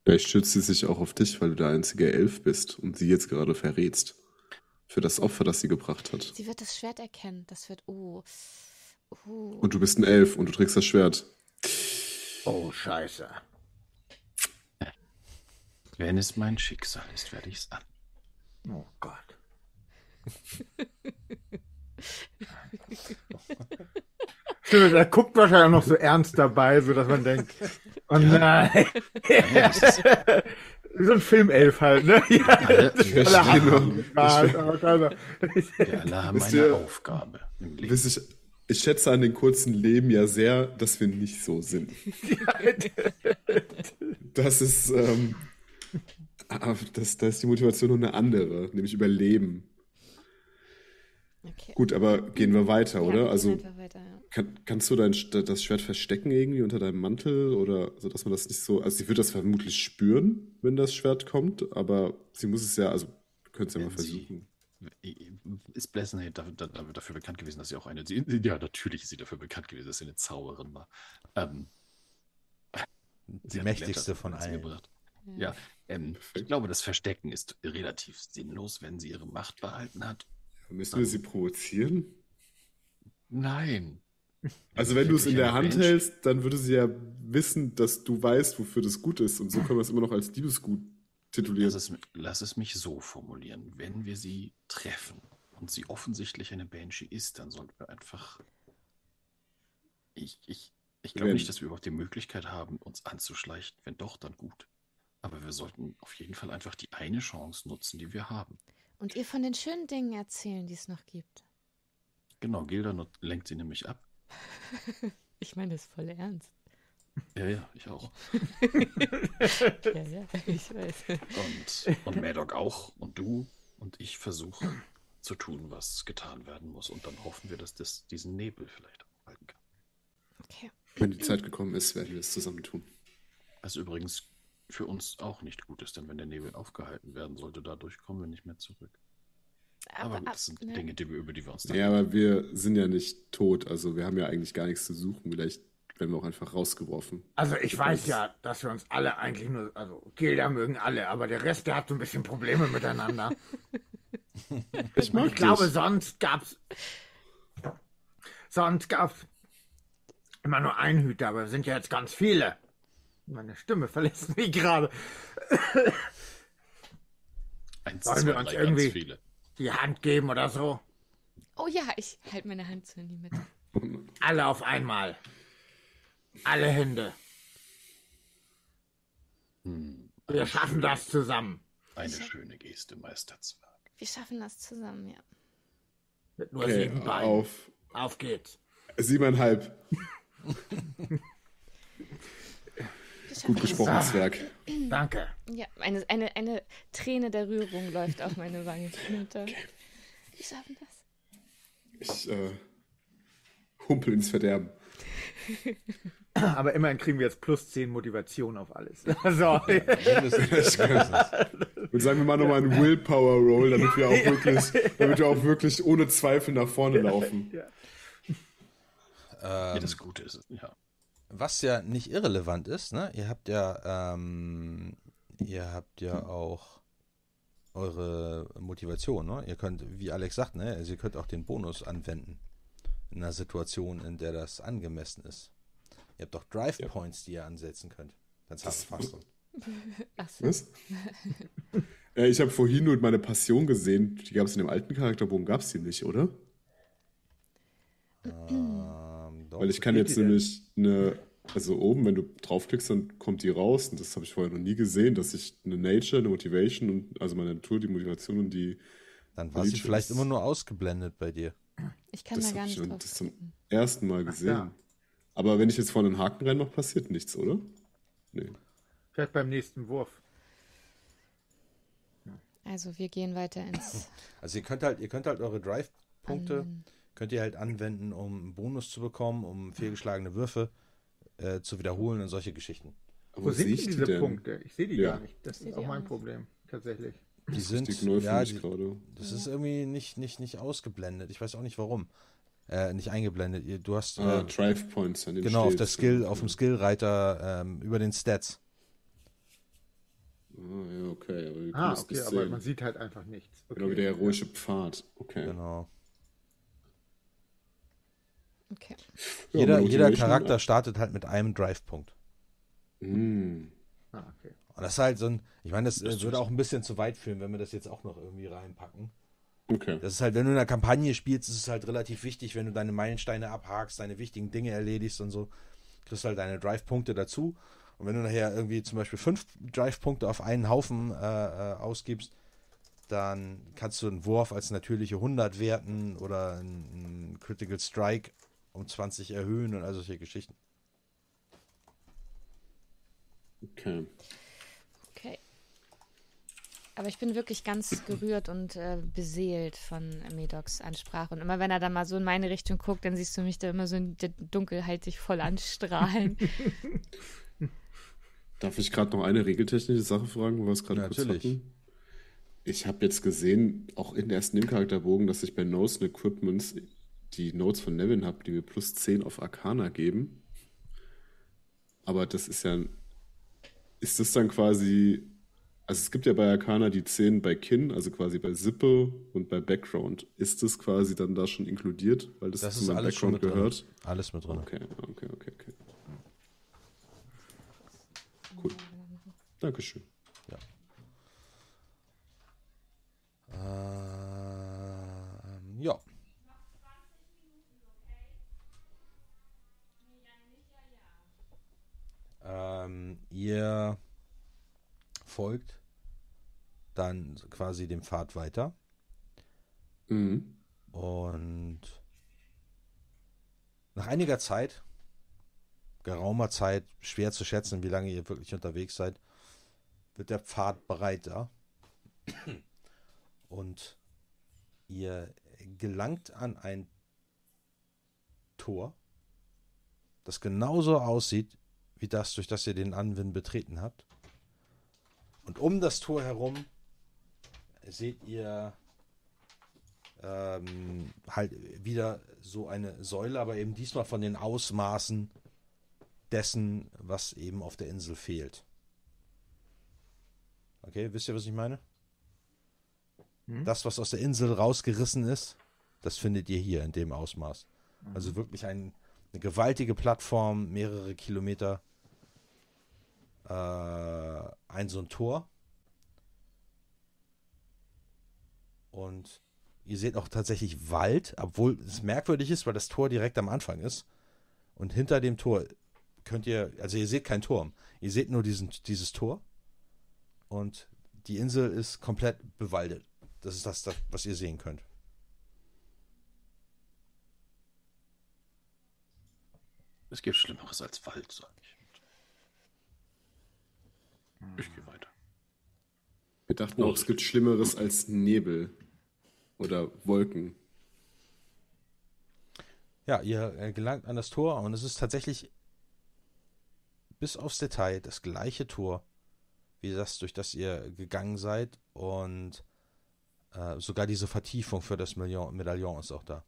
Vielleicht stützt sie sich auch auf dich, weil du der einzige Elf bist und sie jetzt gerade verrätst. Für das Opfer, das sie gebracht hat. Sie wird das Schwert erkennen. Das wird. Oh. Und du bist ein Elf und du trägst das Schwert. Oh, scheiße. Wenn es mein Schicksal ist, werde ich es an. Oh Gott. Stimmt, er guckt wahrscheinlich auch noch so ernst dabei, so dass man denkt, oh nein. Wie so ein Filmelf halt, ne? Ja, Alle, alle haben. Spaß, aber keiner- wir alle haben Wisst eine ihr- Aufgabe im Leben. Ich, schätze an den kurzen Leben ja sehr, dass wir nicht so sind. Das ist, ähm, ah, das, das ist die Motivation nur eine andere, nämlich Überleben. Okay. Gut, aber gehen wir weiter, Ja, oder? gehen Also weiter, ja. kann, kannst du dein, Sch- das Schwert verstecken irgendwie unter deinem Mantel oder so, dass man das nicht so. Also sie wird das vermutlich spüren, wenn das Schwert kommt, aber sie muss es ja, also wir können es ja mal versuchen. Ist Blessenheit dafür, dafür, bekannt gewesen, dass sie auch eine. Ja, natürlich ist sie dafür bekannt gewesen, dass sie eine Zauberin war. Ähm, Die mächtigste von allen. gebracht. Ja, ähm, ich glaube, das Verstecken ist relativ sinnlos, wenn sie ihre Macht behalten hat. Müssen wir sie provozieren? Nein. Also wenn du es in der Hand Bench? hältst, dann würde sie ja wissen, dass du weißt, wofür das gut ist. Und so können wir es immer noch als Liebesgut titulieren. Lass es, lass es mich so formulieren. Wenn wir sie treffen und sie offensichtlich eine Banshee ist, dann sollten wir einfach. Ich, ich, ich glaube nicht, dass wir überhaupt die Möglichkeit haben, uns anzuschleichen. Wenn doch, dann gut. Aber wir sollten auf jeden Fall einfach die eine Chance nutzen, die wir haben. Und ihr von den schönen Dingen erzählen, die es noch gibt. Genau, Gilda lenkt sie nämlich ab. Ich meine das voll ernst. Ja, ja, ich auch. Ja, ja, ich weiß. Und, und Maddox auch. Und du und ich versuchen zu tun, was getan werden muss. Und dann hoffen wir, dass das diesen Nebel vielleicht aufhalten kann. Okay. Wenn die Zeit gekommen ist, werden wir es zusammen tun. Was übrigens für uns auch nicht gut ist, denn wenn der Nebel aufgehalten werden sollte, dadurch kommen wir nicht mehr zurück. Aber, gut, das sind ne, Dinge, die wir, über die wir uns. Ja, aber wir sind ja nicht tot, also wir haben ja eigentlich gar nichts zu suchen. Vielleicht werden wir auch einfach rausgeworfen. Also ich weiß ja, dass wir uns alle eigentlich nur, also Gilda mögen alle, aber der Rest, der hat so ein bisschen Probleme miteinander. Ich Ich glaube, sonst gab's, sonst gab's immer nur einen Hüter, aber wir sind ja jetzt ganz viele. Meine Stimme verlässt mich gerade. Eins, Sollen wir uns irgendwie-. Die Hand geben oder so. Oh ja, ich halte meine Hand so in die Mitte. Alle auf einmal. Alle Hände. Hm, Wir schaffen das zusammen. eine schöne Geste, Meisterzwerg. Wir schaffen das zusammen, ja. Mit nur Okay, sieben Beinen. auf auf geht's. siebeneinhalb. Gut gesprochen, Zwerg. Danke. Ja, eine, eine, eine Träne der Rührung läuft auf meine Wange hinunter. Wir schaffen das. Ich äh, humpel ins Verderben. Aber immerhin kriegen wir jetzt plus 10 Motivation auf alles. So. Und sagen wir mal nochmal einen Willpower-Roll, damit wir auch wirklich, damit wir auch wirklich ohne Zweifel nach vorne laufen. Ja, das Gute ist, ja. Was ja nicht irrelevant ist, ne? Ihr habt ja, ähm, ihr habt ja auch eure Motivation, ne? Ihr könnt, wie Alex sagt, ne? Also ihr könnt auch den Bonus anwenden. In einer Situation, in der das angemessen ist. Ihr habt auch Drive Ja. Points, die ihr ansetzen könnt. Dann Das- fast so. Ach so. Was? äh, ich habe vorhin nur meine Passion gesehen. Die gab es in dem alten Charakterbogen, gab es die nicht, oder? Ähm, doch. Weil ich kann jetzt nämlich eine, also oben, wenn du draufklickst, dann kommt die raus. Und das habe ich vorher noch nie gesehen, dass ich eine Nature, eine Motivation und also meine Natur, die Motivation und die Dann war sie vielleicht immer nur ausgeblendet bei dir. Ich kann Das da gar ich nicht schon- drauf das zum- ersten Mal gesehen. ja. Aber wenn ich jetzt vorne einen Haken reinmache, passiert nichts, oder? Nee. Vielleicht beim nächsten Wurf. Also wir gehen weiter ins Also ihr könnt halt, ihr könnt halt eure Drive-Punkte, Anwenden. könnt ihr halt anwenden, um einen Bonus zu bekommen, um fehlgeschlagene Würfe äh, zu wiederholen und solche Geschichten. Aber Wo sind sehe denn ich die diese denn? Punkte? Ich sehe die Ja. gar nicht. Das ist die auch auch mein nicht. Problem, tatsächlich. Die sind, ja, die, gerade. das ist irgendwie nicht, nicht, nicht ausgeblendet. Ich weiß auch nicht warum. Äh, nicht eingeblendet. Du hast Ah, äh, Drive Points an den genau auf steht's. der Skill, auf dem Skillreiter ähm, über den Stats. Ah, ja, okay. Aber Ah, okay, aber sehen. man sieht halt einfach nichts. Okay. Genau wie der heroische Pfad. Okay. Genau. Okay. Ja, jeder, mit jeder Charakter startet halt mit einem Drive-Punkt. Mm. Ah, okay. Und das ist halt so ein, ich meine, das, Das äh, würde auch ein bisschen zu weit führen, wenn wir das jetzt auch noch irgendwie reinpacken. Okay. Das ist halt, wenn du in einer Kampagne spielst, ist es halt relativ wichtig, wenn du deine Meilensteine abhakst, deine wichtigen Dinge erledigst und so, kriegst du halt deine Drive-Punkte dazu. Und wenn du nachher irgendwie zum Beispiel fünf Drive-Punkte auf einen Haufen äh, äh, ausgibst, dann kannst du einen Wurf als natürliche 100 werten oder einen Critical Strike um 20 erhöhen und all solche Geschichten. Okay. Aber ich bin wirklich ganz gerührt und äh, beseelt von Medocs Ansprache. Und immer wenn er dann mal so in meine Richtung guckt, dann siehst du mich da immer so in der Dunkelheit sich voll anstrahlen. Darf ich gerade noch eine regeltechnische Sache fragen, wo wir es gerade kurz Natürlich. hatten? Ich habe jetzt gesehen, auch in der ersten Nebencharakterbogen, dass ich bei Notes und Equipments die Notes von Nevin habe, die mir plus 10 auf Arcana geben. Aber das ist ja. Ist das dann quasi. Also es gibt ja bei Arcana die 10 bei Kin, also quasi bei Sippe und bei Background. Ist das quasi dann da schon inkludiert, weil das, Das zu ist meinem Background drin. gehört? Alles mit drin. Okay, okay, okay, okay. Cool. Dankeschön. Ähm, ja. Ähm, ihr folgt dann quasi dem Pfad weiter Mhm. und Nach einiger Zeit, geraumer Zeit, schwer zu schätzen, wie lange ihr wirklich unterwegs seid, wird der Pfad breiter und ihr gelangt an ein Tor, das genauso aussieht wie das, durch das ihr den Anwind betreten habt. Und um das Tor herum seht ihr ähm, halt wieder so eine Säule, aber eben diesmal von den Ausmaßen dessen, was eben auf der Insel fehlt. Okay, wisst ihr, was ich meine? Hm? Das, was aus der Insel rausgerissen ist, das findet ihr hier in dem Ausmaß. Mhm. Also wirklich ein, eine gewaltige Plattform, mehrere Kilometer, äh, ein so ein Tor. Und ihr seht auch tatsächlich Wald, obwohl es merkwürdig ist, weil das Tor direkt am Anfang ist. Und hinter dem Tor könnt ihr, also ihr seht keinen Turm, ihr seht nur diesen, dieses Tor. Und die Insel ist komplett bewaldet. Das ist das, das was ihr sehen könnt. Es gibt Schlimmeres als Wald, sage ich. Ich gehe weiter. Wir dachten auch, es gibt Schlimmeres als Nebel oder Wolken. Ja, ihr äh, gelangt an das Tor und es ist tatsächlich bis aufs Detail das gleiche Tor, wie das, durch das ihr gegangen seid und äh, sogar diese Vertiefung für das Million Medaillon ist auch da.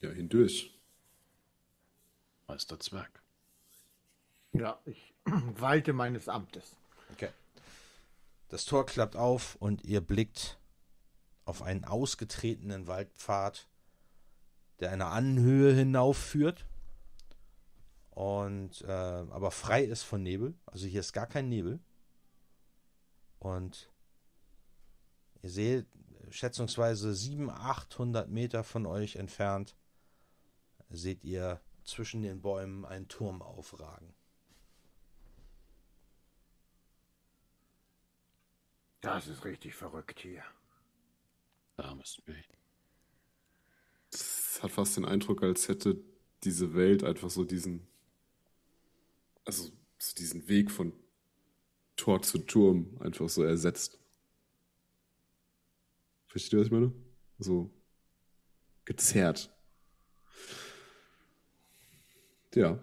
Ja, hindurch. Meister Zwerg. Ja, ich walte meines Amtes. Das Tor klappt auf und ihr blickt auf einen ausgetretenen Waldpfad, der eine Anhöhe hinaufführt und äh, aber frei ist von Nebel. Also hier ist gar kein Nebel. Und ihr seht schätzungsweise 700, 800 Meter von euch entfernt seht ihr zwischen den Bäumen einen Turm aufragen. Das ist richtig verrückt hier. Da müssen wir hin. Es hat fast den Eindruck, als hätte diese Welt einfach so diesen, also so diesen Weg von Tor zu Turm einfach so ersetzt. Versteht ihr, was ich meine? So gezerrt. Ja.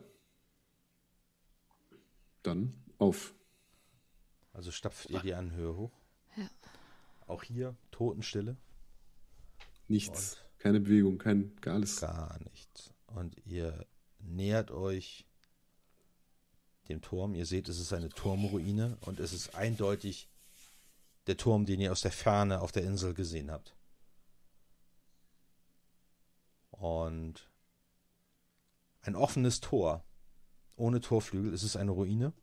Dann auf. Also stapft ihr die Anhöhe hoch? Auch hier Totenstille. Nichts. Und keine Bewegung, kein gar alles. Gar nichts. Und ihr nähert euch dem Turm. Ihr seht, es ist eine Turmruine und es ist eindeutig der Turm, den ihr aus der Ferne auf der Insel gesehen habt. Und ein offenes Tor. Ohne Torflügel. Es ist eine Ruine.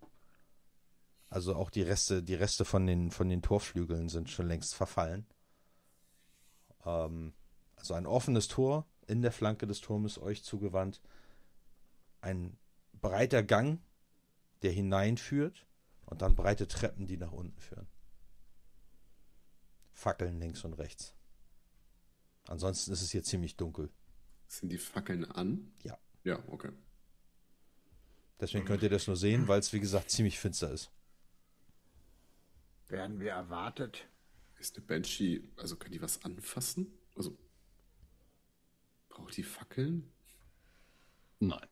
Also auch die Reste, die Reste von den, von den Torflügeln sind schon längst verfallen. Ähm, also ein offenes Tor in der Flanke des Turmes euch zugewandt. Ein breiter Gang, der hineinführt und dann breite Treppen, die nach unten führen. Fackeln links und rechts. Ansonsten ist es hier ziemlich dunkel. Sind die Fackeln an? Ja. Ja, okay. Deswegen könnt ihr das nur sehen, weil es wie gesagt ziemlich finster ist. Werden wir erwartet? Ist eine Banshee, also kann die was anfassen? Also braucht die Fackeln? Nein.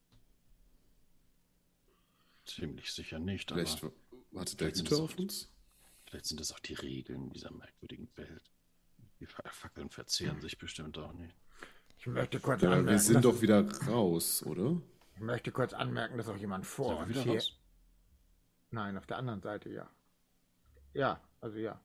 Ziemlich sicher nicht. Vielleicht wartet der Hüter auf uns? Vielleicht sind das auch die Regeln dieser merkwürdigen Welt. Die Fackeln verzehren sich bestimmt auch nicht. Ich möchte kurz ja, anmerken. Wir sind doch wieder raus, oder? Ich möchte kurz anmerken, dass auch jemand vor uns wieder hier. raus? Nein, auf der anderen Seite, ja. Ja, also ja.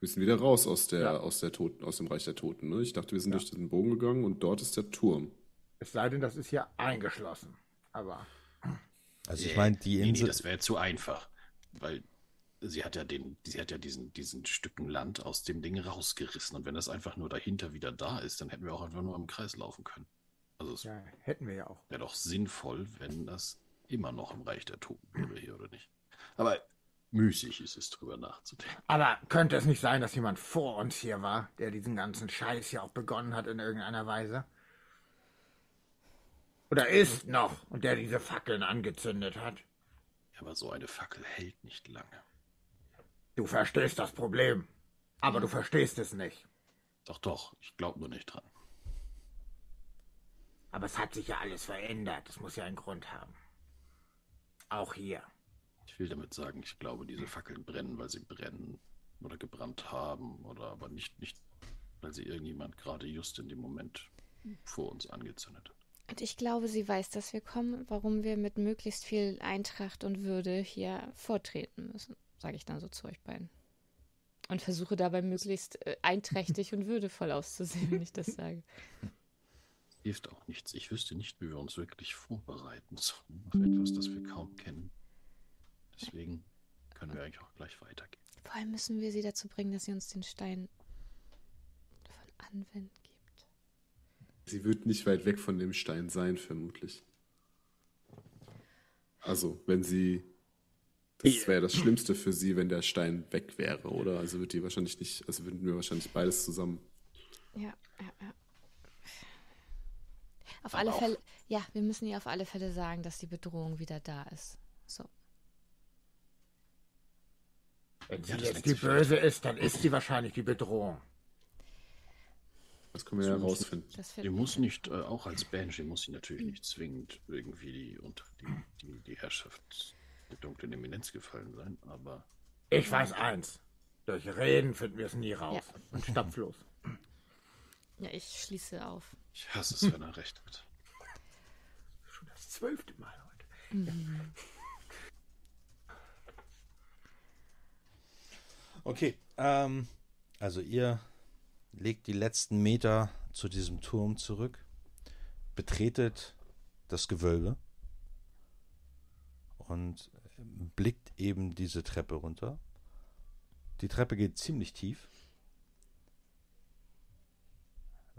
Wir sind wieder raus aus, der, Ja. aus, der Toten, aus dem Reich der Toten. Ne? Ich dachte, wir sind Ja. durch den Bogen gegangen und dort ist der Turm. Es sei denn, das ist hier eingeschlossen. Aber Also ich meine, die Nee, nee, Insel. das wäre zu einfach. Weil sie hat ja den, sie hat ja diesen, diesen Stücken Land aus dem Ding rausgerissen. Und wenn das einfach nur dahinter wieder da ist, dann hätten wir auch einfach nur im Kreis laufen können. Also es ja, hätten wir ja auch. wäre doch sinnvoll, wenn das immer noch im Reich der Toten wäre hier, oder nicht? Aber müßig ist es, drüber nachzudenken. Aber könnte es nicht sein, dass jemand vor uns hier war, der diesen ganzen Scheiß hier auch begonnen hat in irgendeiner Weise? Oder ist noch und der diese Fackeln angezündet hat? Aber so eine Fackel hält nicht lange. Du verstehst das Problem, aber du verstehst es nicht. Doch, doch, ich glaube nur nicht dran. Aber es hat sich ja alles verändert. Es muss ja einen Grund haben. Auch hier. Ich will damit sagen, ich glaube, diese Fackeln brennen, weil sie brennen oder gebrannt haben oder aber nicht, nicht weil sie irgendjemand gerade just in dem Moment vor uns angezündet hat. Und ich glaube, sie weiß, dass wir kommen, warum wir mit möglichst viel Eintracht und Würde hier vortreten müssen, sage ich dann so zu euch beiden. Und versuche dabei möglichst äh, einträchtig und würdevoll auszusehen, wenn ich das sage. Hilft auch nichts. Ich wüsste nicht, wie wir uns wirklich vorbereiten sollen auf etwas, das wir kaum kennen. Deswegen können wir eigentlich auch gleich weitergehen. Vor allem müssen wir sie dazu bringen, dass sie uns den Stein von Anwend gibt. Sie wird nicht weit weg von dem Stein sein, vermutlich. Also, wenn sie. Das wäre das Schlimmste für sie, wenn der Stein weg wäre, oder? Also wird die wahrscheinlich nicht, also würden wir wahrscheinlich beides zusammen. Ja, ja, ja. Auf Aber alle auch- Fälle, ja, wir müssen ihr auf alle Fälle sagen, dass die Bedrohung wieder da ist. So. Wenn sie Ja, das jetzt die Böse ist, dann ist sie wahrscheinlich die Bedrohung. Das können wir ja So. herausfinden. Das Sie finden muss nicht, äh, auch als Banshee muss sie natürlich nicht zwingend irgendwie die, unter die, die, die Herrschaft der dunklen Eminenz gefallen sein, aber Ich weiß eins. Durch Reden finden wir es nie raus. Und stapflos. Ja, ich schließe auf. ich hasse es, wenn er recht hat. Schon das zwölfte Mal heute. Okay, ähm, also ihr legt die letzten Meter zu diesem Turm zurück, betretet das Gewölbe und blickt eben diese Treppe runter. Die Treppe geht ziemlich tief.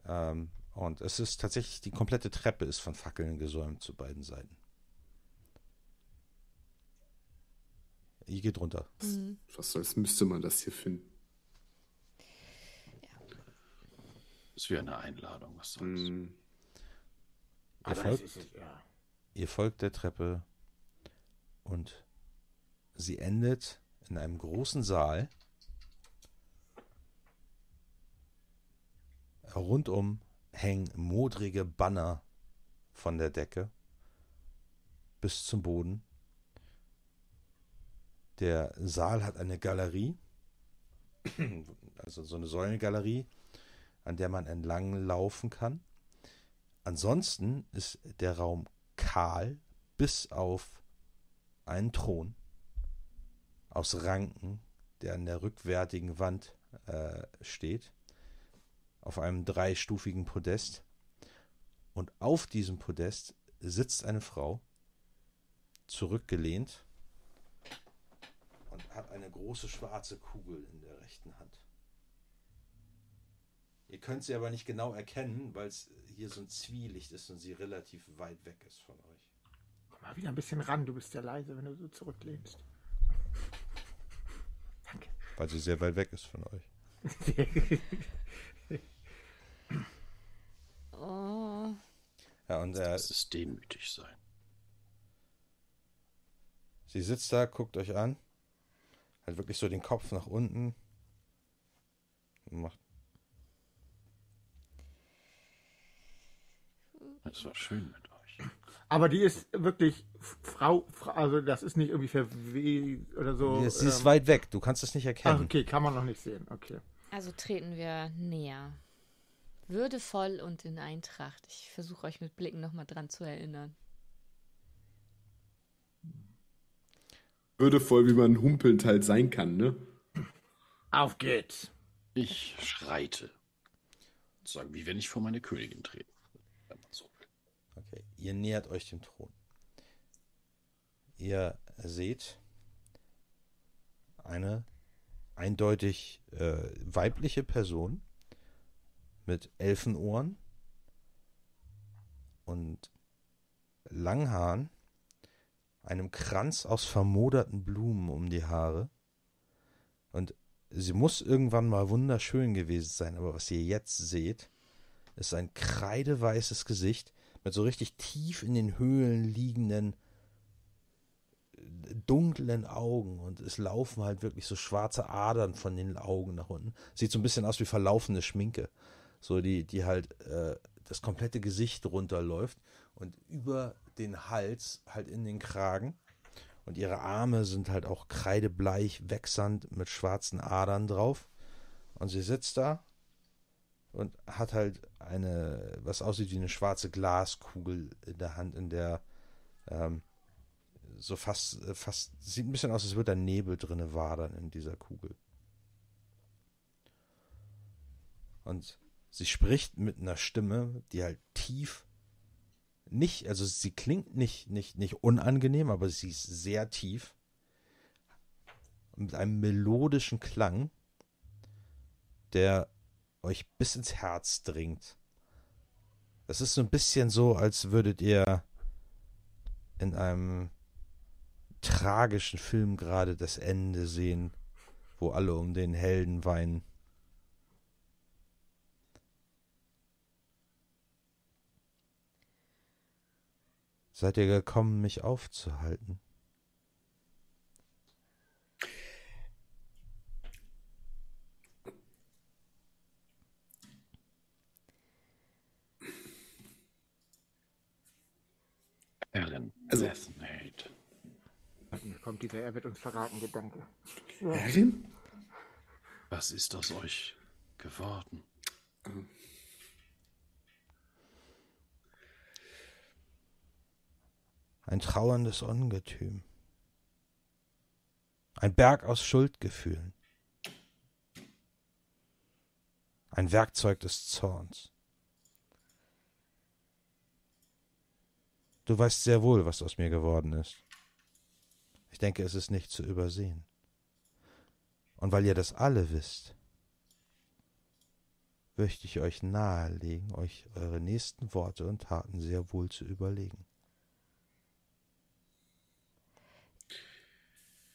Ähm, und es ist tatsächlich, die komplette Treppe ist von Fackeln gesäumt zu beiden Seiten. Ihr geht runter. Mhm. Fast so, als müsste man das hier finden. Es wäre eine Einladung, was soll's. Hm, Ihr folgt, ist es, ja. ihr folgt der Treppe und sie endet in einem großen Saal. Rundum hängen modrige Banner von der Decke bis zum Boden. Der Saal hat eine Galerie, also so eine Säulengalerie, an der man entlang laufen kann. Ansonsten ist der Raum kahl bis auf einen Thron aus Ranken, der an der rückwärtigen Wand äh, steht, auf einem dreistufigen Podest. Und auf diesem Podest sitzt eine Frau, zurückgelehnt hat eine große schwarze Kugel in der rechten Hand. Ihr könnt sie aber nicht genau erkennen, weil es hier so ein Zwielicht ist und sie relativ weit weg ist von euch. Komm mal wieder ein bisschen ran. Du bist ja leise, wenn du so zurücklehnst. Danke. Weil sie sehr weit weg ist von euch. Oh, Ja, und äh, Das ist demütig sein. sie sitzt da, guckt euch an, hat wirklich so den Kopf nach unten. und Macht, Es war schön mit euch. Aber die ist wirklich Frau, Frau also das ist nicht irgendwie verweh oder so. sie ist ähm, weit weg, du kannst es nicht Ach, erkennen. okay, kann man noch nicht sehen. Okay. also treten wir näher. Würdevoll und in Eintracht. Ich versuche euch mit Blicken nochmal dran zu erinnern. Würdevoll, wie man humpelnd halt sein kann, ne? Auf geht's. Ich schreite. Sagen, wie wenn ich vor meine Königin trete. So. Okay, ihr nähert euch dem Thron. Ihr seht eine eindeutig äh, weibliche Person mit Elfenohren und langen Haaren, einem Kranz aus vermoderten Blumen um die Haare. Und sie muss irgendwann mal wunderschön gewesen sein, aber was ihr jetzt seht, ist ein kreideweißes Gesicht mit so richtig tief in den Höhlen liegenden dunklen Augen und es laufen halt wirklich so schwarze Adern von den Augen nach unten. Sieht so ein bisschen aus wie verlaufene Schminke. So die, die halt äh, das komplette Gesicht runterläuft und über den Hals halt in den Kragen. Und ihre Arme sind halt auch kreidebleich, wechselnd mit schwarzen Adern drauf. Und sie sitzt da und hat halt eine, was aussieht wie eine schwarze Glaskugel in der Hand, in der ähm, so fast, äh, fast, sieht ein bisschen aus, als würde da Nebel drinne wadern in dieser Kugel. Und sie spricht mit einer Stimme, die halt tief nicht, also sie klingt nicht, nicht, nicht unangenehm, aber sie ist sehr tief. Mit einem melodischen Klang, der euch bis ins Herz dringt. Das ist so ein bisschen so, als würdet ihr in einem tragischen Film gerade das Ende sehen, wo alle um den Helden weinen. Seid ihr gekommen, mich aufzuhalten? Also- Deathmate. Mir kommt dieser Er wird uns verraten Gedanke. Erin? Was ist aus euch geworden? Ein trauerndes Ungetüm. Ein Berg aus Schuldgefühlen. Ein Werkzeug des Zorns. Du weißt sehr wohl, was aus mir geworden ist. Ich denke, es ist nicht zu übersehen. Und weil ihr das alle wisst, möchte ich euch nahelegen, euch eure nächsten Worte und Taten sehr wohl zu überlegen.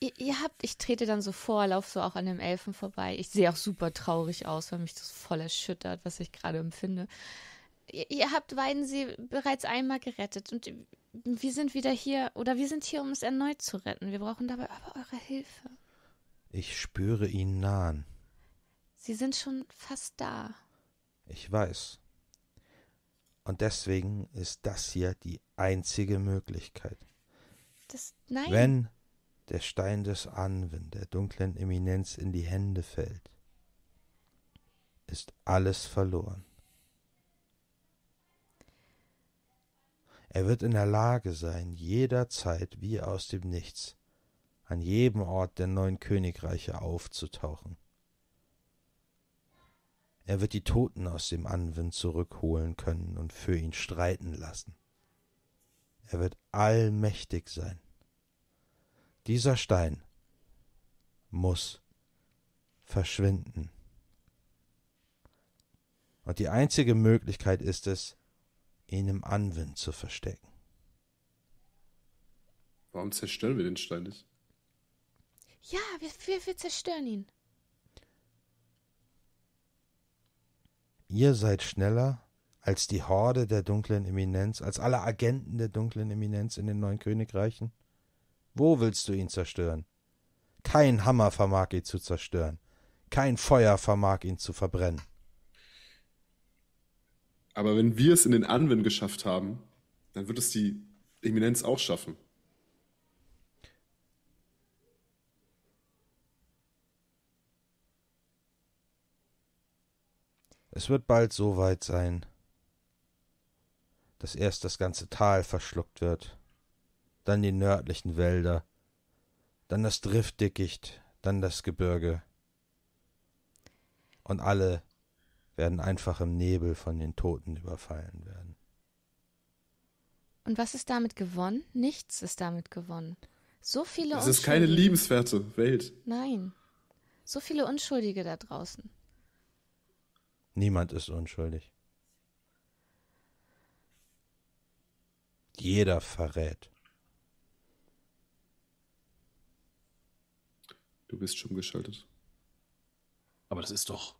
Ihr, ihr habt, ich trete dann so vor, laufe so auch an dem Elfen vorbei. Ich sehe auch super traurig aus, weil mich das voll erschüttert, was ich gerade empfinde. Ihr, ihr habt Weidensee bereits einmal gerettet und wir sind wieder hier, oder wir sind hier, um es erneut zu retten. Wir brauchen dabei aber eure Hilfe. Ich spüre ihn nahen. Sie sind schon fast da. Ich weiß. Und deswegen ist das hier die einzige Möglichkeit. Das, nein. Wenn der Stein des Anwen der dunklen Eminenz in die Hände fällt, ist alles verloren. Er wird in der Lage sein, jederzeit wie aus dem Nichts an jedem Ort der neuen Königreiche aufzutauchen. Er wird die Toten aus dem Anwind zurückholen können und für ihn streiten lassen. Er wird allmächtig sein. Dieser Stein muss verschwinden. Und die einzige Möglichkeit ist es, ihn im Anwind zu verstecken. Warum zerstören wir den Stein nicht? Ja, wir, wir, wir zerstören ihn. Ihr seid schneller als die Horde der dunklen Eminenz, als alle Agenten der dunklen Eminenz in den neuen Königreichen? Wo willst du ihn zerstören? Kein Hammer vermag ihn zu zerstören. Kein Feuer vermag ihn zu verbrennen. Aber wenn wir es in den Anwend geschafft haben, dann wird es die Eminenz auch schaffen. Es wird bald so weit sein, dass erst das ganze Tal verschluckt wird, dann die nördlichen Wälder, dann das Driftdickicht, dann das Gebirge. Und alle werden einfach im Nebel von den Toten überfallen werden. Und was ist damit gewonnen? Nichts ist damit gewonnen. So viele Das ist keine Unschuldige. liebenswerte Welt. Nein. So viele Unschuldige da draußen. Niemand ist unschuldig. Jeder verrät. Du bist schon geschaltet. Aber das ist doch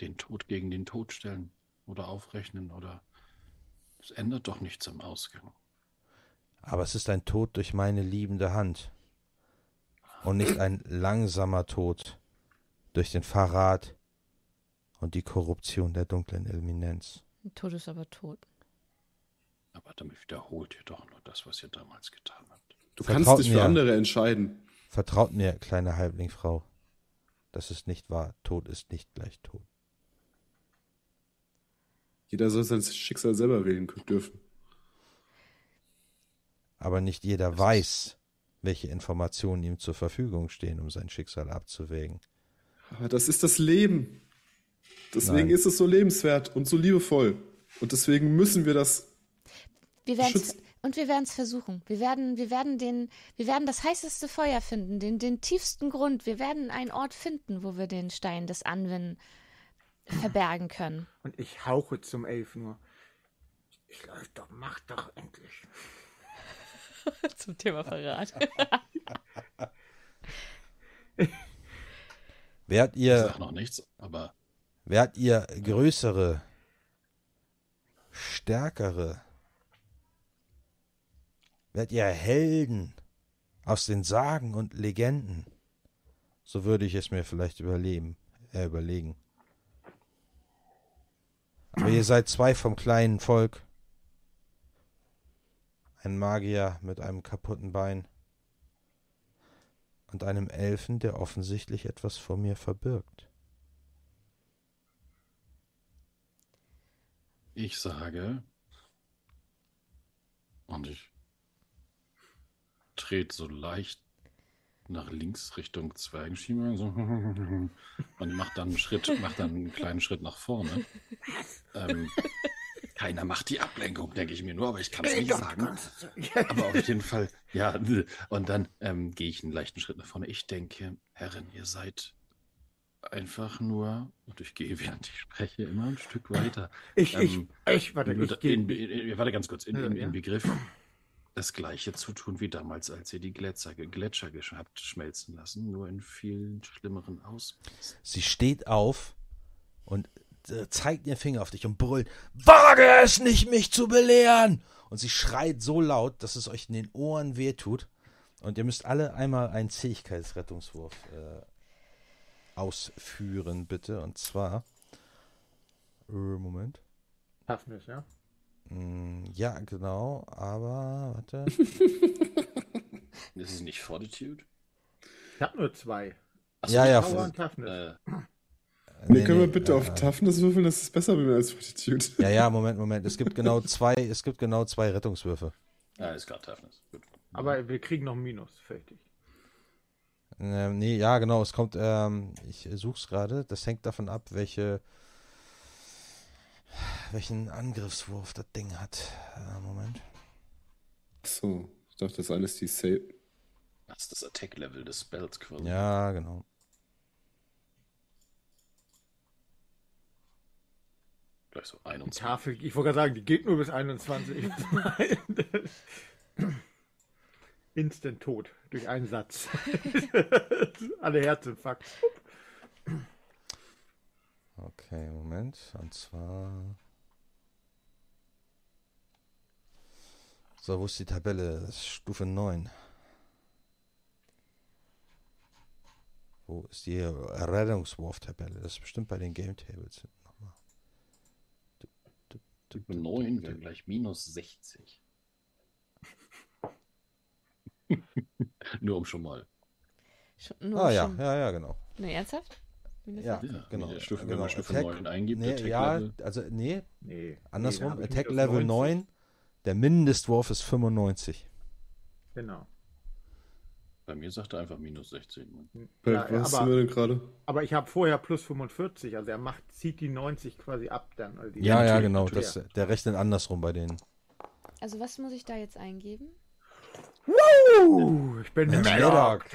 den Tod gegen den Tod stellen oder aufrechnen oder. Es ändert doch nichts am Ausgang. Aber es ist ein Tod durch meine liebende Hand. Und nicht ein langsamer Tod durch den Verrat und die Korruption der dunklen Eminenz. Tod ist aber tot. Aber damit wiederholt ihr doch nur das, was ihr damals getan habt. Du Vertraut kannst dich für mir. andere entscheiden. Vertraut mir, kleine Halblingfrau. Das ist nicht wahr. Tod ist nicht gleich Tod. Jeder soll sein Schicksal selber wählen dürfen. Aber nicht jeder weiß, welche Informationen ihm zur Verfügung stehen, um sein Schicksal abzuwägen. Aber das ist das Leben. Deswegen Nein. ist es so lebenswert und so liebevoll. Und deswegen müssen wir das. Wir Schütz- und wir werden es versuchen. Wir werden, wir werden den, wir werden das heißeste Feuer finden, den, den tiefsten Grund. Wir werden einen Ort finden, wo wir den Stein des Anwen verbergen können. Und ich hauche zum Elf nur. Ich läuft doch, mach doch endlich. Zum Thema Verrat. Wärt Ich ihr, sag noch nichts, aber wärt ihr größere, stärkere, wärt ihr Helden aus den Sagen und Legenden, so würde ich es mir vielleicht überleben, äh, überlegen. Aber ihr seid zwei vom kleinen Volk. Ein Magier mit einem kaputten Bein. Und einem Elfen, der offensichtlich etwas vor mir verbirgt. ich sage. Und ich trete so leicht nach links Richtung Zwergenschieber. So. Und mach dann einen Schritt, mach dann einen kleinen Schritt nach vorne. Ähm, keiner macht die Ablenkung, denke ich mir nur, aber ich kann es nicht sagen. Aber auf jeden Fall, ja. Und dann ähm, gehe ich einen leichten Schritt nach vorne. Ich denke, Herren, ihr seid einfach nur, und ich gehe, während ich spreche, immer ein Stück weiter. Ich, ich, Ähm, ich, warte, ich da- gehe. in, in, warte ganz kurz, in, Ja, ja. in Begriff, das gleiche zu tun wie damals, als ihr die Gletscher, Gletscher habt schmelzen lassen, nur in viel schlimmeren Ausmaßen. Sie steht auf und äh, zeigt ihren Finger auf dich und brüllt: Wage es nicht, mich zu belehren! Und sie schreit so laut, dass es euch in den Ohren wehtut. Und ihr müsst alle einmal einen Zähigkeitsrettungswurf äh, ausführen, bitte. Und zwar. Äh, Moment. Ja? Mm, Ja, genau, aber warte. Ist es nicht Fortitude? Ich habe nur zwei. Achso, Ja, ja, Power und Toughness. Äh, Nee, Nee, können wir nee, bitte äh, auf Toughness würfeln? Das ist besser als Fortitude. Ja, ja, Moment, Moment. Es gibt genau zwei, es gibt genau zwei Rettungswürfe. ah, ist gerade Toughness. Gut. Aber wir kriegen noch ein Minus, fertig. Ähm, nee, ja, genau, es kommt, ähm, ich such's gerade. Das hängt davon ab, welche, welchen Angriffswurf das Ding hat. Äh, Moment. So, ich dachte, das ist die Save. Das ist das Attack-Level des Spells quasi. Ja, genau. Gleich so 21. Tafel, ich wollte gerade sagen, die geht nur bis 21. Instant tot durch einen Satz. Alle Herzinfarkt. Okay, Moment. Und zwar. So, wo ist die Tabelle? Das ist Stufe 9. Wo ist die Rettungswurf-Tabelle? Das ist bestimmt bei den Game Tables. Nochmal. 9 wäre gleich minus 60. Nur um schon mal. Schon, nur Ah ja, schon- ja, ja, genau. Ne, ernsthaft? Ja? Ja, genau. wenn, der Stufe, wenn genau. man Stufe Attack- 9 eingibt, Nee, Attack ja, Level. also nee, Nee. andersrum. nee, Attack Level 90. 9. Der Mindestwurf ist 95. Genau. Bei mir sagt er einfach minus 16. Bei Ja, was sind aber, wir denn gerade? aber ich habe vorher plus 45, also er macht, zieht die 90 quasi ab dann. Also die Ja, ja, genau. Das, der rechnet andersrum bei denen. Also was muss ich da jetzt eingeben? Uh, ich bin der Maddock.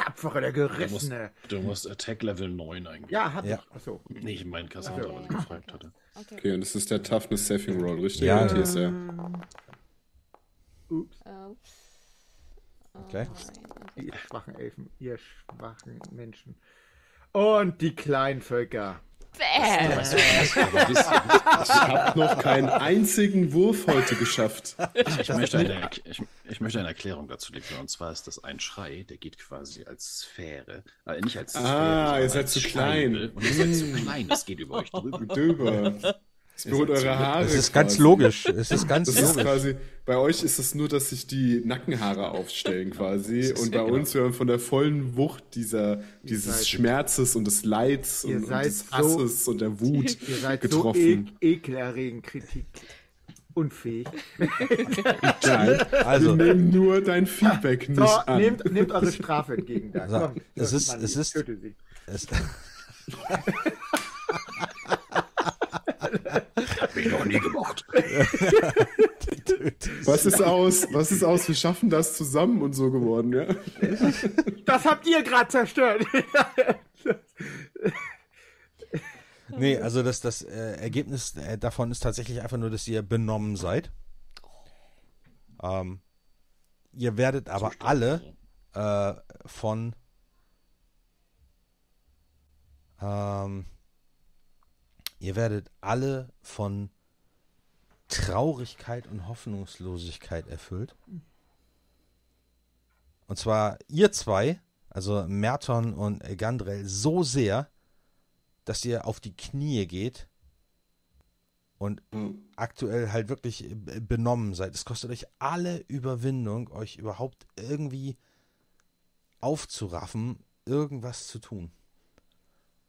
Der Tapfere, der Du musst, Gerissene. du musst Attack Level 9 eingeben. Ja, hat Ja. Achso. Nee, ich meine Cassandra, Ja, was ich gefragt hatte. Okay. Okay, und das ist der Toughness Saving Roll, richtig? Ja. TSR. Ups. Äh, Okay. Ihr schwachen Elfen, ihr schwachen Menschen. Und die kleinen Völker. Ihr, Ich habe noch keinen einzigen Wurf heute geschafft. Ich möchte, eine, ich, ich möchte eine Erklärung dazu liefern. Und zwar ist das ein Schrei, der geht quasi als Sphäre. Äh, nicht als Ah, Sphäre. ihr sondern seid zu klein. Und ihr seid zu klein, das geht über euch drüber. Drüber. Es berührt eure Haare. Es ist ganz quasi. logisch. Es ist ganz Das ist logisch. quasi, bei euch ist es nur, dass sich die Nackenhaare aufstellen quasi. Ist- Und bei genau. uns, wir haben von der vollen Wucht dieser, dieses Schmerzes und des Leids und, und des so- Hasses und der Wut Ihr seid getroffen. so e ekelerregend Kritik unfähig. Nein, Also, wir nehmen nur dein Feedback nicht So, an. nehmt, nehmt eure Strafe entgegen. Da. So, Komm, es ist- man es ist- es, Hab ich noch nie gemacht. Was ist aus? Was ist aus? Wir schaffen das zusammen und so geworden, ja? Das habt ihr gerade zerstört. nee, also das, das äh, Ergebnis äh, davon ist tatsächlich einfach nur, dass ihr benommen seid. Ähm, ihr werdet aber alle äh, von ähm, ihr werdet alle von Traurigkeit und Hoffnungslosigkeit erfüllt. Und zwar ihr zwei, also Merton und Gandrel, so sehr, dass ihr auf die Knie geht und aktuell halt wirklich benommen seid. Es kostet euch alle Überwindung, euch überhaupt irgendwie aufzuraffen, irgendwas zu tun.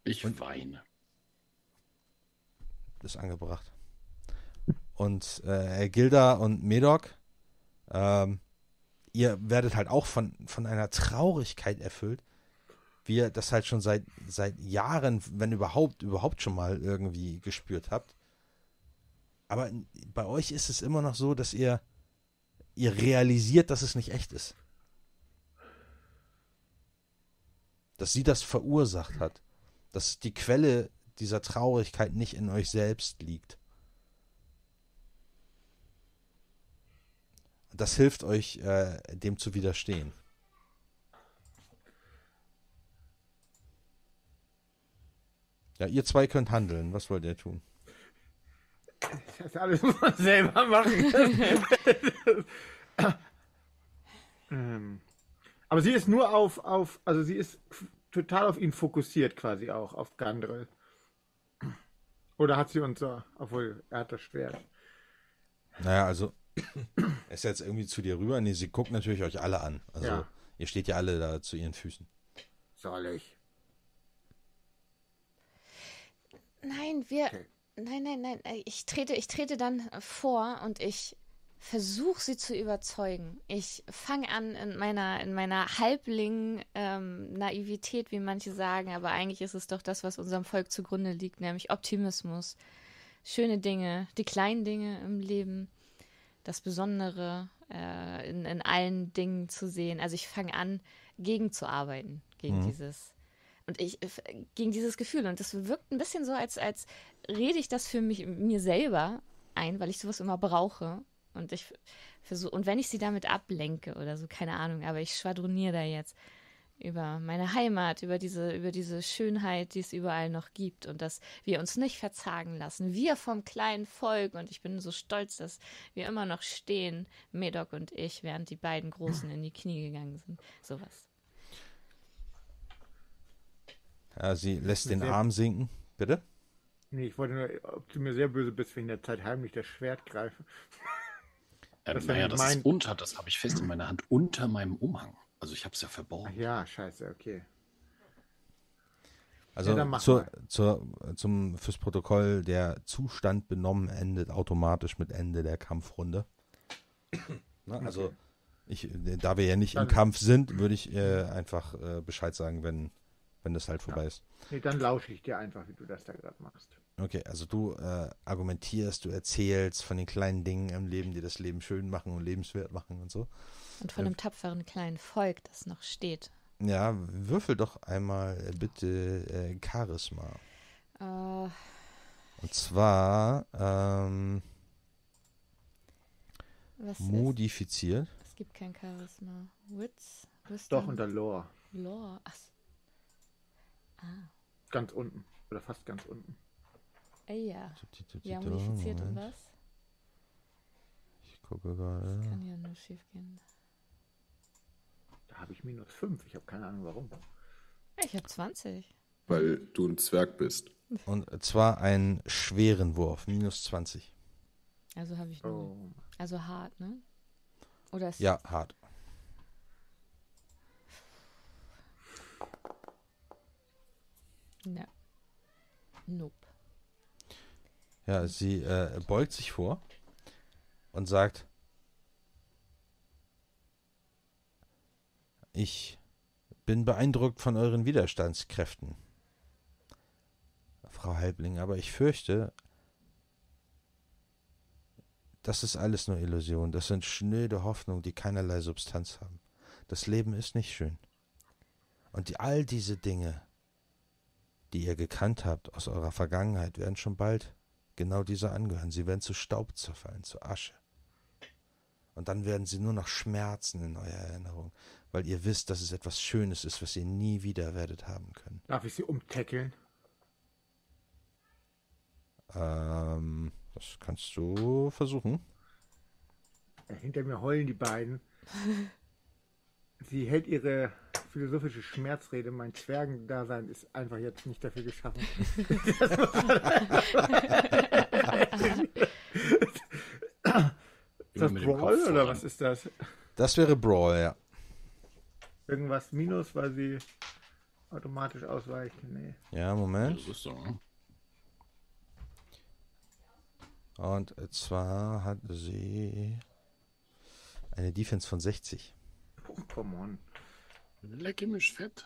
Ich weine. Ist angebracht. Und äh, Gilda und Medok, ähm, ihr werdet halt auch von, von einer Traurigkeit erfüllt, wie ihr das halt schon seit, seit Jahren, wenn überhaupt, überhaupt schon mal irgendwie gespürt habt. Aber bei euch ist es immer noch so, dass ihr, ihr realisiert, dass es nicht echt ist. Dass sie das verursacht hat. Dass die Quelle dieser Traurigkeit nicht in euch selbst liegt. Das hilft euch, äh, dem zu widerstehen. Ja, ihr zwei könnt handeln. Was wollt ihr tun? Das alles muss man selber machen. ähm, aber sie ist nur auf, auf, also sie ist total auf ihn fokussiert quasi auch, auf Gandrel. Oder hat sie uns so, obwohl er hat das Schwert. Naja, also, er ist jetzt irgendwie zu dir rüber. Nee, sie guckt natürlich euch alle an. Also, Ja. ihr steht ja alle da zu ihren Füßen. Soll ich? Nein, wir. Okay. Nein, nein, nein. Ich trete, ich trete dann vor und ich versuche sie zu überzeugen. Ich fange an in meiner, in meiner Halbling-Naivität, wie manche sagen, aber eigentlich ist es doch das, was unserem Volk zugrunde liegt, nämlich Optimismus. Schöne Dinge, die kleinen Dinge im Leben, das Besondere äh, in, in allen Dingen zu sehen. Also ich fange an, gegenzuarbeiten gegen Mhm. dieses und ich gegen dieses Gefühl und das wirkt ein bisschen so, als als rede ich das für mich mir selber ein, weil ich sowas immer brauche und ich versuche und wenn ich sie damit ablenke oder so, keine Ahnung, aber ich schwadroniere da jetzt über meine Heimat, über diese, über diese Schönheit, die es überall noch gibt und dass wir uns nicht verzagen lassen. Wir vom kleinen Volk und ich bin so stolz, dass wir immer noch stehen, Medok und ich, während die beiden Großen in die Knie gegangen sind. Sowas. Ja, sie lässt den Sehr- Arm sinken. Bitte? Nee, ich wollte nur, ob du mir sehr böse bist, wenn ich in der Zeit heimlich das Schwert greife. Ähm, Das naja, das mein- ist unter, das habe ich fest in meiner Hand, unter meinem Umhang. Also ich habe es ja Ach verborgen. ja, scheiße, okay. Also Ja, zur, mal. zur, zum, fürs Protokoll, der Zustand benommen endet automatisch mit Ende der Kampfrunde. Na, also, ich, äh, da wir ja nicht im Dann- Kampf sind, würde ich äh, einfach äh, Bescheid sagen, wenn, wenn das halt vorbei ist. Nee, dann lausche ich dir einfach, wie du das da gerade machst. Okay, also du äh, argumentierst, du erzählst von den kleinen Dingen im Leben, die das Leben schön machen und lebenswert machen und so. Und von Ja. einem tapferen kleinen Volk, das noch steht. Ja, würfel doch einmal äh, bitte äh, Charisma. Äh, Und zwar ähm, was, ist, modifiziert. was gibt kein Charisma. Wits, Wisdom, Doch, unter Lore. Lore. Ach, ah. Ganz unten. Oder fast ganz unten. Ey, ja. Ja, modifiziert und was? Ich gucke gerade. Kann ja nur schief gehen. Da habe ich minus 5. Ich habe keine Ahnung warum. Ich habe 20. Weil du ein Zwerg bist. Und zwar einen schweren Wurf, minus 20. Also habe ich nur. Oh. Also hart, ne? Oder ist Ja, hart. Ne. Nope. Ja, sie äh, beugt sich vor und sagt, ich bin beeindruckt von euren Widerstandskräften, Frau Halbling, aber ich fürchte, das ist alles nur Illusion. Das sind schnöde Hoffnungen, die keinerlei Substanz haben. Das Leben ist nicht schön. Und die, all diese Dinge, die ihr gekannt habt aus eurer Vergangenheit, werden schon bald genau dieser angehören. Sie werden zu Staub zerfallen, zu Asche. Und dann werden sie nur noch schmerzen in eurer Erinnerung, weil ihr wisst, dass es etwas Schönes ist, was ihr nie wieder werdet haben können. Darf ich sie umtackeln? Ähm, das kannst du versuchen. Hinter mir heulen die beiden. Sie hält ihre philosophische Schmerzrede. Mein Zwergendasein ist einfach jetzt nicht dafür geschaffen. Ist das Brawl oder was ist das? Das wäre Brawl, ja. Irgendwas minus, weil sie automatisch ausweicht? Nee. Ja, Moment. Ne? Und zwar hat sie eine Defense von 60. Oh, come on. Lecke mich fett.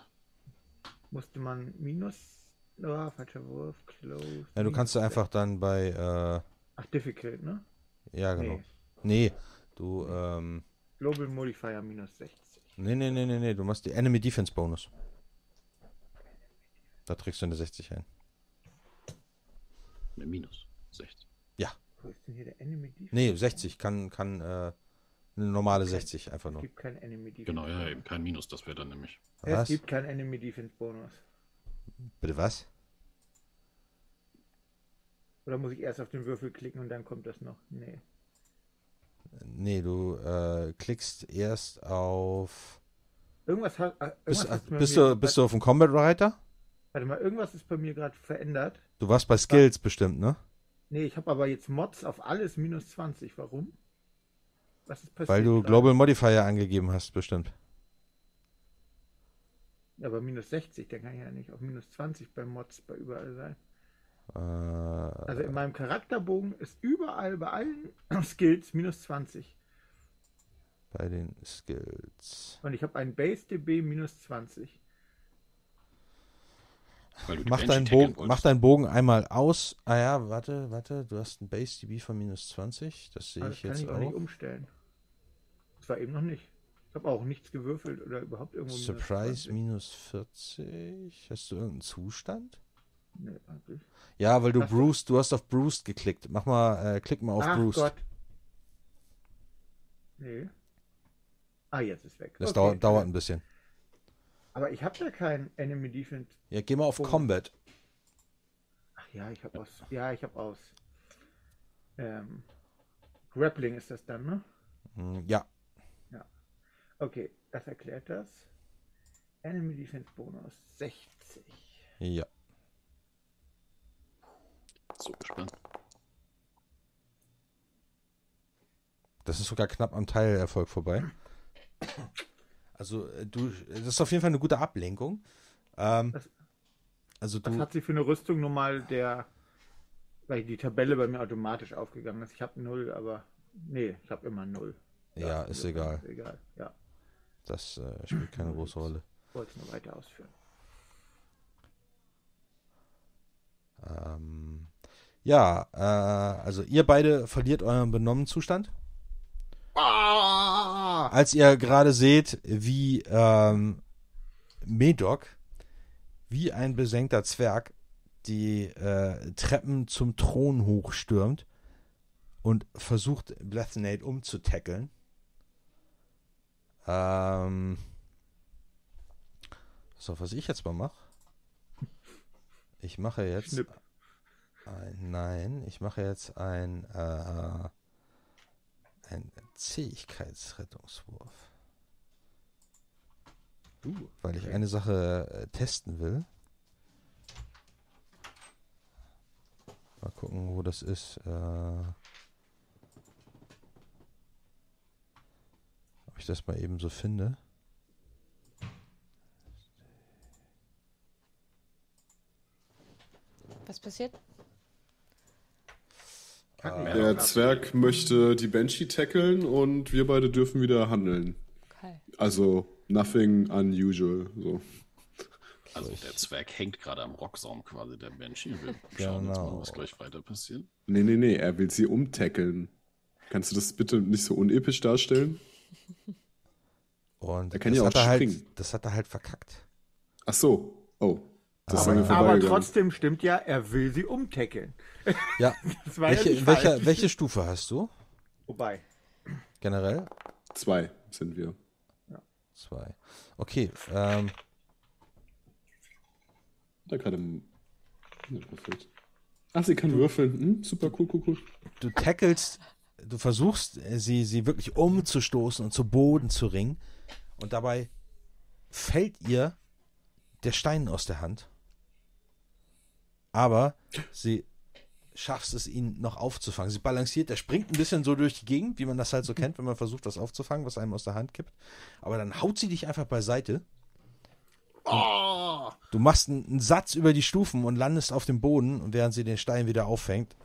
Musste man minus. Oh, falscher Wurf. Close. Ja, du kannst du einfach dann bei, äh, Ach, difficult, ne? ja, genau. Nee. Nee, du, ähm, Global Modifier minus 60. nee, nee, nee, nee, nee, du machst die Enemy Defense Bonus. Da trägst du eine 60 ein. Mit minus 60. Wo ist denn hier der Enemy Defense? Nee, 60, kann, kann, äh, eine normale 60 einfach Es nur. gibt kein Enemy Defense. Genau, ja, eben kein Minus, das wäre dann nämlich. Es Was? gibt kein Enemy Defense Bonus. Bitte was? Oder muss ich erst auf den Würfel klicken und dann kommt das noch? Nee. Nee, du, äh, klickst erst auf, Irgendwas hat. äh, bist, Irgendwas bist mir- du, bist du auf dem Combat Writer? Warte mal, irgendwas ist bei mir gerade verändert. Du warst bei Skills bestimmt, ne? Nee, ich habe aber jetzt Mods auf alles minus 20. Warum? Was ist passiert? Weil du gerade? Global Modifier angegeben hast, bestimmt. Ja, aber minus 60, dann kann ich ja nicht auf minus 20 bei Mods bei überall sein. Äh, Also in meinem Charakterbogen ist überall bei allen Skills minus 20. bei den Skills. Und ich habe einen Base DB minus 20. Weil du die Mach deinen, Bogen, mach deinen Bogen einmal aus. Ah ja, warte, warte. Du hast einen Base DB von minus 20. Das sehe ich das kann jetzt ich auch nicht umstellen. Das war eben noch nicht. Ich habe auch nichts gewürfelt oder überhaupt irgendwo Surprise 20. minus 40. Hast du irgendeinen Zustand? Nee, eigentlich. Ja, weil du du- Bruce, du hast auf Bruce geklickt. Mach mal, äh, klick mal auf Ach Bruce. Gott. Nee. Ah, jetzt ist weg. Das Okay. dauert, dauert ein bisschen. Aber ich habe da keinen Enemy Defense. Ja, geh mal auf Oh. Combat. Ach ja, ich habe aus. Ja, ich habe aus. Ähm, Grappling ist das dann, ne? Hm, Ja, Okay, das erklärt das. Enemy Defense Bonus 60. ja. So gespannt. Das ist sogar knapp am Teilerfolg vorbei. Also, äh, du, das ist auf jeden Fall eine gute Ablenkung. Ähm, Was- also Was du, hat sie für eine Rüstung normal der. Weil die Tabelle bei mir automatisch aufgegangen ist. Ich habe null, aber. Nee, ich habe immer null. ja, ist insofern egal. Ist egal. Ja, Das äh, spielt keine große Rolle. wollte es nur weiter ausführen. Ähm, ja, äh, also ihr beide verliert euren benommen Zustand. Ah! Als ihr gerade seht, wie ähm, Medok, wie ein besenkter Zwerg, die äh, Treppen zum Thron hochstürmt und versucht, Blethnate umzutackeln. Ähm, so, was ich jetzt mal mache. Ich mache jetzt Schnipp. ein, nein, ich mache jetzt ein, äh, ein Zähigkeitsrettungswurf, Uh, weil ich eine Sache äh, testen will. Mal gucken, wo das ist. Äh, ob ich das mal eben so finde. Was passiert? Kacken- Der Zwerg möchte die Banshee tackeln und wir beide dürfen wieder handeln. Okay. Also, nothing unusual. So. Also der Zwerg hängt gerade am Rocksaum quasi der Banshee. Wir schauen jetzt Genau. mal, was gleich weiter passiert. Nee, nee, nee, er will sie umtackeln. Kannst du das bitte nicht so unepisch darstellen? Und kann das, ja hat er halt, das hat er halt verkackt. Ach so. Oh. Das aber, aber trotzdem stimmt ja, er will sie umtackeln. Ja, Das war ja welche, welche, welche Stufe hast du Wobei. generell? Zwei sind wir. Zwei. Okay, ähm, Da gerade würfelt. Ach, sie kann würfeln. Hm, super, cool, cool, cool. du tackelst, du versuchst, äh, sie, sie wirklich umzustoßen und zu Boden zu ringen. Und dabei fällt ihr der Stein aus der Hand. Aber sie schafft es, ihn noch aufzufangen. Sie balanciert, er springt ein bisschen so durch die Gegend, wie man das halt so kennt, wenn man versucht, was aufzufangen, was einem aus der Hand kippt. Aber dann haut sie dich einfach beiseite. Oh! Du machst einen, einen Satz über die Stufen und landest auf dem Boden, während sie den Stein wieder auffängt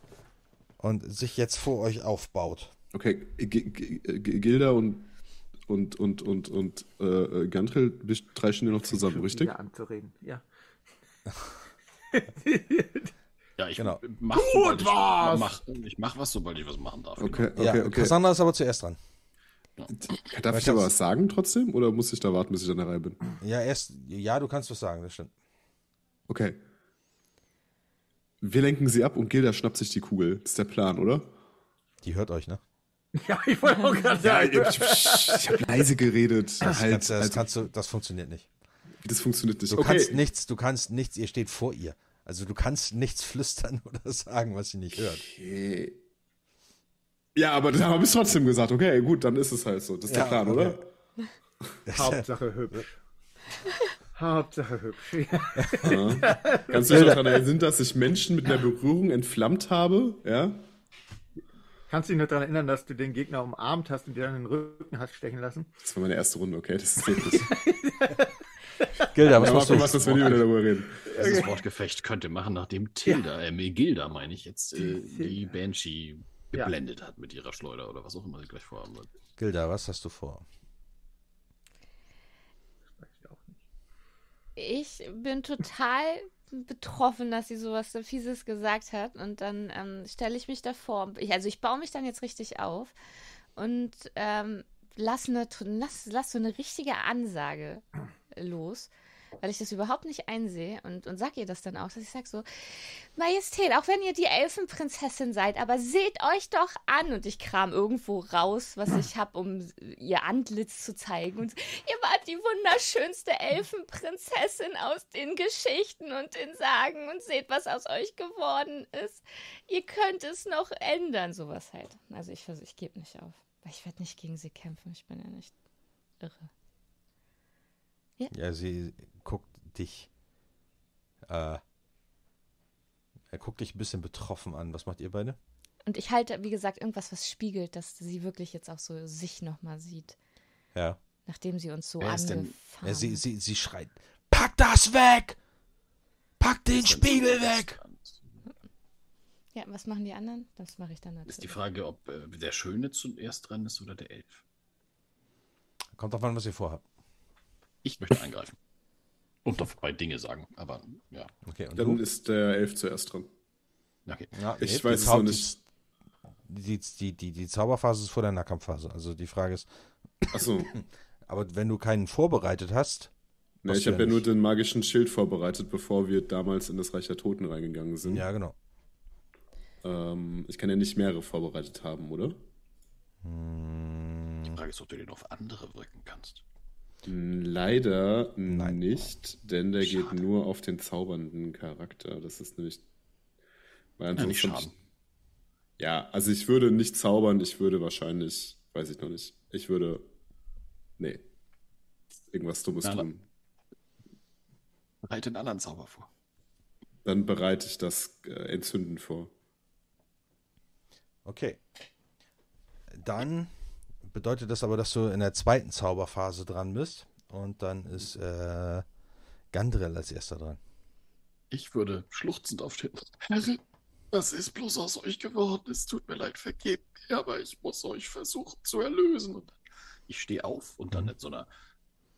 und sich jetzt vor euch aufbaut. Okay, G G G Gilda und und und und und äh, Gantril wir streicheln die noch zusammen, richtig? wieder anzureden. Ja. Ja, ich Genau. mach, sobald ich, was! mach, ich mach was, sobald ich was machen darf. Okay, okay, ja, okay. Cassandra ist aber zuerst dran. Darf ich aber was sagen trotzdem oder muss ich da warten, bis ich an der Reihe bin? Ja, erst, ja, du kannst was sagen, das stimmt. Okay. Wir lenken sie ab und Gilda schnappt sich die Kugel. Das ist der Plan, oder? Die hört euch, ne? ja, ich wollte auch gerade Ja, sagen. ich, ich habe leise geredet. Das, halt, kannst, das, also, kannst du, das funktioniert nicht. das funktioniert nicht. Du okay. kannst nichts, du kannst nichts, ihr steht vor ihr. Also du kannst nichts flüstern oder sagen, was sie nicht hört. Okay. Ja, aber das haben wir trotzdem gesagt. Okay, gut, dann ist es halt so. Das ist Ja, der Plan, okay. oder? Hauptsache hübsch. Hauptsache hübsch. Kannst du dich noch daran erinnern, dass ich Menschen mit einer Berührung entflammt habe? Ja? Kannst du dich noch daran erinnern, dass du den Gegner umarmt hast und dir dann den Rücken hast stechen lassen? Das war meine erste Runde, okay? Das ist wirklich. Gilda, was Aber machst du? was, dass wir wieder darüber reden. Dieses Wortgefecht könnt ihr machen, nachdem Tilda, äh, Gilda meine ich jetzt, äh, die Banshee Ja. geblendet hat mit ihrer Schleuder oder was auch immer sie gleich vorhaben wird. Gilda, was hast du vor? Weiß ich auch nicht. Ich bin total betroffen, dass sie sowas so Fieses gesagt hat. Und dann ähm, stelle ich mich davor. Ich, also ich baue mich dann jetzt richtig auf und ähm, lass, eine, lass, lass so eine richtige Ansage los, weil ich das überhaupt nicht einsehe und, und sag ihr das dann auch, dass ich sage so, Majestät, auch wenn ihr die Elfenprinzessin seid, aber seht euch doch an und ich kram irgendwo raus, was ich habe, um ihr Antlitz zu zeigen und ihr wart die wunderschönste Elfenprinzessin aus den Geschichten und den Sagen und seht, was aus euch geworden ist. Ihr könnt es noch ändern, sowas halt. Also ich versuche, ich gebe nicht auf, weil ich werde nicht gegen sie kämpfen, ich bin ja nicht irre. Ja, sie guckt dich. Äh, er guckt dich ein bisschen betroffen an. Was macht ihr beide? Und ich halte, wie gesagt, irgendwas, was spiegelt, dass sie wirklich jetzt auch so sich nochmal sieht, Ja. nachdem sie uns so denn- angefahren ja sie, sie, sie schreit: Pack das weg! Pack den Spiegel weg! Ja, was machen die anderen? Das mache ich dann natürlich. Ist die Frage, ob äh, der Schöne zuerst dran ist oder der Elf. Kommt drauf an, was ihr vorhabt. Ich möchte eingreifen. Und dabei Dinge sagen, aber ja. Okay, und Dann du? ist der Elf zuerst dran. Okay. Ja, Ich die weiß es noch nicht. Die, die, die, die Zauberphase ist vor der Nahkampfphase. Also die Frage ist, Achso. aber wenn du keinen vorbereitet hast, Ne, Was ich habe ja ja nur den magischen Schild vorbereitet, bevor wir damals in das Reich der Toten reingegangen sind. ja genau. Ähm, ich kann ja nicht mehrere vorbereitet haben, oder? Frage ist, ob du den auf andere wirken kannst. Leider Nein. nicht, denn der geht Schade. nur auf den zaubernden Charakter. Das ist nämlich. Weil Ja, ansonsten- schaden. Ja, also ich würde nicht zaubern, ich würde wahrscheinlich, weiß ich noch nicht, ich würde, nee, irgendwas Dummes Na, tun. Bereite einen anderen Zauber vor. Dann bereite ich das äh, Entzünden vor. Okay. Dann bedeutet das aber, dass du in der zweiten Zauberphase dran bist. Und dann ist äh, Gandrel als erster dran. Ich würde schluchzend aufstehen. Herr, was ist bloß aus euch geworden? Es tut mir leid, vergebt mir, aber ich muss euch versuchen zu erlösen. Und ich stehe auf und dann Mhm. in so einer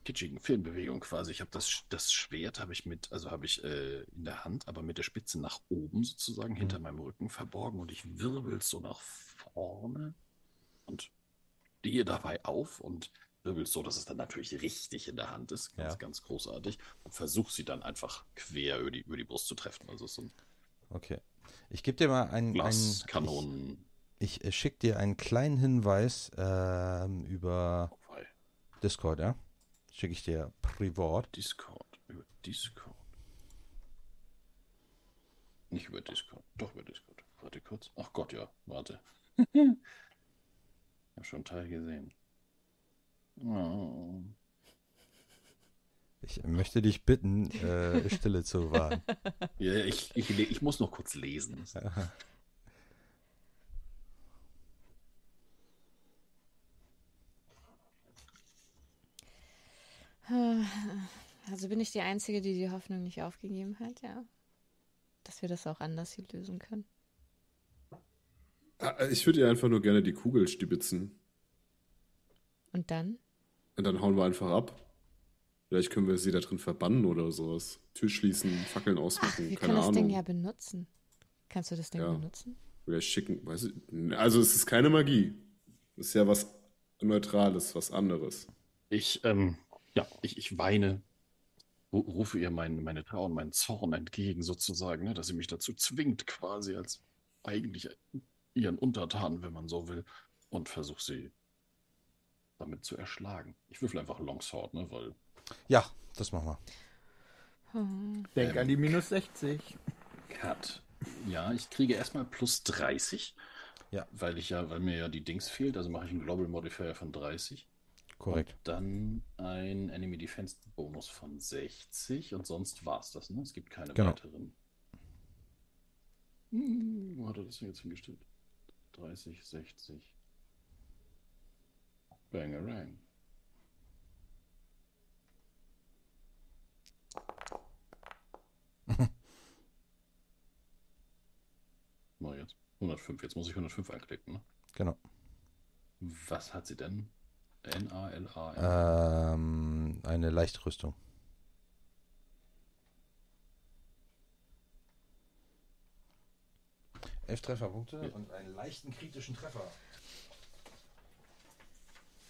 kitschigen Filmbewegung quasi. Ich habe das, das Schwert habe ich mit, also habe ich äh, in der Hand, aber mit der Spitze nach oben sozusagen hinter meinem Rücken verborgen und ich wirbel so nach vorne stehe dabei auf und wirbel so, dass es dann natürlich richtig in der Hand ist. Ganz, Ja. ganz großartig. Und versuche sie dann einfach quer über die, über die Brust zu treffen. Also so ein Okay. Ich gebe dir mal einen. Glaskanonen. ich ich äh, schicke dir einen kleinen Hinweis ähm, über Wobei, Discord, ja? Schicke ich dir privat. Discord. Über Discord. Nicht über Discord. Doch über Discord. Warte kurz. Ach Gott, ja. Warte. habe schon Teil gesehen. Oh. Ich möchte dich bitten, äh, Stille zu wahren. Ja, ich, ich, ich muss noch kurz lesen. Also bin ich die Einzige, die die Hoffnung nicht aufgegeben hat, ja. Dass wir das auch anders hier lösen können. Ah, Ich würde ihr einfach nur gerne die Kugel stibitzen. Und dann? Und dann hauen wir einfach ab. Vielleicht können wir sie da drin verbannen oder sowas. Tür schließen, Fackeln Ach, ausmachen, wir keine können das. Ding ja benutzen. Kannst du das Ding Ja. benutzen? Oder schicken, weiß ich. Also es ist keine Magie. Es ist ja was Neutrales, was anderes. Ich, ähm, ja, ich, ich weine, ru- rufe ihr mein, meine Trauer und meinen Zorn entgegen, sozusagen, ne, dass sie mich dazu zwingt, quasi als eigentlich ihren Untertan, wenn man so will, und versuche sie damit zu erschlagen. Ich würfel einfach Longsword, ne, weil Ja, das machen wir. Hm. Denk Ähm. an die minus 60. Cut. Ja, ich kriege erstmal plus 30. Ja. Weil ich ja, weil mir ja die Dings fehlt, also mache ich einen Global Modifier von 30. Korrekt. Und dann ein Enemy Defense Bonus von 60 und sonst war's das, ne? Es gibt keine Genau. weiteren. Hm, wo hat er das denn jetzt hingestellt? 30, 60. Bangerang. Mal jetzt. 105. Jetzt muss ich 105 anklicken, ne? Genau. Was hat sie denn? N-A-L-A. Ähm, eine Leichtrüstung. Elf Trefferpunkte und einen leichten kritischen Treffer.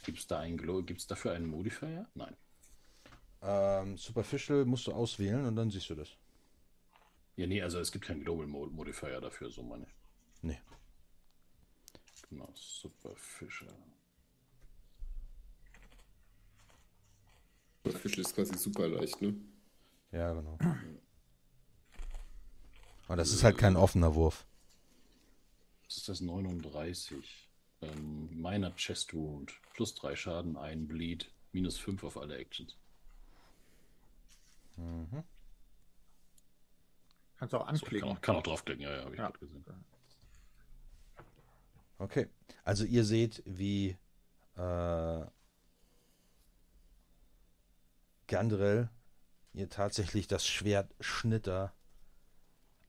Gibt es da einen Glow? Gibt es dafür einen Modifier? Nein. Ähm, Superficial musst du auswählen und dann siehst du das. Ja, nee, also es gibt keinen Global Mo- Modifier dafür, so meine ich. Nee. Genau, Superficial. Fisch ist quasi super leicht, ne? Ja, genau. Aber das ist halt kein offener Wurf. Das ist das 39. Ähm, meiner Chest Wound. Plus 3 Schaden, ein Bleed. Minus 5 auf alle Actions. Kannst du auch So, ich kann, anklicken. auch, kann auch draufklicken, ja, ja, habe ich Ja. gerade gesehen. Okay. Also ihr seht, wie äh, Gandrel ihr tatsächlich das Schwert Schnitter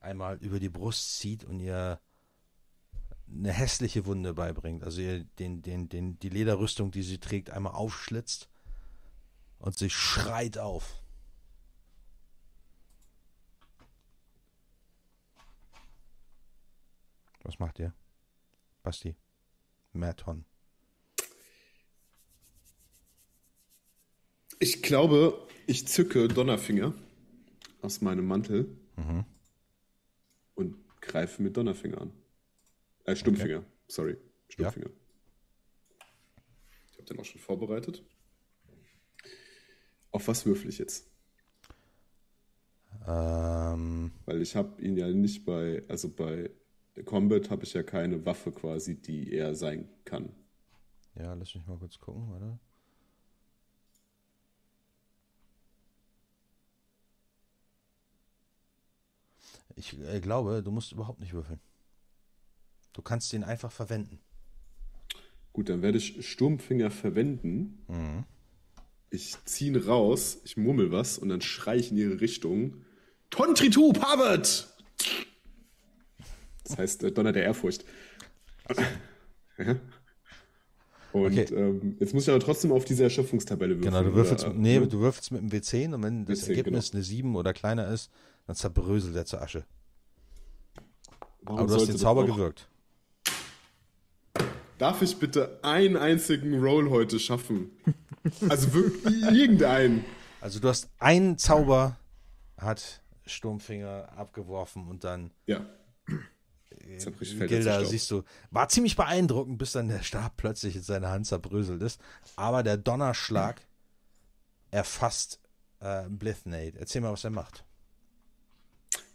einmal über die Brust zieht und ihr eine hässliche Wunde beibringt. Also ihr den, den, den, die Lederrüstung, die sie trägt, einmal aufschlitzt und sie schreit auf. Was macht ihr? Basti. Merton. Ich glaube, ich zücke Donnerfinger aus meinem Mantel Mhm. und greife mit Donnerfinger an. Äh, Stumpffinger. Sorry. Stumpffinger. Ja. habe den auch schon vorbereitet. Auf was würfel ich jetzt? Ähm, Weil ich habe ihn ja nicht bei, also bei Combat habe ich ja keine Waffe quasi, die er sein kann. ja, lass mich mal kurz gucken, warte. Ich äh, glaube, du musst überhaupt nicht würfeln. Du kannst den einfach verwenden. Gut, dann werde ich Sturmfinger verwenden. Mhm. Ich ziehe ihn raus, ich murmel was und dann schreie ich in ihre Richtung. Tontritu, Pavet! Das heißt, äh, Donner der Ehrfurcht. Ja. Und Okay. ähm, jetzt muss ich aber trotzdem auf diese Erschöpfungstabelle würfeln. Genau, du würfelst, oder, mit, nee, ne? du würfelst mit dem W10 und wenn das W10, Ergebnis genau. eine 7 oder kleiner ist, dann zerbröselt er zur Asche. Warum Aber du hast den Zauber gewirkt. Darf ich bitte einen einzigen Roll heute schaffen? Also wirklich irgendeinen. Also du hast einen Zauber, hat Sturmfinger abgeworfen und dann Ja. äh, Gilda siehst du, war ziemlich beeindruckend, bis dann der Stab plötzlich in seiner Hand zerbröselt ist. Aber der Donnerschlag erfasst äh, Blithnade. Erzähl mal, was er macht.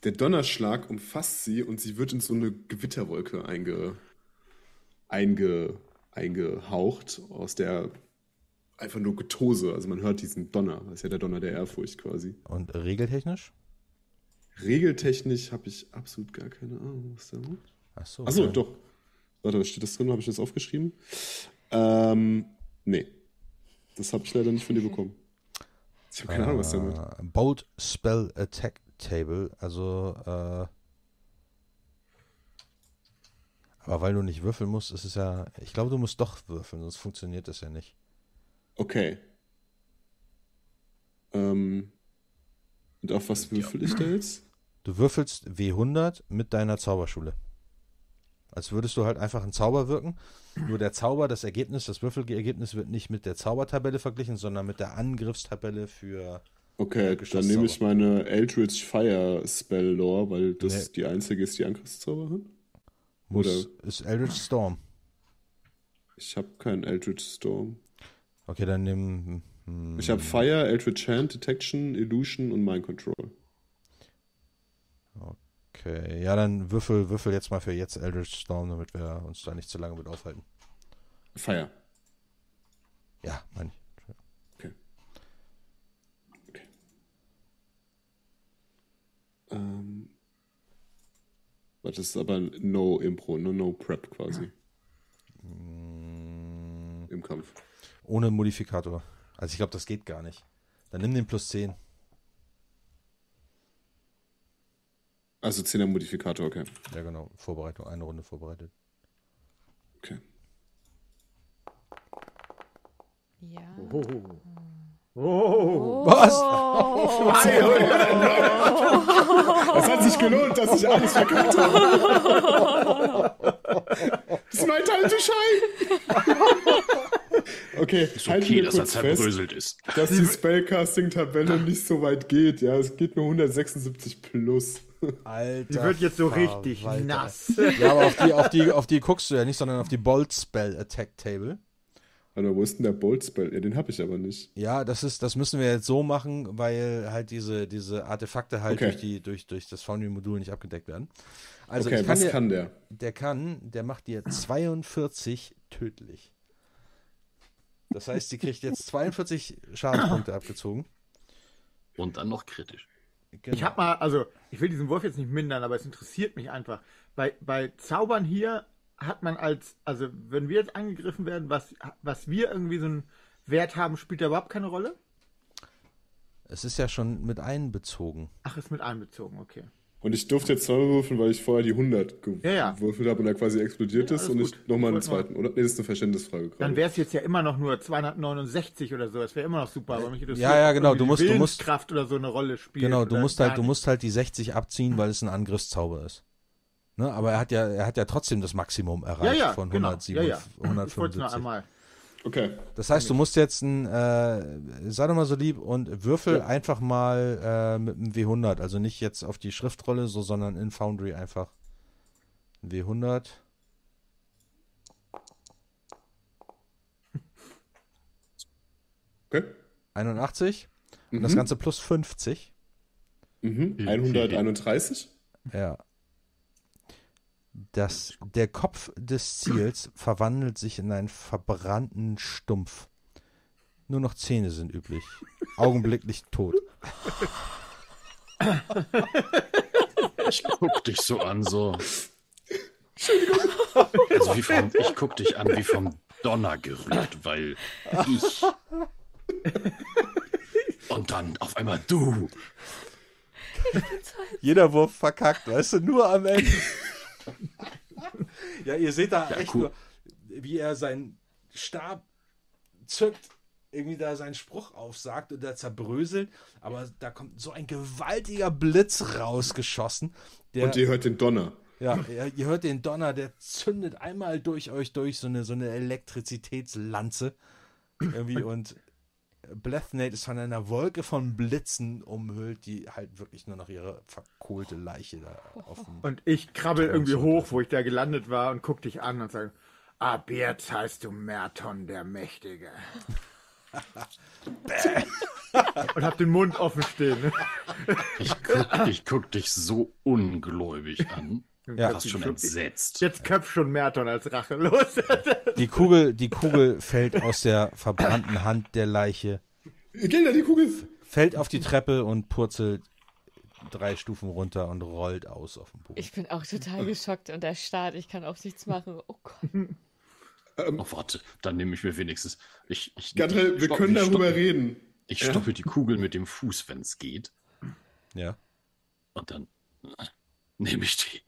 Der Donnerschlag umfasst sie und sie wird in so eine Gewitterwolke einge, einge, eingehaucht, aus der einfach nur Getose. Also man hört diesen Donner. Das ist ja der Donner der Ehrfurcht quasi. Und regeltechnisch? Regeltechnisch habe ich absolut gar keine Ahnung, was der macht. Achso, Achso, okay. doch. Warte, steht das drin? Habe ich das aufgeschrieben? Ähm, nee. Das habe ich leider nicht von dir bekommen. Ich habe keine Ahnung, was der macht. Äh, Bold Spell Attack Table, also äh, aber weil du nicht würfeln musst, ist es ja, ich glaube, du musst doch würfeln, sonst funktioniert das ja nicht. Okay. Ähm, und auf was würfel ich da jetzt? Du würfelst W100 mit deiner Zauberschule. Als würdest du halt einfach einen Zauber wirken. Nur der Zauber, das Ergebnis, das Würfelergebnis wird nicht mit der Zaubertabelle verglichen, sondern mit der Angriffstabelle für. Okay, dann Geschosszauber. nehme ich meine Eldritch Fire Spell Lore, weil das Nee. die einzige ist, die Angriffszauber hat. Muss, Oder- ist Eldritch Storm. Ich habe keinen Eldritch Storm. Okay, dann nimm. hm, Ich habe Fire, Eldritch Hand, Detection, Illusion und Mind Control. Okay, ja, dann würfel, würfel jetzt mal für jetzt Eldritch Storm, damit wir uns da nicht zu lange mit aufhalten. Fire. Ja, meine ich. Ähm, das ist aber No Impro, no, no Prep quasi Mm, im Kampf. Ohne Modifikator. Also ich glaube, das geht gar nicht. Dann nimm den plus 10. Also 10er Modifikator, okay. Ja, genau. Vorbereitung, eine Runde vorbereitet. okay. Ja. Oh. Oh. Was? Es hat sich gelohnt, dass ich alles verkackt habe. Das ist mein Schein. Okay, Ist halten okay, wir dass er kurz fest, zerbröselt ist. dass die Spellcasting-Tabelle nicht so weit geht. Ja, es geht nur 176 plus. Alter. Die wird jetzt so richtig Verwalter. nass. Ja, aber auf die, auf, die, auf die guckst du ja nicht, sondern auf die Bolt Spell Attack Table. Warte, wo ist denn der Bolt Spell? Ja, den habe ich aber nicht. Ja, das ist, das müssen wir jetzt so machen, weil halt diese, diese Artefakte halt Okay. durch, die, durch, durch das Foundry-Modul nicht abgedeckt werden. Also okay, ich kann was dir, kann der? der kann, der macht dir 42 tödlich. Das heißt, sie kriegt jetzt 42 Schadenspunkte abgezogen. Und dann noch kritisch. Genau. Ich habe mal, also ich will diesen Wurf jetzt nicht mindern, aber es interessiert mich einfach. Bei, bei Zaubern hier hat man als, also wenn wir jetzt angegriffen werden, was, was wir irgendwie so einen Wert haben, spielt da überhaupt keine Rolle? Es ist ja schon mit einbezogen. Ach, ist mit einbezogen, okay. Und ich durfte jetzt zweimal würfeln, weil ich vorher die 100 Ja, ja. gewürfelt habe und er quasi explodiert Ja, ist und gut. ich nochmal einen zweiten. Oder? Nee, das ist eine Verständnisfrage Dann wäre es jetzt ja immer noch nur 269 oder so. Das wäre immer noch super. Aber mich interessiert, Ja, ja, genau, du musst- du musst- Willenskraft oder so eine Rolle spielt. Genau, du musst halt, du musst halt die 60 abziehen, weil es ein Angriffszauber ist. Ne? Aber er hat ja, er hat ja trotzdem das Maximum erreicht ja, ja, von genau. 107, ja, ja. Ich wollte es nur 175. einmal. Okay. Das heißt, du musst jetzt ein, äh, sei doch mal so lieb und würfel Ja. einfach mal äh, mit einem W100. Also nicht jetzt auf die Schriftrolle, so, sondern in Foundry einfach ein W100. Okay. 81. Und das Mhm. Ganze plus 50. Mhm. 131. Ja. Das, der Kopf des Ziels verwandelt sich in einen verbrannten Stumpf. Nur noch Zähne sind üblich. Augenblicklich tot. Ich guck dich so an, so. Also wie vom, ich guck dich an wie vom Donner gerührt, weil ich. Und dann auf einmal du. Jeder Wurf verkackt, weißt du, nur am Ende. ja, ihr seht da Ja, echt cool. nur, wie er seinen Stab zückt, irgendwie da seinen Spruch aufsagt und da zerbröselt, aber da kommt so ein gewaltiger Blitz rausgeschossen. Der, Und ihr hört den Donner. ja, ihr, ihr hört den Donner, der zündet einmal durch euch durch, so eine, so eine Elektrizitätslanze. Irgendwie und Blethnate ist von einer Wolke von Blitzen umhüllt, die halt wirklich nur noch ihre verkohlte Leiche da auf dem. Und ich krabbel Toll, irgendwie hoch, wo ich da gelandet war und guck dich an und sage, ab jetzt heißt du Merton der Mächtige. und hab den Mund offen stehen. Ne? Ich guck, ich guck dich so ungläubig an. Ja. Fast schon entsetzt. Jetzt köpf schon Merton als Rache. Los. Die Kugel, die Kugel fällt aus der verbrannten Hand der Leiche, Gilda, die Kugel. fällt auf die Treppe und purzelt drei Stufen runter und rollt aus auf dem Boden. Ich bin auch total geschockt und erstarrt. Ich kann auch nichts machen. Oh Gott. Oh, warte, dann nehme ich mir wenigstens. Ich, ich, Gabriel, ich wir können darüber stoppe- reden. Ich Ja? stoppe die Kugel mit dem Fuß, wenn es geht. Ja. Und dann nehme ich die.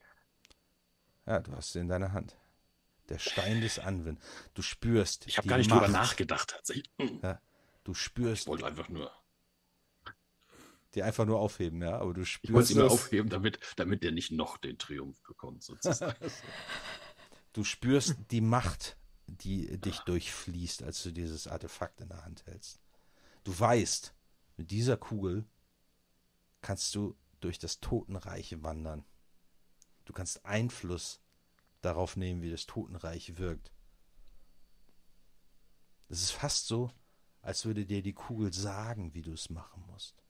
Ja, du hast sie in deiner Hand. Der Stein des Anwin. Du spürst. Ich habe gar nicht Macht. drüber nachgedacht, tatsächlich. Ja, du Ich spürst wollte einfach nur. die einfach nur aufheben, ja, aber du Ich wollte spürst, sie nur aufheben, damit, damit der nicht noch den Triumph bekommt, sozusagen. du spürst die Macht, die dich durchfließt, als du dieses Artefakt in der Hand hältst. Du weißt, mit dieser Kugel kannst du durch das Totenreich wandern. Du kannst Einfluss darauf nehmen, wie das Totenreich wirkt. Es ist fast so, als würde dir die Kugel sagen, wie du es machen musst.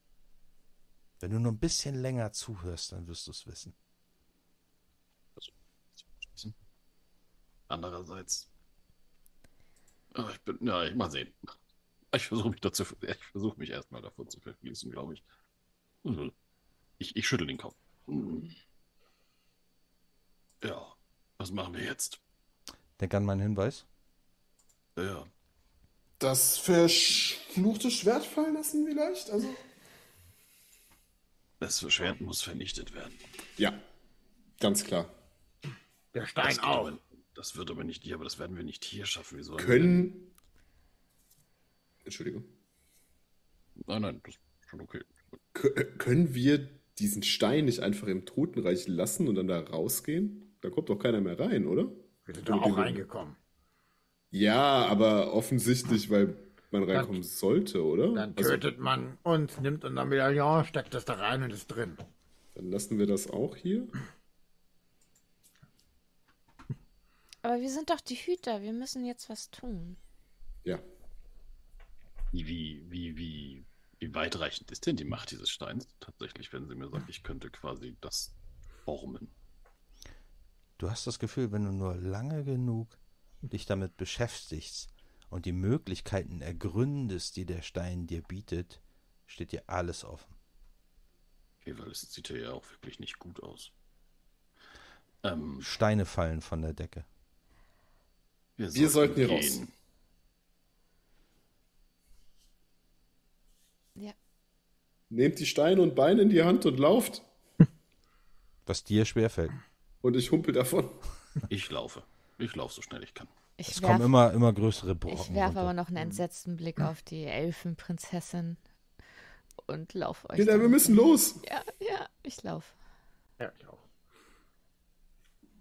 Wenn du nur ein bisschen länger zuhörst, dann wirst du es wissen. Andererseits. Ah, ich bin. Ja, ich mal sehen. Ich versuche mich dazu. Ich versuche mich erstmal davon zu verfließen, glaube ich. Ich, ich schüttel den Kopf. Ja, was machen wir jetzt? Denk an meinen Hinweis. Ja. Das verfluchte Schwert fallen lassen vielleicht? Also. Das Schwert muss vernichtet werden. Ja, ganz klar. Der Das, Stein geht auch. aber, das wird aber nicht hier, aber das werden wir nicht hier schaffen. Wir Können. Entschuldigung. denn- Nein, nein, das ist schon okay. Kö- Können wir diesen Stein nicht einfach im Totenreich lassen und dann da rausgehen? Da kommt doch keiner mehr rein, oder? Wir sind da auch reingekommen. Ja, aber offensichtlich, weil man reinkommen sollte, oder? Dann Also, tötet man uns, nimmt unser Medaillon, steckt das da rein und ist drin. dann lassen wir das auch hier. Aber wir sind doch die Hüter. Wir müssen jetzt was tun. Ja. Wie, wie, wie, wie, wie weitreichend ist denn die Macht dieses Steins? Tatsächlich, wenn sie mir sagt, ich könnte quasi das formen. Du hast das Gefühl, wenn du nur lange genug dich damit beschäftigst und die Möglichkeiten ergründest, die der Stein dir bietet, steht dir alles offen. Okay, weil es sieht ja auch wirklich nicht gut aus. Ähm, Steine fallen von der Decke. Wir sollten hier raus. Ja. Nehmt die Steine und Beine in die Hand und lauft. Was dir schwerfällt. Und ich humpel davon. Ich laufe. Ich laufe so schnell ich kann. Ich Es kommen werfe immer, immer größere Brocken. ich werf runter. aber noch einen entsetzten Blick auf die Elfenprinzessin und laufe euch. Dann- wir müssen los. Ja, ja, ich laufe. Ja, ich auch.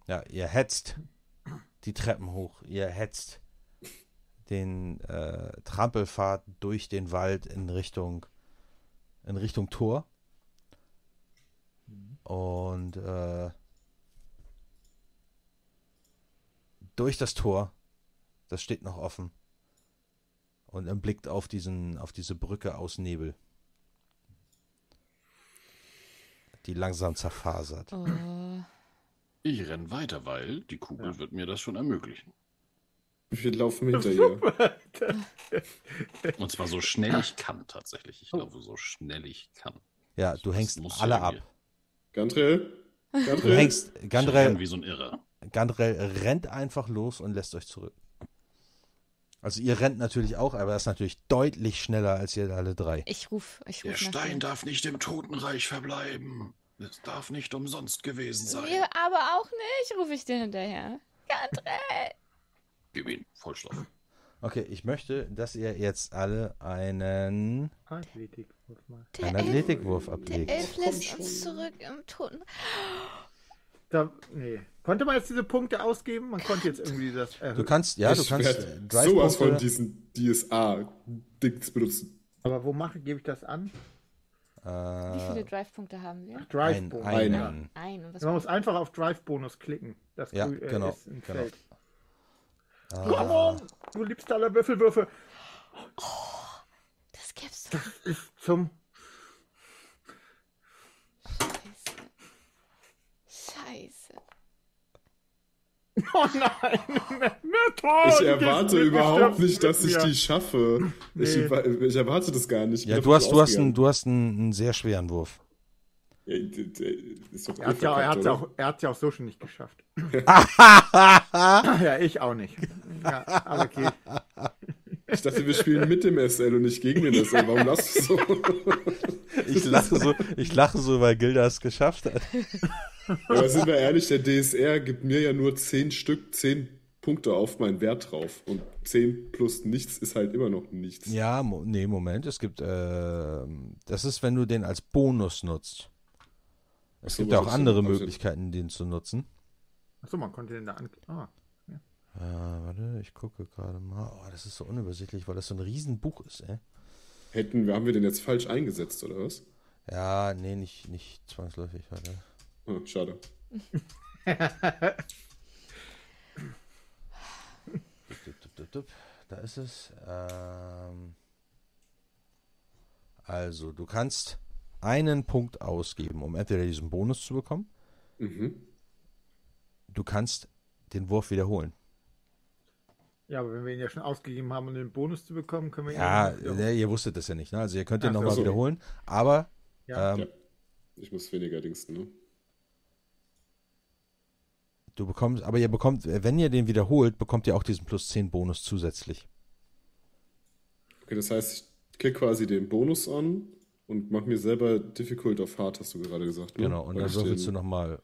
Ja, ihr hetzt die Treppen hoch. Ihr hetzt den äh, Trampelpfad durch den Wald in Richtung in Richtung Tor. Und äh, durch das Tor, das steht noch offen. und er blickt auf, diesen, auf diese Brücke aus Nebel, die langsam zerfasert. Oh. Ich renn weiter, weil die Kugel wird mir das schon ermöglichen. Wir laufen hinter ihr. Und zwar so schnell ich kann, tatsächlich. Ich glaube, so schnell ich kann. Ja, du Das hängst muss alle ab. Gandrel? Du Gandrel? hängst, Ich renn Gandrel, wie so ein Irrer. Gandrel rennt einfach los und lässt euch zurück. Also ihr rennt natürlich auch, aber er ist natürlich deutlich schneller als ihr alle drei. Ich ruf, ich Der ruf nach Stein darf nicht im Totenreich verbleiben. Es darf nicht umsonst gewesen sein. Wir aber auch nicht, rufe ich dir hinterher. Gandrel! Gib ihn, Vollschlag. Okay, ich möchte, dass ihr jetzt alle einen, Athletik, wurf mal. Der einen Elf, Athletikwurf der ablegt. Elf lässt uns zurück im Toten. Da, nee. Konnte man jetzt diese Punkte ausgeben? Man konnte jetzt irgendwie das erhöhen. Du kannst, ja, du Ich kannst werd äh, sowas von diesen DSA-Dings benutzen. Aber wo mache, gebe ich das an? Wie viele äh, Drive-Punkte haben wir? ein, Drive-Bonus. einen. Ein. Und was Man muss einfach auf Drive-Bonus klicken. Das Ja, grü- äh, genau, ist ein genau. Feld. Ah, Come on, du liebst aller Würfelwürfe. Das gibt's doch. Zum Scheiße. Oh nein! Method, Ich erwarte überhaupt nicht, dass ich die schaffe. Ich, Nee. erwa- ich erwarte das gar nicht. Ich ja, du hast, du hast, einen, du hast einen, einen sehr schweren Wurf. Ja, Er hat ja, er oder? auch, er hat's ja auch so schon nicht geschafft. ja, ich auch nicht. Ja, aber okay. Ich dachte, wir spielen mit dem SL und nicht gegen den SL. Warum lachst du so? Ich lache so, ich lache so, weil Gilda es geschafft hat. Aber sind wir ehrlich, der DSR gibt mir ja nur 10 Stück, 10 Punkte auf meinen Wert drauf. Und 10 plus nichts ist halt immer noch nichts. Ja, mo nee, Moment, es gibt, äh, das ist, wenn du den als Bonus nutzt. Es so, gibt ja auch andere Möglichkeiten, den zu nutzen. Achso, man konnte den da an. Ah. Äh, warte, ich gucke gerade mal. Oh, das ist so unübersichtlich, weil das so ein Riesenbuch ist, ey. Hätten, wir- haben wir den jetzt falsch eingesetzt, oder was? Ja, nee, nicht, nicht zwangsläufig, warte. Ah, schade. Da ist es. Ähm, also, du kannst einen Punkt ausgeben, um entweder diesen Bonus zu bekommen. Mhm. Du kannst den Wurf wiederholen. Ja, aber wenn wir ihn ja schon ausgegeben haben, um den Bonus zu bekommen, können wir ihn Ja, wieder- ne, ihr wusstet das ja nicht. Ne? Also, ihr könnt so. nochmal so. wiederholen. Aber Ja. ähm, Ja. Ich muss weniger dingsten, ne? du bekommst, aber ihr bekommt, wenn ihr den wiederholt, bekommt ihr auch diesen plus 10 Bonus zusätzlich. Okay, das heißt, ich klicke quasi den Bonus an und mach mir selber Difficult auf Hard, hast du gerade gesagt. Ne? Genau, und Weil dann würfelst du nochmal.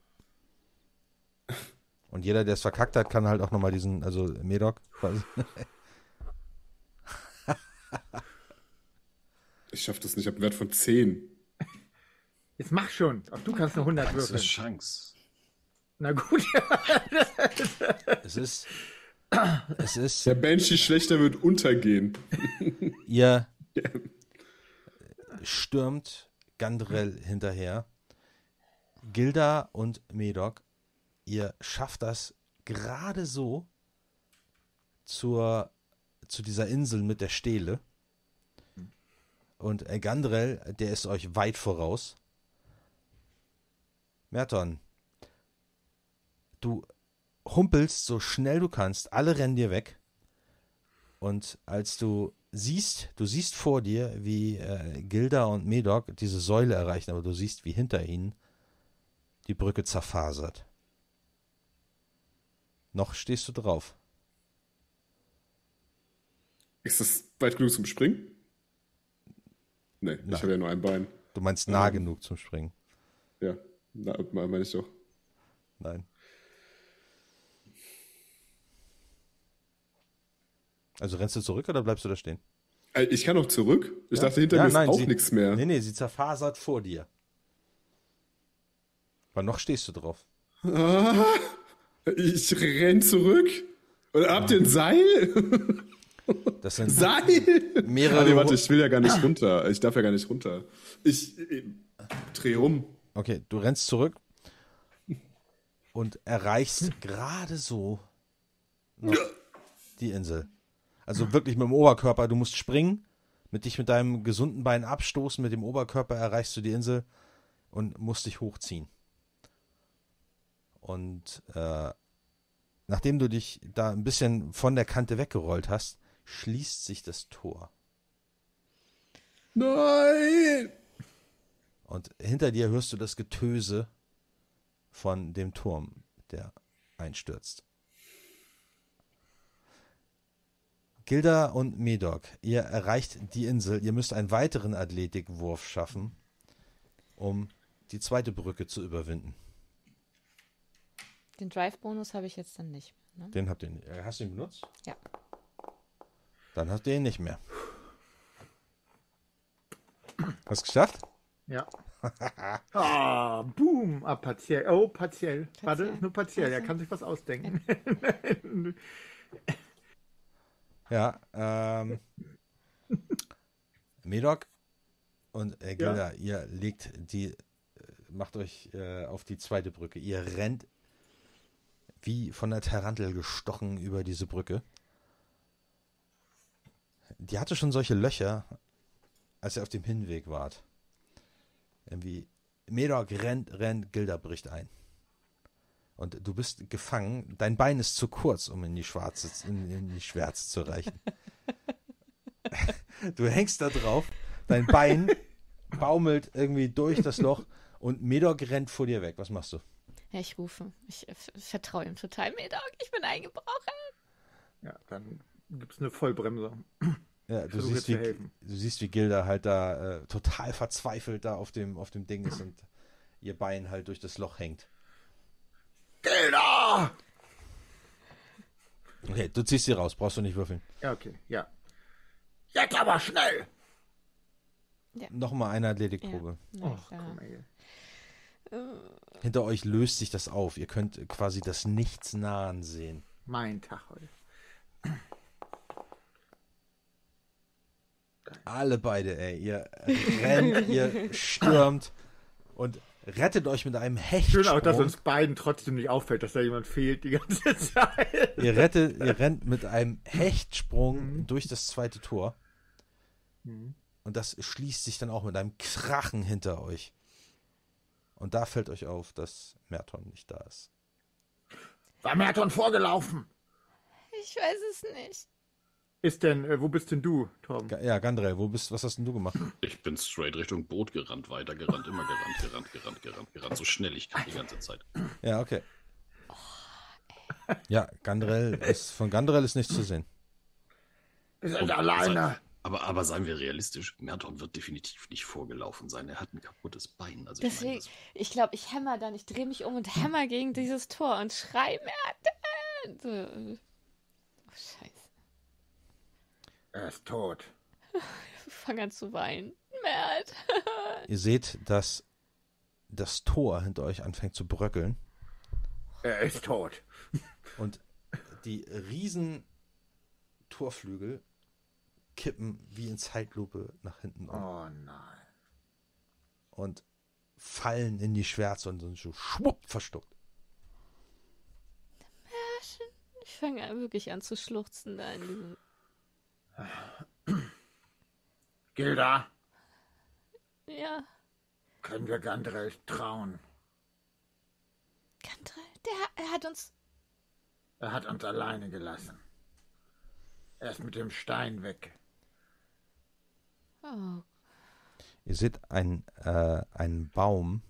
Und jeder, der es verkackt hat, kann halt auch nochmal diesen, also Medoc quasi. Ich schaff das nicht, ich habe einen Wert von 10. Jetzt mach schon. Auch du kannst nur 100 Das würfeln. ist Chance. Na gut. Es ist. Es ist. Der Banshee schlechter wird untergehen. Ihr stürmt Gandrel hinterher. Gilda und Medoc, ihr schafft das gerade so zur, zu dieser Insel mit der Stele. Und äh, Gandrel, der ist euch weit voraus. Merton, du humpelst so schnell du kannst, alle rennen dir weg. Und als du siehst, du siehst vor dir, wie äh, Gilda und Medoc diese Säule erreichen, aber du siehst, wie hinter ihnen die Brücke zerfasert. Noch stehst du drauf. Ist das weit genug zum Springen? Nee, Nein. ich habe ja nur ein Bein. Du meinst nah Ähm. genug zum Springen. Ja, na, meine ich doch. Nein. Also rennst du zurück oder bleibst du da stehen? Äh, Ich kann noch zurück. Ich Ja? dachte, hinter Ja, mir ist nein, auch sie- nichts mehr. Nee, nee, sie zerfasert vor dir. Aber noch stehst du drauf. Ah, ich renn zurück. Oder habt ihr ein Seil? Das sind Seil! mehrere. Ah, nee, warte, ich will ja gar nicht runter. Ich darf ja gar nicht runter. Ich, ich dreh um. Okay, du rennst zurück und erreichst gerade so die Insel. Also wirklich mit dem Oberkörper. Du musst springen, mit dich mit deinem gesunden Bein abstoßen, mit dem Oberkörper erreichst du die Insel und musst dich hochziehen. Und äh, nachdem du dich da ein bisschen von der Kante weggerollt hast, schließt sich das Tor. Nein! Und hinter dir hörst du das Getöse von dem Turm, der einstürzt. Gilda und Medok, ihr erreicht die Insel. Ihr müsst einen weiteren Athletikwurf schaffen, um die zweite Brücke zu überwinden. Den Drive-Bonus habe ich jetzt dann nicht mehr. Ne? Den habt ihr nicht. äh, Hast du ihn benutzt? Ja. Dann hast du ihn nicht mehr. Hast du geschafft? Ja. Ah, boom. Ah, partiell. Oh, partiell. Warte, Partiell. nur partiell. Er kann sich was ausdenken. Ja, ähm. Medok und äh, Gilda, ihr legt die, äh, macht euch äh, auf die zweite Brücke. Ihr rennt wie von der Tarantel gestochen über diese Brücke. Die hatte schon solche Löcher, als ihr auf dem Hinweg wart. Irgendwie, Medok rennt, rennt, Gilda bricht ein. Und du bist gefangen. Dein Bein ist zu kurz, um in die Schwarze, in, in die Schwärze zu reichen. Du hängst da drauf, dein Bein baumelt irgendwie durch das Loch und Medok rennt vor dir weg. Was machst du? Ja, ich rufe. Ich vertraue ihm total. Medok, ich bin eingebrochen. ja, dann gibt es eine Vollbremsung. Ja, du, siehst, wie, du siehst, wie Gilda halt da äh, total verzweifelt da auf dem, auf dem Ding ist und ihr Bein halt durch das Loch hängt. Gilda! Okay, du ziehst sie raus, brauchst du nicht würfeln. Ja, okay, ja. Jetzt aber schnell! Nochmal eine Athletikprobe. Klar. guck mal hier. Hinter euch löst sich das auf. Ihr könnt quasi das Nichts nahen sehen. Mein Tag heute. Alle beide, ey. Ihr rennt, ihr stürmt und rettet euch mit einem Hechtsprung. Schön auch, dass uns beiden trotzdem nicht auffällt, dass da jemand fehlt die ganze Zeit. ihr, rettet, ihr rennt mit einem Hechtsprung Mhm. durch das zweite Tor. Und das schließt sich dann auch mit einem Krachen hinter euch. Und da fällt euch auf, dass Merton nicht da ist. War Merton vorgelaufen? Ich weiß es nicht. Ist denn, äh, wo bist denn du, Torben? Ga- Ja, Gandrel, wo bist, was hast denn du gemacht? Ich bin straight Richtung Boot gerannt, weitergerannt, immer gerannt, gerannt, gerannt, gerannt, gerannt, so schnell ich kann die ganze Zeit. Ja, okay. Ja, Gandrel ist, von Gandrel ist nichts zu sehen. Wir sind alleine. Aber, aber seien wir realistisch, Merton wird definitiv nicht vorgelaufen sein. Er hat ein kaputtes Bein. Also ich meine, Deswegen, das, ich glaube, ich hämmer dann, ich drehe mich um und hämmer gegen dieses Tor und schrei Merton. Oh, scheiße. Er ist tot. Ich fange an zu weinen. Mert. Ihr seht, dass das Tor hinter euch anfängt zu bröckeln Er ist tot. und die riesen Torflügel kippen wie in Zeitlupe nach hinten um Oh nein. und fallen in die Schwärze und sind so schwupp verstuckt. Ich fange an, wirklich an zu schluchzen da in diesem. Gilda, Ja, können wir Gandrel trauen? Kantrell, der er hat uns. Er hat uns alleine gelassen. Er ist mit dem Stein weg. Oh, Ihr seht einen, äh, einen Baum,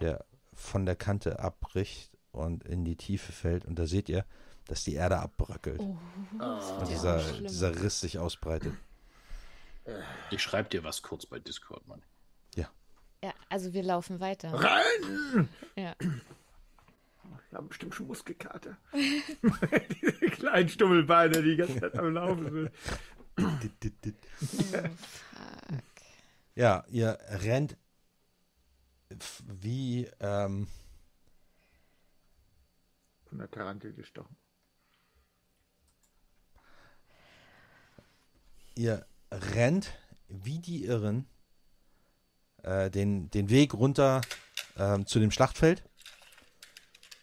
der von der Kante abbricht und in die Tiefe fällt. Und da seht ihr, dass die Erde abbröckelt oh, das und ja dieser, dieser Riss sich ausbreitet. ich schreibe dir was kurz bei Discord, Mann. Ja, also wir laufen weiter. Rennen! Ja. Wir haben bestimmt schon Muskelkater. Diese kleinen Stummelbeine, die die ganze Zeit am Laufen sind. Oh, fuck. Ja, ihr rennt wie, ähm, Von der Tarantel gestochen. ihr rennt wie die Irren äh, den, den Weg runter ähm, zu dem Schlachtfeld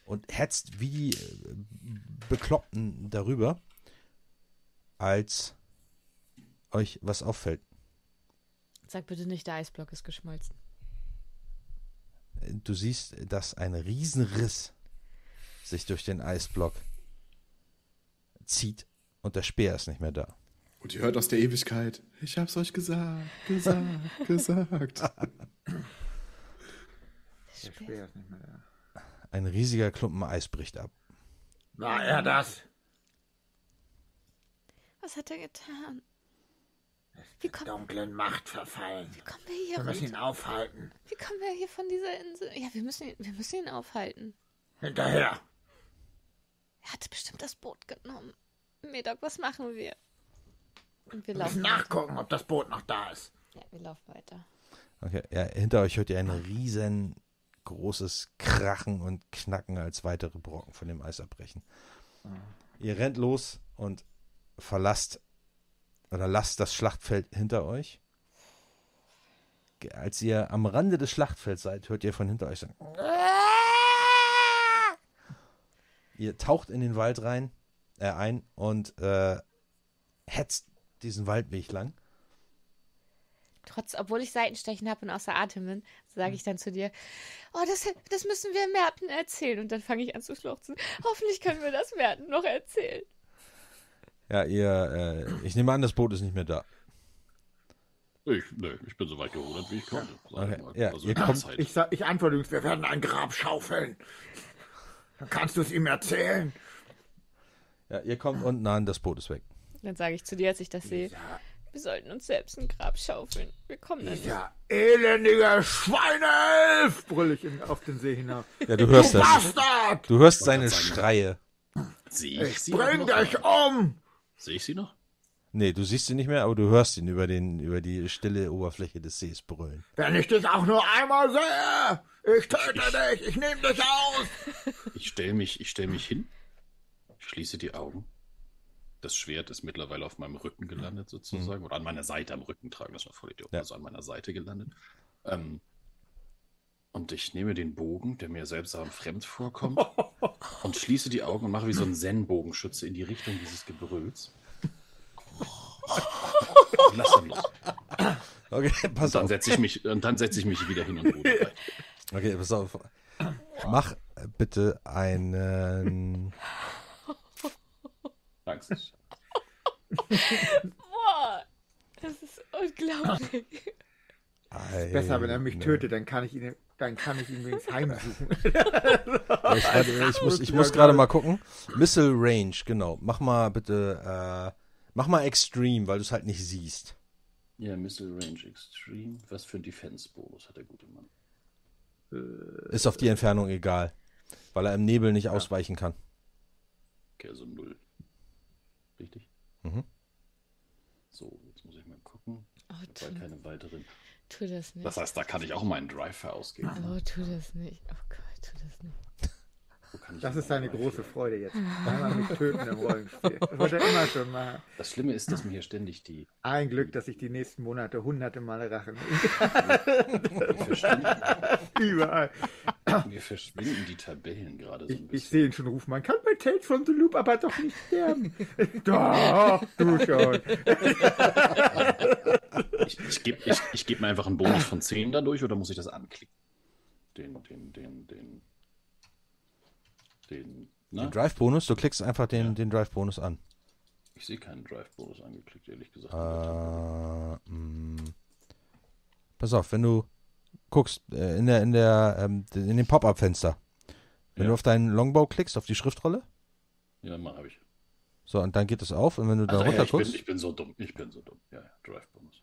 und hetzt wie die äh, Bekloppten darüber. als euch was auffällt. Sag bitte nicht, der Eisblock ist geschmolzen. Du siehst, dass ein Riesenriss sich durch den Eisblock zieht und der Speer ist nicht mehr da. Und ihr hört aus der Ewigkeit, ich hab's euch gesagt, gesagt, gesagt. Der Speer ist nicht mehr da. Ein riesiger Klumpen Eis bricht ab. War er das? Was hat er getan? Wie kommen, Dunklen Macht verfallen. wie kommen wir hier Wir müssen runter? ihn aufhalten. Wie kommen wir hier von dieser Insel? Ja, wir müssen ihn, wir müssen ihn aufhalten. Hinterher. Er hatte bestimmt das Boot genommen. Medok, was machen wir? Und wir Wir laufen müssen weiter. nachgucken, ob das Boot noch da ist. Ja, wir laufen weiter. Okay, ja, hinter euch hört ihr ein riesengroßes Krachen und Knacken, als weitere Brocken von dem Eis abbrechen. Ihr rennt los und verlasst oder lasst das Schlachtfeld hinter euch. Als ihr am Rande des Schlachtfelds seid, hört ihr von hinter euch sagen. Ihr taucht in den Wald rein, äh, ein und äh, hetzt diesen Waldweg lang. Trotz, obwohl ich Seitenstechen habe und außer Atem bin, sage ich dann zu dir, oh, das, das müssen wir Merten erzählen. Und dann fange ich an zu schluchzen. Hoffentlich können wir das Merten noch erzählen. Ja, ihr, äh, ich nehme an, das Boot ist nicht mehr da. Ich, nee, ich bin so weit gerudert, wie ich konnte. Okay, ja, also kommt-. Ich, sag, ich antworte übrigens, wir werden ein Grab schaufeln. Dann kannst du es ihm erzählen. Ja, ihr kommt unten an, das Boot ist weg. Dann sage ich zu dir, als ich das sehe, wir sollten uns selbst ein Grab schaufeln. Wir kommen dann nicht. Dieser elendige Schweineelf, brüll ich ihm auf den See hinauf. Ja, du hörst du das. Bastard! Du hörst seine. Schreie. Sehe ich Ich sie bring dich um! Sehe ich sie noch? Nee, du siehst ihn nicht mehr, aber du hörst ihn über, den, über die stille Oberfläche des Sees brüllen. Wenn ich dich auch nur einmal sehe, ich töte dich, ich nehme dich aus! Ich stelle mich, ich stell mich hin, schließe die Augen. Das Schwert ist mittlerweile auf meinem Rücken gelandet, sozusagen. Oder an meiner Seite am Rücken tragen, das war voll Idiot. Ja. Also an meiner Seite gelandet. Ähm, und ich nehme den Bogen, der mir seltsam fremd vorkommt, und schließe die Augen und mache wie so einen Zen-Bogenschütze in die Richtung dieses Gebrülls. Und lass dann los. Okay, pass Und dann auf. setze ich mich, und dann setze ich mich wieder hin und ruhe weiter. Okay, pass auf. Mach bitte einen. Angst. Boah, das ist unglaublich. Besser, wenn er mich tötet, dann kann ich ihn, dann kann ich ihn wenigstens heimsuchen. Ich, warte, ich muss, ich muss gerade mal gucken. Missile Range, genau. Mach mal bitte. Äh, mach mal Extreme, weil du es halt nicht siehst. Ja, Missile Range Extreme. Was für ein Defense-Bonus hat der gute Mann? Ist auf die Entfernung egal. Weil er im Nebel nicht ausweichen kann. Okay, also null. Richtig? Mhm. So, jetzt muss ich mal gucken. Oh, Ich habe keine weiteren. Tu das nicht. Das heißt, da kann ich auch meinen Drive ausgeben. Oh, tu das nicht. Oh Gott, tu das nicht. Ich Das ist seine meinen große Freude jetzt. Einmal mich töten im Rollenspiel. Das wollte er immer schon machen. Das Schlimme ist, dass mir hier ständig die. Ein Glück, dass ich die nächsten Monate hunderte Male verschwinden, Überall. mir verschwinden die Tabellen gerade so ein Ich, ich bisschen. sehe ihn schon rufen, man kann bei Tales from the Loop aber doch nicht sterben. doch, du schon. Ich, ich gebe ich, ich geb mir einfach einen Bonus von 10 dadurch oder muss ich das anklicken? Den, den, den, den. Den. Na? Den Drive-Bonus, du klickst einfach den, den Drive-Bonus an. Ich sehe keinen Drive-Bonus angeklickt, ehrlich gesagt. Äh, pass auf, wenn du guckst, äh, in der, in der, ähm, in dem Pop-Up-Fenster. Wenn Ja. du auf deinen Longbow klickst, auf die Schriftrolle, Ja, mal habe ich. so, und dann geht es auf, und wenn du da Also, ja, runter ich, bin, guckst, ich bin so dumm. Ich bin so dumm. Ja, ja, Drive-Bonus.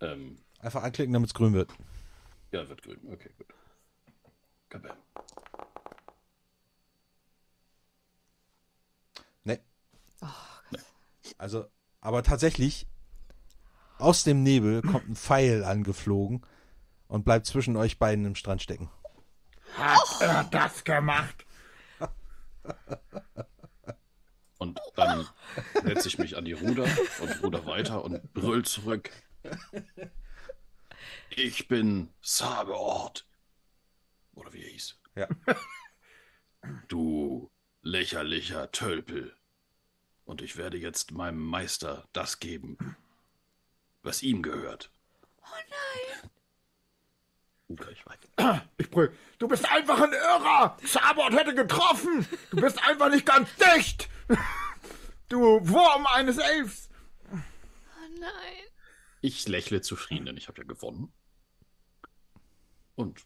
Ähm, einfach anklicken, damit es grün wird. ja, wird grün. Okay, gut. Kabam. Ne. Oh, Also, aber tatsächlich, aus dem Nebel kommt ein Pfeil angeflogen und bleibt zwischen euch beiden im Strand stecken. Hat er das gemacht? Und dann setze ich mich an die Ruder und ruder weiter und brüll zurück. Ich bin Sabeort. Oder wie er hieß. Ja. Du lächerlicher Tölpel. Und ich werde jetzt meinem Meister das geben, was ihm gehört. Oh Uh, ich weiter. Ich brüll. Du bist einfach ein Irrer! Sabot hätte getroffen! Du bist einfach nicht ganz dicht! Du Wurm eines Elfs! Oh nein. Ich lächle zufrieden, denn ich habe ja gewonnen. Und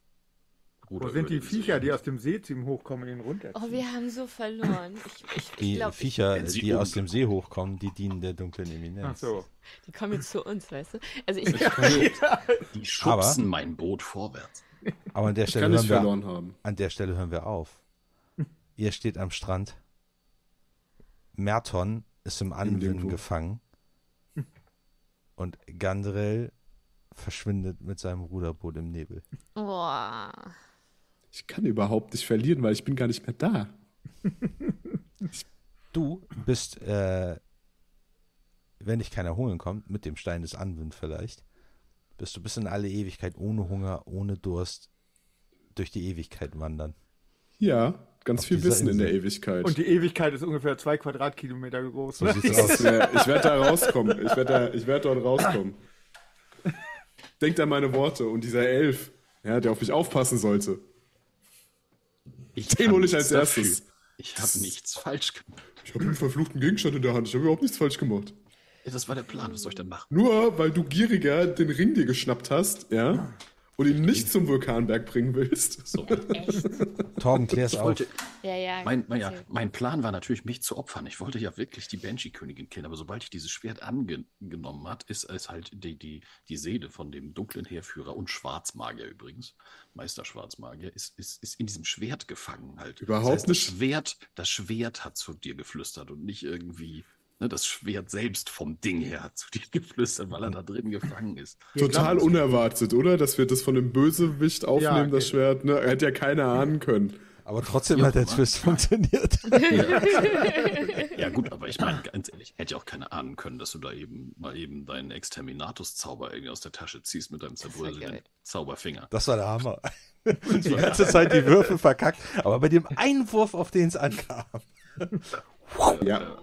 Wo ruder sind über die Viecher, die aus dem See zu ihm hochkommen und ihn runterziehen? Oh, wir haben so verloren. Ich, ich, ich Die glaube, Viecher, wenn sie die aus dem See hochkommen, die dienen der dunklen Eminenz. Ach so. die kommen jetzt zu uns, weißt du? Also ich, Die schubsen mein Boot vorwärts. Aber an der Stelle hören ich wir, verloren haben. an der Stelle hören wir auf. Ihr steht am Strand. Merton ist im Anwinden gefangen. Und Gandrel verschwindet mit seinem Ruderboot im Nebel. oh, Ich kann überhaupt nicht verlieren, weil ich bin gar nicht mehr da. Du bist, äh, wenn dich keiner holen kommt, mit dem Stein des Anwind vielleicht, bist du bis in alle Ewigkeit ohne Hunger, ohne Durst durch die Ewigkeit wandern. Ja, ganz Auf viel Wissen in der. Ewigkeit. Und die Ewigkeit ist ungefähr zwei Quadratkilometer groß. So Ne? sieht's aus. wär, ich werde da rauskommen. Ich werde da, ich werd dort rauskommen. Denkt an meine Worte und dieser Elf, ja, der auf mich aufpassen sollte. Ich Den hole ich nichts als dafür. erstes. Ich habe nichts falsch gemacht. Ich habe einen verfluchten Gegenstand in der Hand. Ich habe überhaupt nichts falsch gemacht. Ja, Das war der Plan. Was soll ich denn machen? Nur weil du gieriger den Ring dir geschnappt hast, ja, und ihn nicht zum Vulkanberg bringen willst. So. echt? Torben, klär's Ich auf. wollte, Ja, ja. mein, mein, ja, mein Plan war natürlich, mich zu opfern. Ich wollte ja wirklich die Banshee-Königin killen, aber sobald ich dieses Schwert angenommen hat, ist es halt die, die, die Seele von dem dunklen Heerführer und Schwarzmagier übrigens, Meister Schwarzmagier, ist, ist, ist in diesem Schwert gefangen halt. Überhaupt das heißt, nicht. Das Schwert, das Schwert hat zu dir geflüstert und nicht irgendwie. Ne, das Schwert selbst vom Ding her hat zu dir geflüstert, weil er da drin gefangen ist. Total unerwartet, oder? Dass wir das von dem Bösewicht aufnehmen, Ja, das okay. Schwert. Ne? Hätte ja keiner ahnen können. Aber trotzdem Ja, hat der Mann. Twist funktioniert. Ja, gut, aber ich meine, ganz ehrlich, hätte ja auch keiner ahnen können, dass du da eben mal eben deinen Exterminatus-Zauber irgendwie aus der Tasche ziehst mit deinem zerbröselnden. Zauberfinger. Das war der Hammer. Die ganze Zeit die Würfel verkackt, aber bei dem Einwurf, auf den es ankam. Ja.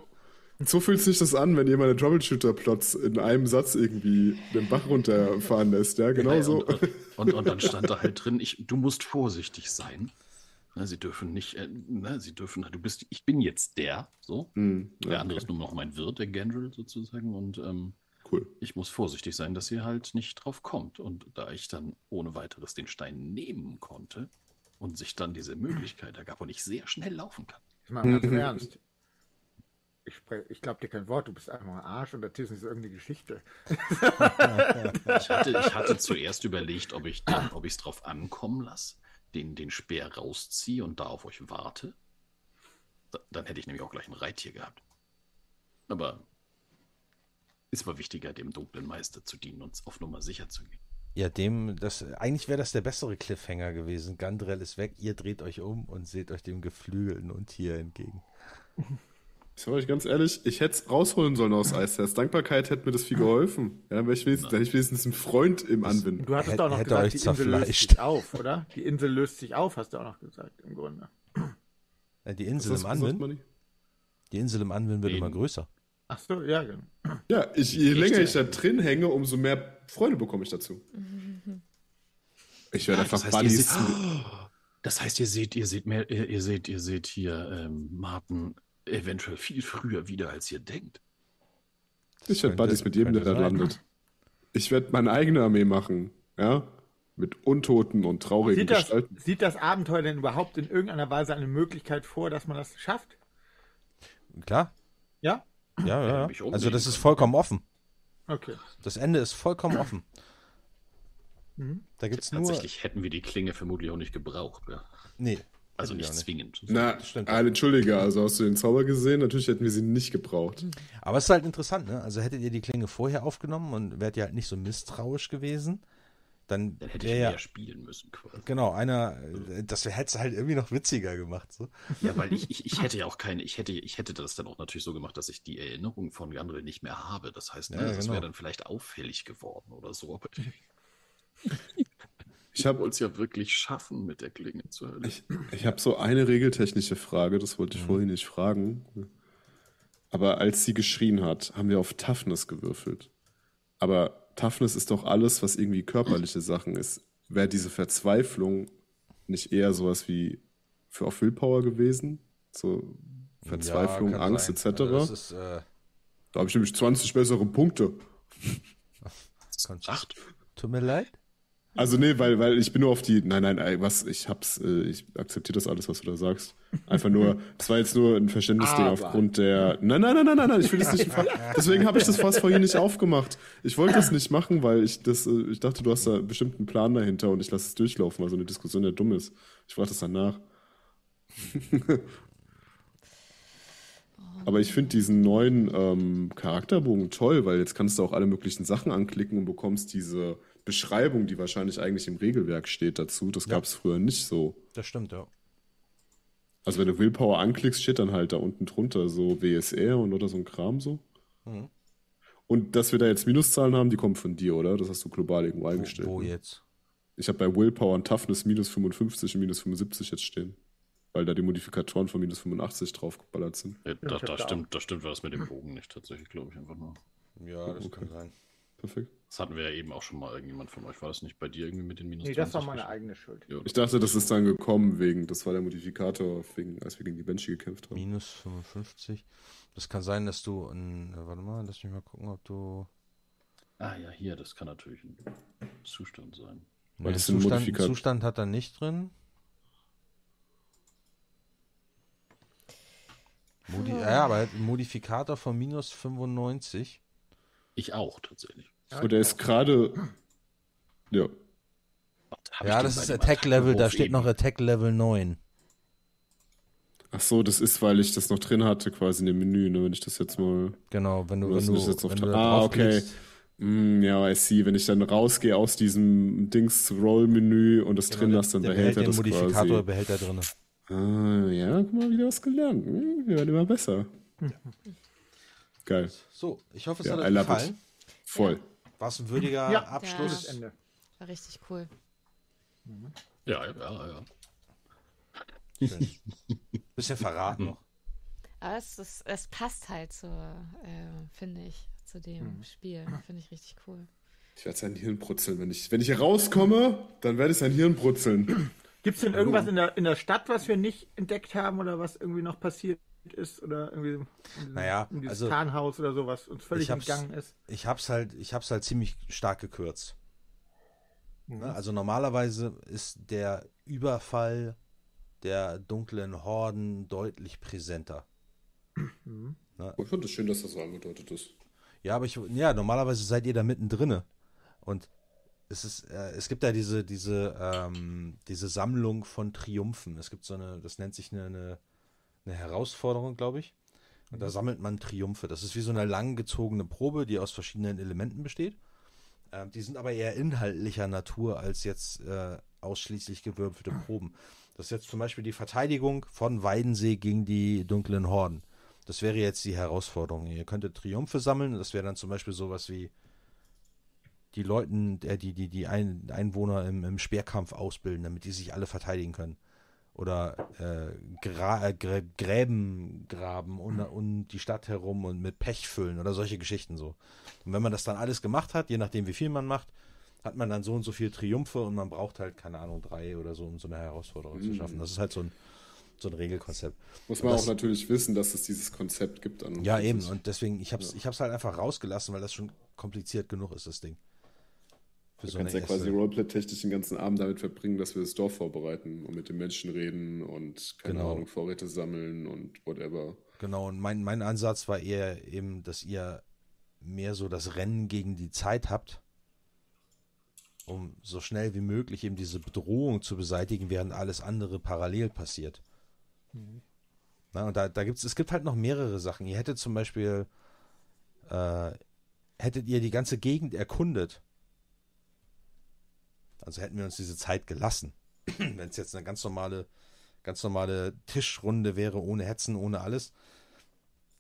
So fühlt sich das an, wenn jemand einen Troubleshooter-Plotz in einem Satz irgendwie den Bach runterfahren lässt. Ja, genau Ja, so. Und, und, und dann stand da halt drin, ich, du musst vorsichtig sein. Ne, sie dürfen nicht, äh, ne, sie dürfen, du bist, ich bin jetzt der, so. Der ja, andere ist nur noch mein Wirt, der Gandrel sozusagen. Und ähm, cool. ich muss vorsichtig sein, dass ihr halt nicht drauf kommt. Und da ich dann ohne weiteres den Stein nehmen konnte und sich dann diese Möglichkeit ergab und ich sehr schnell laufen kann. Ich meine, ganz im Ernst. Ich, ich glaube dir kein Wort, du bist einfach ein Arsch und erzählst uns irgendeine Geschichte. Ich hatte, ich hatte zuerst überlegt, ob ich den- ob ich es drauf ankommen lasse, den, den Speer rausziehe und da auf euch warte. Da, dann hätte ich nämlich auch gleich ein Reittier gehabt. Aber es war wichtiger, dem dunklen Meister zu dienen und auf Nummer sicher zu gehen. Ja, dem, das, eigentlich wäre das der bessere Cliffhanger gewesen. Gandrel ist weg, ihr dreht euch um und seht euch dem geflügelten Untier entgegen. Ich sag euch ganz ehrlich, ich hätte es rausholen sollen aus Eisters. Dankbarkeit hätte mir das viel geholfen. Ja, dann wäre ich wenigstens, hätte ich wenigstens einen Freund im Anwinden. Du hattest Hätte- doch noch gesagt, euch die Insel löst sich auf, oder? Die Insel löst sich auf, hast du auch noch gesagt, im Grunde. Äh, Die Was Insel hast im Manni? die Insel im Anwind wird Eben. immer größer. Ach so, ja, genau. Ja, ich, je Echt, länger ja? ich da drin hänge, umso mehr Freude bekomme ich dazu. Ich werde einfach das, heißt, ihr Buddies. seht, das heißt, ihr seht, ihr seht mehr, ihr, ihr seht, ihr seht hier ähm, Martin eventuell viel früher wieder, als ihr denkt. Ich werde Buddies mit jedem, der da landet. Ich werde meine eigene Armee machen. Ja? Mit Untoten und traurigen Sieht das, Gestalten. sieht das Abenteuer denn überhaupt in irgendeiner Weise eine Möglichkeit vor, dass man das schafft? Klar? Ja? Ja, ja, ja. Also das ist vollkommen offen. Okay. Das Ende ist vollkommen offen. Da gibt's nur. Tatsächlich hätten wir die Klinge vermutlich auch nicht gebraucht. Ja. Nee. Also nicht nicht. zwingend. Na, Das stimmt. ah, entschuldige, also hast du den Zauber gesehen? Natürlich hätten wir sie nicht gebraucht. Aber es ist halt interessant, ne? Also hättet ihr die Klinge vorher aufgenommen und wärt ihr halt nicht so misstrauisch gewesen, dann Dann hätte ich ja. mehr spielen müssen quasi. Genau, einer, äh, das hätte es halt irgendwie noch witziger gemacht. So. Ja, weil ich, ich, ich hätte ja auch keine, ich hätte, ich hätte das dann auch natürlich so gemacht, dass ich die Erinnerung von Gandre nicht mehr habe. Das heißt, ne, Ja, das genau. wäre dann vielleicht auffällig geworden oder so. Ich habe wollte es ja wirklich schaffen, mit der Klinge zu hören. ich, ich hab so eine regeltechnische Frage, das wollte ich Mhm. vorhin nicht fragen. Aber als sie geschrien hat, haben wir auf Toughness gewürfelt. Aber Toughness ist doch alles, was irgendwie körperliche Sachen ist. Wäre diese Verzweiflung nicht eher sowas wie für auf Willpower gewesen? So Verzweiflung, Ja, Angst sein. etc. Also ist, äh, da habe ich nämlich 20 bessere Punkte. Acht. Tut mir leid. Also nee, weil, weil ich bin nur auf die. Nein, nein, was, ich hab's, äh, ich akzeptiere das alles, was du da sagst. Einfach nur, das war jetzt nur ein Verständnisding aufgrund der. Nein, nein, nein, nein, nein, nein, ich will das nicht. Deswegen habe ich das fast vorhin nicht aufgemacht. Ich wollte das nicht machen, weil ich das, äh, ich dachte, du hast da bestimmt einen Plan dahinter und ich lasse es durchlaufen, weil so eine Diskussion ja dumm ist. Ich frage das dann nach. Aber ich finde diesen neuen ähm, Charakterbogen toll, weil jetzt kannst du auch alle möglichen Sachen anklicken und bekommst diese Beschreibung, die wahrscheinlich eigentlich im Regelwerk steht dazu. Das gab es früher nicht so. Das stimmt, ja. Also wenn du Willpower anklickst, steht dann halt da unten drunter so WSR und oder so ein Kram so. Mhm. Und dass wir da jetzt Minuszahlen haben, die kommen von dir, oder? Das hast du global irgendwo Wo, eingestellt. wo ne? jetzt? Ich habe bei Willpower und Toughness minus 55 und minus 75 jetzt stehen. Weil da die Modifikatoren von minus 85 draufgeballert sind. Ja, da, da stimmt, da stimmt was mit dem Bogen nicht tatsächlich, glaube ich einfach nur. Ja, das Okay. kann sein. Perfekt. Das hatten wir ja eben auch schon mal irgendjemand von euch. War das nicht bei dir irgendwie mit den Minus Nee, das war 20? meine eigene Schuld. Ja, Ich dachte, das ist dann gekommen wegen, das war der Modifikator, wegen, als wir gegen die Banshee gekämpft haben. Minus 55. Das kann sein, dass du ein. äh, Warte mal, lass mich mal gucken, ob du. Ah ja, hier, das kann natürlich ein Zustand sein. Weil Nee, das sind Zustand, Zustand hat er nicht drin. Modi ja, aber er Modifikator von minus 95. Ich auch tatsächlich. Und der ist gerade. Ja. Ja, das den ist Attack Level, da steht eben- noch Attack Level 9. Ach so, das ist, weil ich das noch drin hatte, quasi in dem Menü, ne? Wenn ich das jetzt mal. Genau, wenn du, wenn du, jetzt auf wenn du Ah, okay. Mm, ja, I see. Wenn ich dann rausgehe aus diesem Dings-Roll-Menü und das genau, drin lasse, dann der behält er den das Modifikator quasi. behält er drin. Ah, ja, guck mal, wieder was gelernt. Hm, Wir werden immer besser. Geil. So, ich hoffe, es Ja, hat euch gefallen. Voll. War es ein würdiger Ja, Abschluss? Gutes Ende. War richtig cool. Ja, ja, ja, ja. Schön. Bisschen verraten noch. Aber es, ist, es passt halt so, äh, finde ich, zu dem Spiel. Finde ich richtig cool. Ich werde sein Hirn brutzeln. Wenn ich, wenn ich hier rauskomme, dann werde ich sein Hirn brutzeln. Gibt es denn irgendwas in der, in der Stadt, was wir nicht entdeckt haben oder was irgendwie noch passiert ist? Oder irgendwie in diesem- Naja, in dieses also- Tarnhaus oder so, was uns völlig entgangen ist? Ich hab's halt, ich hab's halt ziemlich stark gekürzt. Mhm. Ne? Also normalerweise ist der Überfall der dunklen Horden deutlich präsenter. Mhm. Ich fand es schön, dass das so angedeutet ist. Ja, aber ich, ja, normalerweise seid ihr da mittendrin. Und es ist, äh, es gibt ja diese, diese, ähm, diese Sammlung von Triumphen. Es gibt so eine, das nennt sich eine, eine, eine Herausforderung, glaube ich. Und da sammelt man Triumphe. Das ist wie so eine langgezogene Probe, die aus verschiedenen Elementen besteht. Ähm, die sind aber eher inhaltlicher Natur als jetzt äh, ausschließlich gewürfelte Proben. Das ist jetzt zum Beispiel die Verteidigung von Weidensee gegen die dunklen Horden. Das wäre jetzt die Herausforderung. Ihr könntet Triumphe sammeln. Das wäre dann zum Beispiel sowas wie die Leuten, äh, die, die, die Ein Einwohner im, im Speerkampf ausbilden, damit die sich alle verteidigen können. Oder äh, Gra äh, Grä Gräben graben und, und die Stadt herum und mit Pech füllen oder solche Geschichten so. Und wenn man das dann alles gemacht hat, je nachdem wie viel man macht, hat man dann so und so viel Triumphe und man braucht halt, keine Ahnung, drei oder so, um so eine Herausforderung zu schaffen. Das ist halt so ein, so ein Regelkonzept. Muss man Das- auch natürlich wissen, dass es dieses Konzept gibt. An Ja, eben. Und deswegen, ich hab's, ich hab's halt einfach rausgelassen, weil das schon kompliziert genug ist, das Ding. Für Du so kannst ja quasi Roleplay-technisch den ganzen Abend damit verbringen, dass wir das Dorf vorbereiten und mit den Menschen reden und, keine Genau. Ahnung, Vorräte sammeln und whatever. Genau, und mein, mein Ansatz war eher eben, dass ihr mehr so das Rennen gegen die Zeit habt, um so schnell wie möglich eben diese Bedrohung zu beseitigen, während alles andere parallel passiert. Na, und da, da gibt's, es gibt halt noch mehrere Sachen. Ihr hättet zum Beispiel, äh, hättet ihr die ganze Gegend erkundet, also hätten wir uns diese Zeit gelassen. Wenn es jetzt eine ganz normale, ganz normale Tischrunde wäre, ohne Hetzen, ohne alles.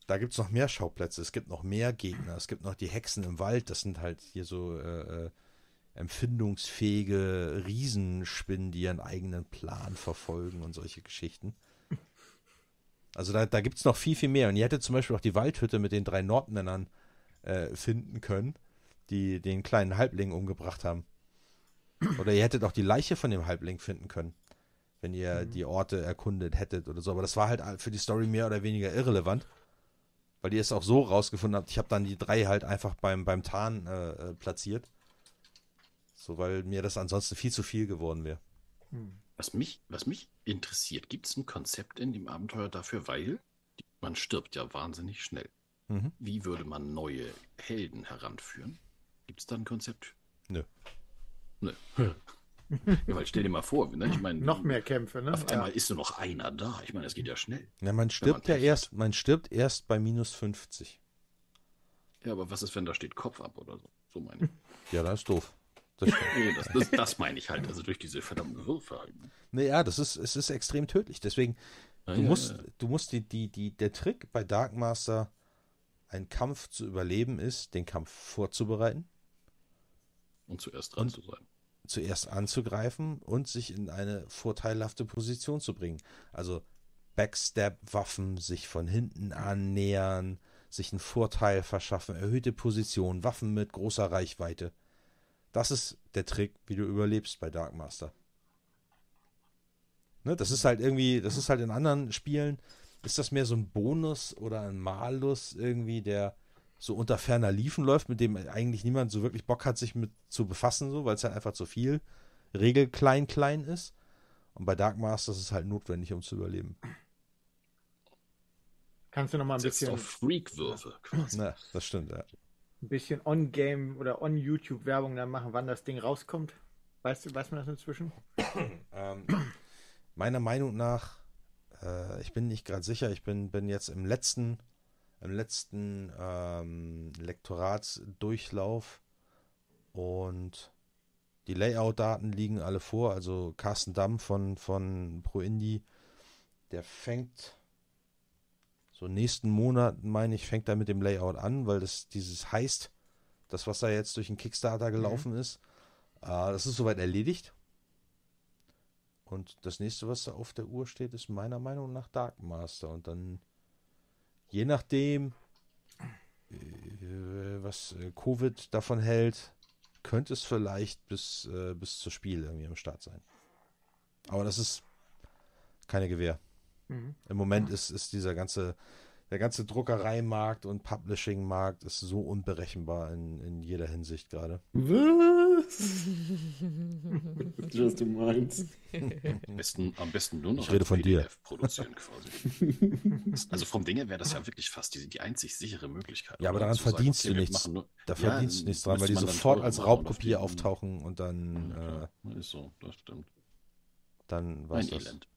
Da gibt es noch mehr Schauplätze, es gibt noch mehr Gegner, es gibt noch die Hexen im Wald, das sind halt hier so äh, äh, empfindungsfähige Riesenspinnen, die ihren eigenen Plan verfolgen und solche Geschichten. Also da, da gibt es noch viel, viel mehr. Und ihr hättet zum Beispiel auch die Waldhütte mit den drei Nordmännern äh, finden können, die den kleinen Halbling umgebracht haben. Oder ihr hättet auch die Leiche von dem Halbling finden können, wenn ihr die Orte erkundet hättet oder so. Aber das war halt für die Story mehr oder weniger irrelevant, weil ihr es auch so rausgefunden habt. Ich habe dann die drei halt einfach beim, beim Tarn äh, äh, platziert. So, weil mir das ansonsten viel zu viel geworden wäre. Was mich, was mich interessiert, gibt es ein Konzept in dem Abenteuer dafür, weil man stirbt ja wahnsinnig schnell. Mhm. Wie würde man neue Helden heranführen? Gibt es da ein Konzept? Nö. Nö. ja, weil stell dir mal vor, ne? ich meine, Noch mehr Kämpfe, ne? Auf einmal ist nur noch einer da. Ich meine, das geht ja schnell. Ja, man stirbt ja Pech erst, man stirbt erst bei minus 50. Ja, aber was ist, wenn da steht Kopf ab oder so? So meine ich. Ja, das ist doof. Das. Nee, das, das, das meine ich halt. Also durch diese verdammten Würfe halt. naja, das ist, es ist extrem tödlich. Deswegen, Ja, du ja, musst, ja. du musst die, die, die, der Trick bei Dark Master, einen Kampf zu überleben, ist, den Kampf vorzubereiten, Und zuerst dran zu sein. Zuerst anzugreifen und sich in eine vorteilhafte Position zu bringen. Also Backstab-Waffen, sich von hinten annähern, sich einen Vorteil verschaffen, erhöhte Position, Waffen mit großer Reichweite. Das ist der Trick, wie du überlebst bei Dark Master. Ne, das ist halt irgendwie, das ist halt in anderen Spielen, ist das mehr so ein Bonus oder ein Malus irgendwie, der so unter ferner Liefen läuft, mit dem eigentlich niemand so wirklich Bock hat, sich mit zu befassen, so, weil es halt einfach zu viel Regel klein klein ist. Und bei Dark Master ist es halt notwendig, um zu überleben. Kannst du noch mal ein Setzt bisschen, auf Freak-Würfe quasi. Na, das stimmt, ja. ein bisschen on-Game oder on-YouTube-Werbung dann machen, wann das Ding rauskommt? Weißt du, weiß man das inzwischen? Ähm, meiner Meinung nach, äh, ich bin nicht gerade sicher, ich bin, bin jetzt im letzten, im letzten ähm, Lektoratsdurchlauf und die Layout-Daten liegen alle vor. Also Carsten Damm von, von ProIndie, der fängt so nächsten Monat, meine ich, fängt er mit dem Layout an, weil das dieses heißt, das, was da jetzt durch den Kickstarter gelaufen ist, äh, das ist soweit erledigt. Und das nächste, was da auf der Uhr steht, ist meiner Meinung nach Dark Master. Und dann, je nachdem, äh, was äh, Covid davon hält, könnte es vielleicht bis, äh, bis zum Spiel irgendwie am Start sein. Aber das ist keine Gewähr. Mhm. Im Moment ist, ist dieser ganze, der ganze Druckereimarkt und Publishing-Markt ist so unberechenbar in, in jeder Hinsicht gerade. Was? Was du meinst. Am besten, am besten nur noch Ich rede von dir. PDF produzieren quasi. also vom Ding her wäre das ja wirklich fast die, die einzig sichere Möglichkeit. Ja, aber daran Zu sagen, verdienst okay, du nichts. machen Nur, Da Ja, verdienst du nichts dran, weil die sofort als Raubkopie auftauchen und dann, Ja, äh, ist so, das stimmt. dann war's Ein das. Elend.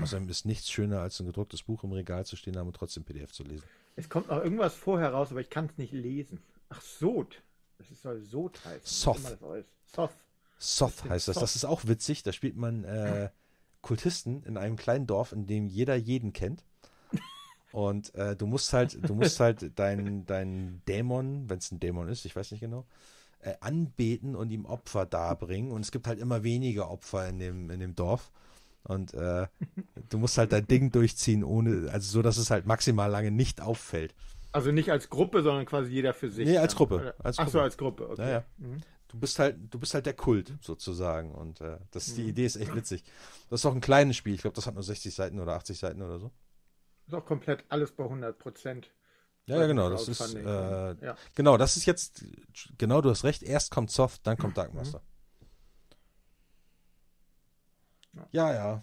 Außerdem ist nichts schöner, als ein gedrucktes Buch im Regal zu stehen haben und trotzdem PDF zu lesen. Es kommt noch irgendwas vorher raus, aber ich kann es nicht lesen. Ach, Sod. Das ist, soll Sod heißen. Soth. Soth. Soth heißt das. Das ist auch witzig. Da spielt man äh, Kultisten in einem kleinen Dorf, in dem jeder jeden kennt. Und äh, du musst halt, du musst halt deinen dein Dämon, wenn es ein Dämon ist, ich weiß nicht genau, äh, anbeten und ihm Opfer darbringen. Und es gibt halt immer weniger Opfer in dem, in dem Dorf. Und äh, du musst halt dein Ding durchziehen, ohne, also so, dass es halt maximal lange nicht auffällt. Also nicht als Gruppe, sondern quasi jeder für sich. Nee, als Gruppe, als Ach so, Gruppe. als Gruppe. Okay. Ja, ja. Mhm. Du bist halt, du bist halt der Kult sozusagen. Und äh, das, die Mhm. Idee ist echt witzig. Das ist auch ein kleines Spiel. Ich glaube, das hat nur 60 Seiten oder 80 Seiten oder so. Ist auch komplett alles bei 100 Prozent. Ja, ja, genau. Das ist, äh, ja. genau, das ist jetzt, genau, du hast recht. Erst kommt Soft, dann kommt Dark Master. Ja, ja.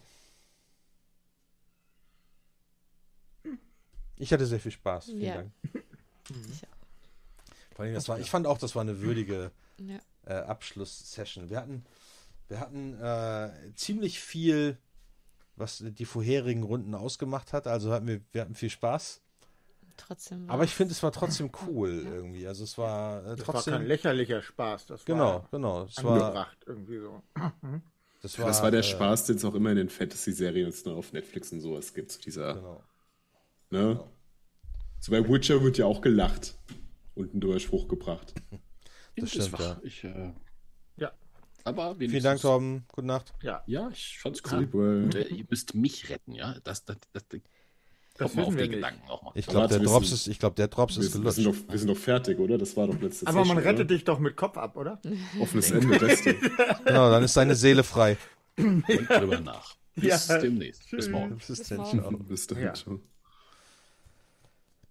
Ich hatte sehr viel Spaß. Vielen Ja. Dank. Ich Vor allem, das war, ich fand auch, das war eine würdige Ja. äh, Abschlusssession. Wir hatten, wir hatten äh, ziemlich viel, was die vorherigen Runden ausgemacht hat. Also hatten wir, wir hatten viel Spaß. Trotzdem. Aber ich finde, es war trotzdem cool irgendwie. Also es war äh, Das war trotzdem. kein lächerlicher Spaß. Das genau, war genau. Es war, angebracht irgendwie so. das war, Das war der äh, Spaß, den es auch immer in den Fantasy-Serien jetzt nur auf Netflix und sowas gibt. So dieser, Genau. Ne? So bei Witcher wird ja auch gelacht und ein Durchspruch gebracht. Das Ist stimmt, ja. Ich, äh, Ja. Aber Vielen Dank, Torben. Gute Nacht. Ja, Ja, ich fand's cool. Und, äh, ihr müsst mich retten, ja? Das, das, das, das Das kommt mal auf nicht. Gedanken auch mal. Ich glaube, der Drops ist, ich glaube, der Drops Wir, ist wir, sind gelutscht. doch, wir sind doch fertig, oder? Das war doch letzte aber man rettet oder? dich doch mit Kopf ab, oder? Offenes Ende, Beste. Genau, dann ist seine Seele frei. Denkt drüber nach. Bis Ja. demnächst. Bis morgen. Bis Bis dann, morgen. ciao. Bis dahin, Ja.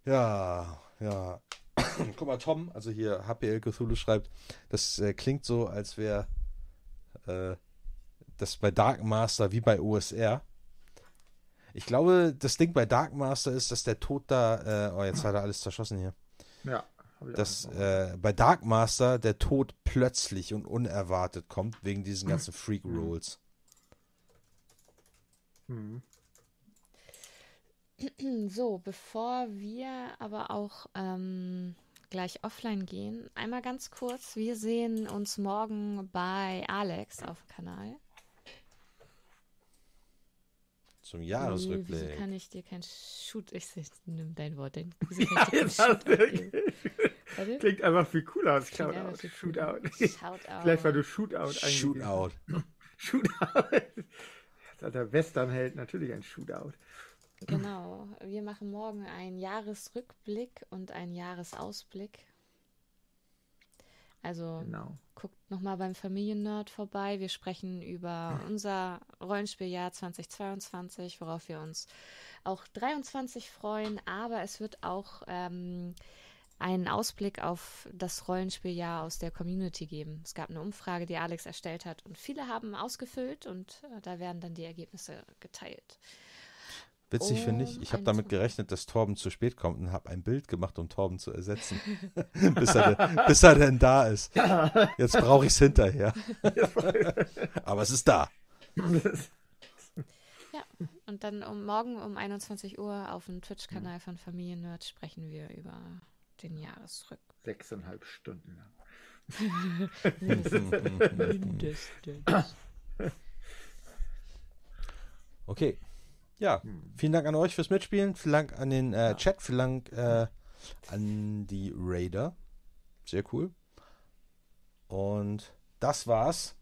Ja, ja. Guck mal, Tom, also hier HPL Cthulhu schreibt, das äh, klingt so, als wäre äh, das bei Dark Master wie bei OSR. Ich glaube, das Ding bei Dark Master ist, dass der Tod da, äh, oh, jetzt hat er alles zerschossen hier, Ja. dass äh, bei Dark Master der Tod plötzlich und unerwartet kommt, wegen diesen ganzen Freak Rolls. Hm. So, bevor wir aber auch ähm, gleich offline gehen, einmal ganz kurz. Wir sehen uns morgen bei Alex auf dem Kanal. Zum Jahresrückblick. wieso kann ich dir kein Shoot... Ich nimm dein Wort. Denn, kein Jetzt. Klingt einfach viel cooler als Shoutout. Shootout. Shoutout. Vielleicht weil du Shootout eingegeben Shootout. hast. Shootout. Hat der Westernheld natürlich ein Shootout. Genau. Wir machen morgen einen Jahresrückblick und einen Jahresausblick. Also Genau. guckt nochmal beim Familiennerd vorbei. Wir sprechen über unser Rollenspieljahr 2022, worauf wir uns auch 23 freuen. Aber es wird auch ähm, einen Ausblick auf das Rollenspieljahr aus der Community geben. Es gab eine Umfrage, die Alex erstellt hat und viele haben ausgefüllt und äh, da werden dann die Ergebnisse geteilt. Witzig finde ich, Um ich habe damit gerechnet, dass Torben zu spät kommt und habe ein Bild gemacht, um Torben zu ersetzen. bis, er, denn- bis er denn da ist. Jetzt brauche ich es hinterher. Aber es ist da. Ja, und dann um morgen um 21 Uhr auf dem Twitch-Kanal von Familiennerd sprechen wir über den Jahresrück. Sechseinhalb Stunden lang. Mindestens. Okay. Ja, vielen Dank an euch fürs Mitspielen. Vielen Dank an den äh, Chat. Vielen Dank äh, an die Raider. Sehr cool. Und das war's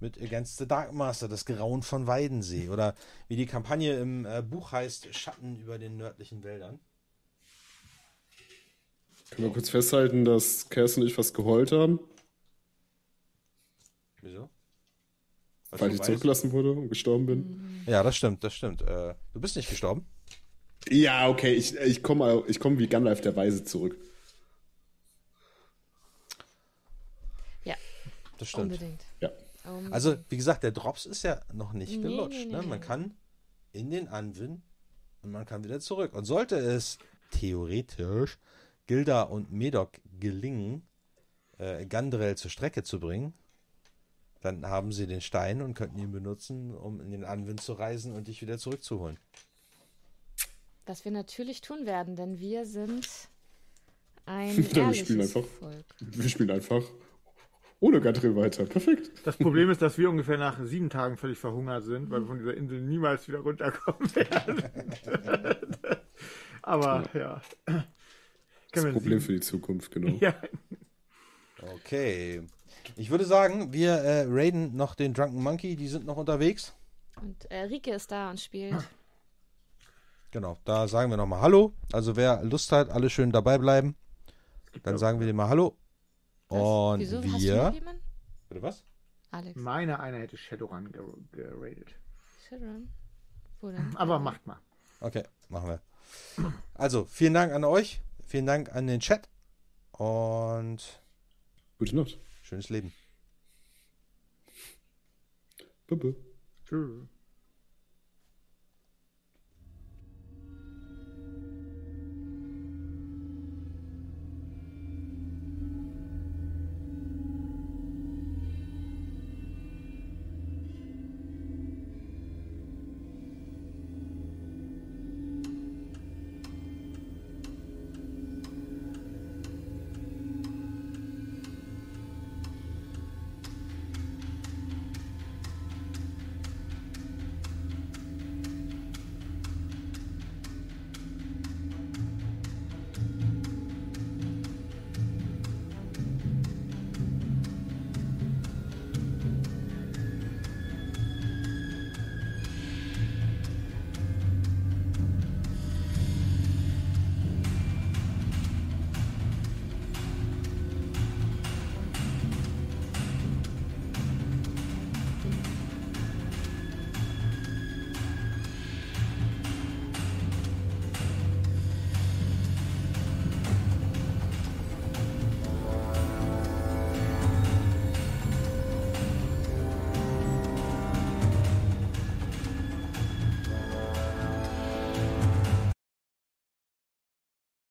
mit Against the Dark Master, das Grauen von Weidensee. Oder wie die Kampagne im äh, Buch heißt, Schatten über den nördlichen Wäldern. Können wir kurz festhalten, dass Kerstin und ich fast geheult haben, Wieso? Was weil ich weißt? zurückgelassen wurde und gestorben bin? Ja, das stimmt, das stimmt. Äh, du bist nicht gestorben? Ja, okay, ich, ich komme ich komm wie Gandalf der Weise zurück. Ja, Das stimmt. unbedingt. Ja. Um, Also, wie gesagt, der Drops ist ja noch nicht Nee, gelutscht. nee, nee, ne? Man nee. kann in den Anwin und man kann wieder zurück. Und sollte es theoretisch Gilda und Medok gelingen, äh, Gandrel zur Strecke zu bringen, dann haben sie den Stein und könnten ihn benutzen, um in den Anwin zu reisen und dich wieder zurückzuholen. was wir natürlich tun werden, denn wir sind ein Wir spielen einfach. Volk. Wir spielen einfach ohne Gadrill weiter. Perfekt. Das Problem ist, dass wir ungefähr nach sieben Tagen völlig verhungert sind, weil wir von dieser Insel niemals wieder runterkommen werden. Aber ja. Das Können wir Problem sieben- für die Zukunft, genau. Ja, Okay. Ich würde sagen, wir äh, raiden noch den Drunken Monkey, die sind noch unterwegs. Und äh, Rike ist da und spielt. Genau, da sagen wir nochmal Hallo. Also wer Lust hat, alle schön dabei bleiben. Dann sagen wir dem mal Hallo. Und Wieso? Hast du noch wir. jemanden? Bitte was? Alex. meine einer hätte Shadowrun ger- geradet. Shadowrun? Wo denn? Aber macht mal. Okay, machen wir. Also, vielen Dank an euch. Vielen Dank an den Chat. Und Gute Nacht. Schönes Leben. -bye. Tschüss.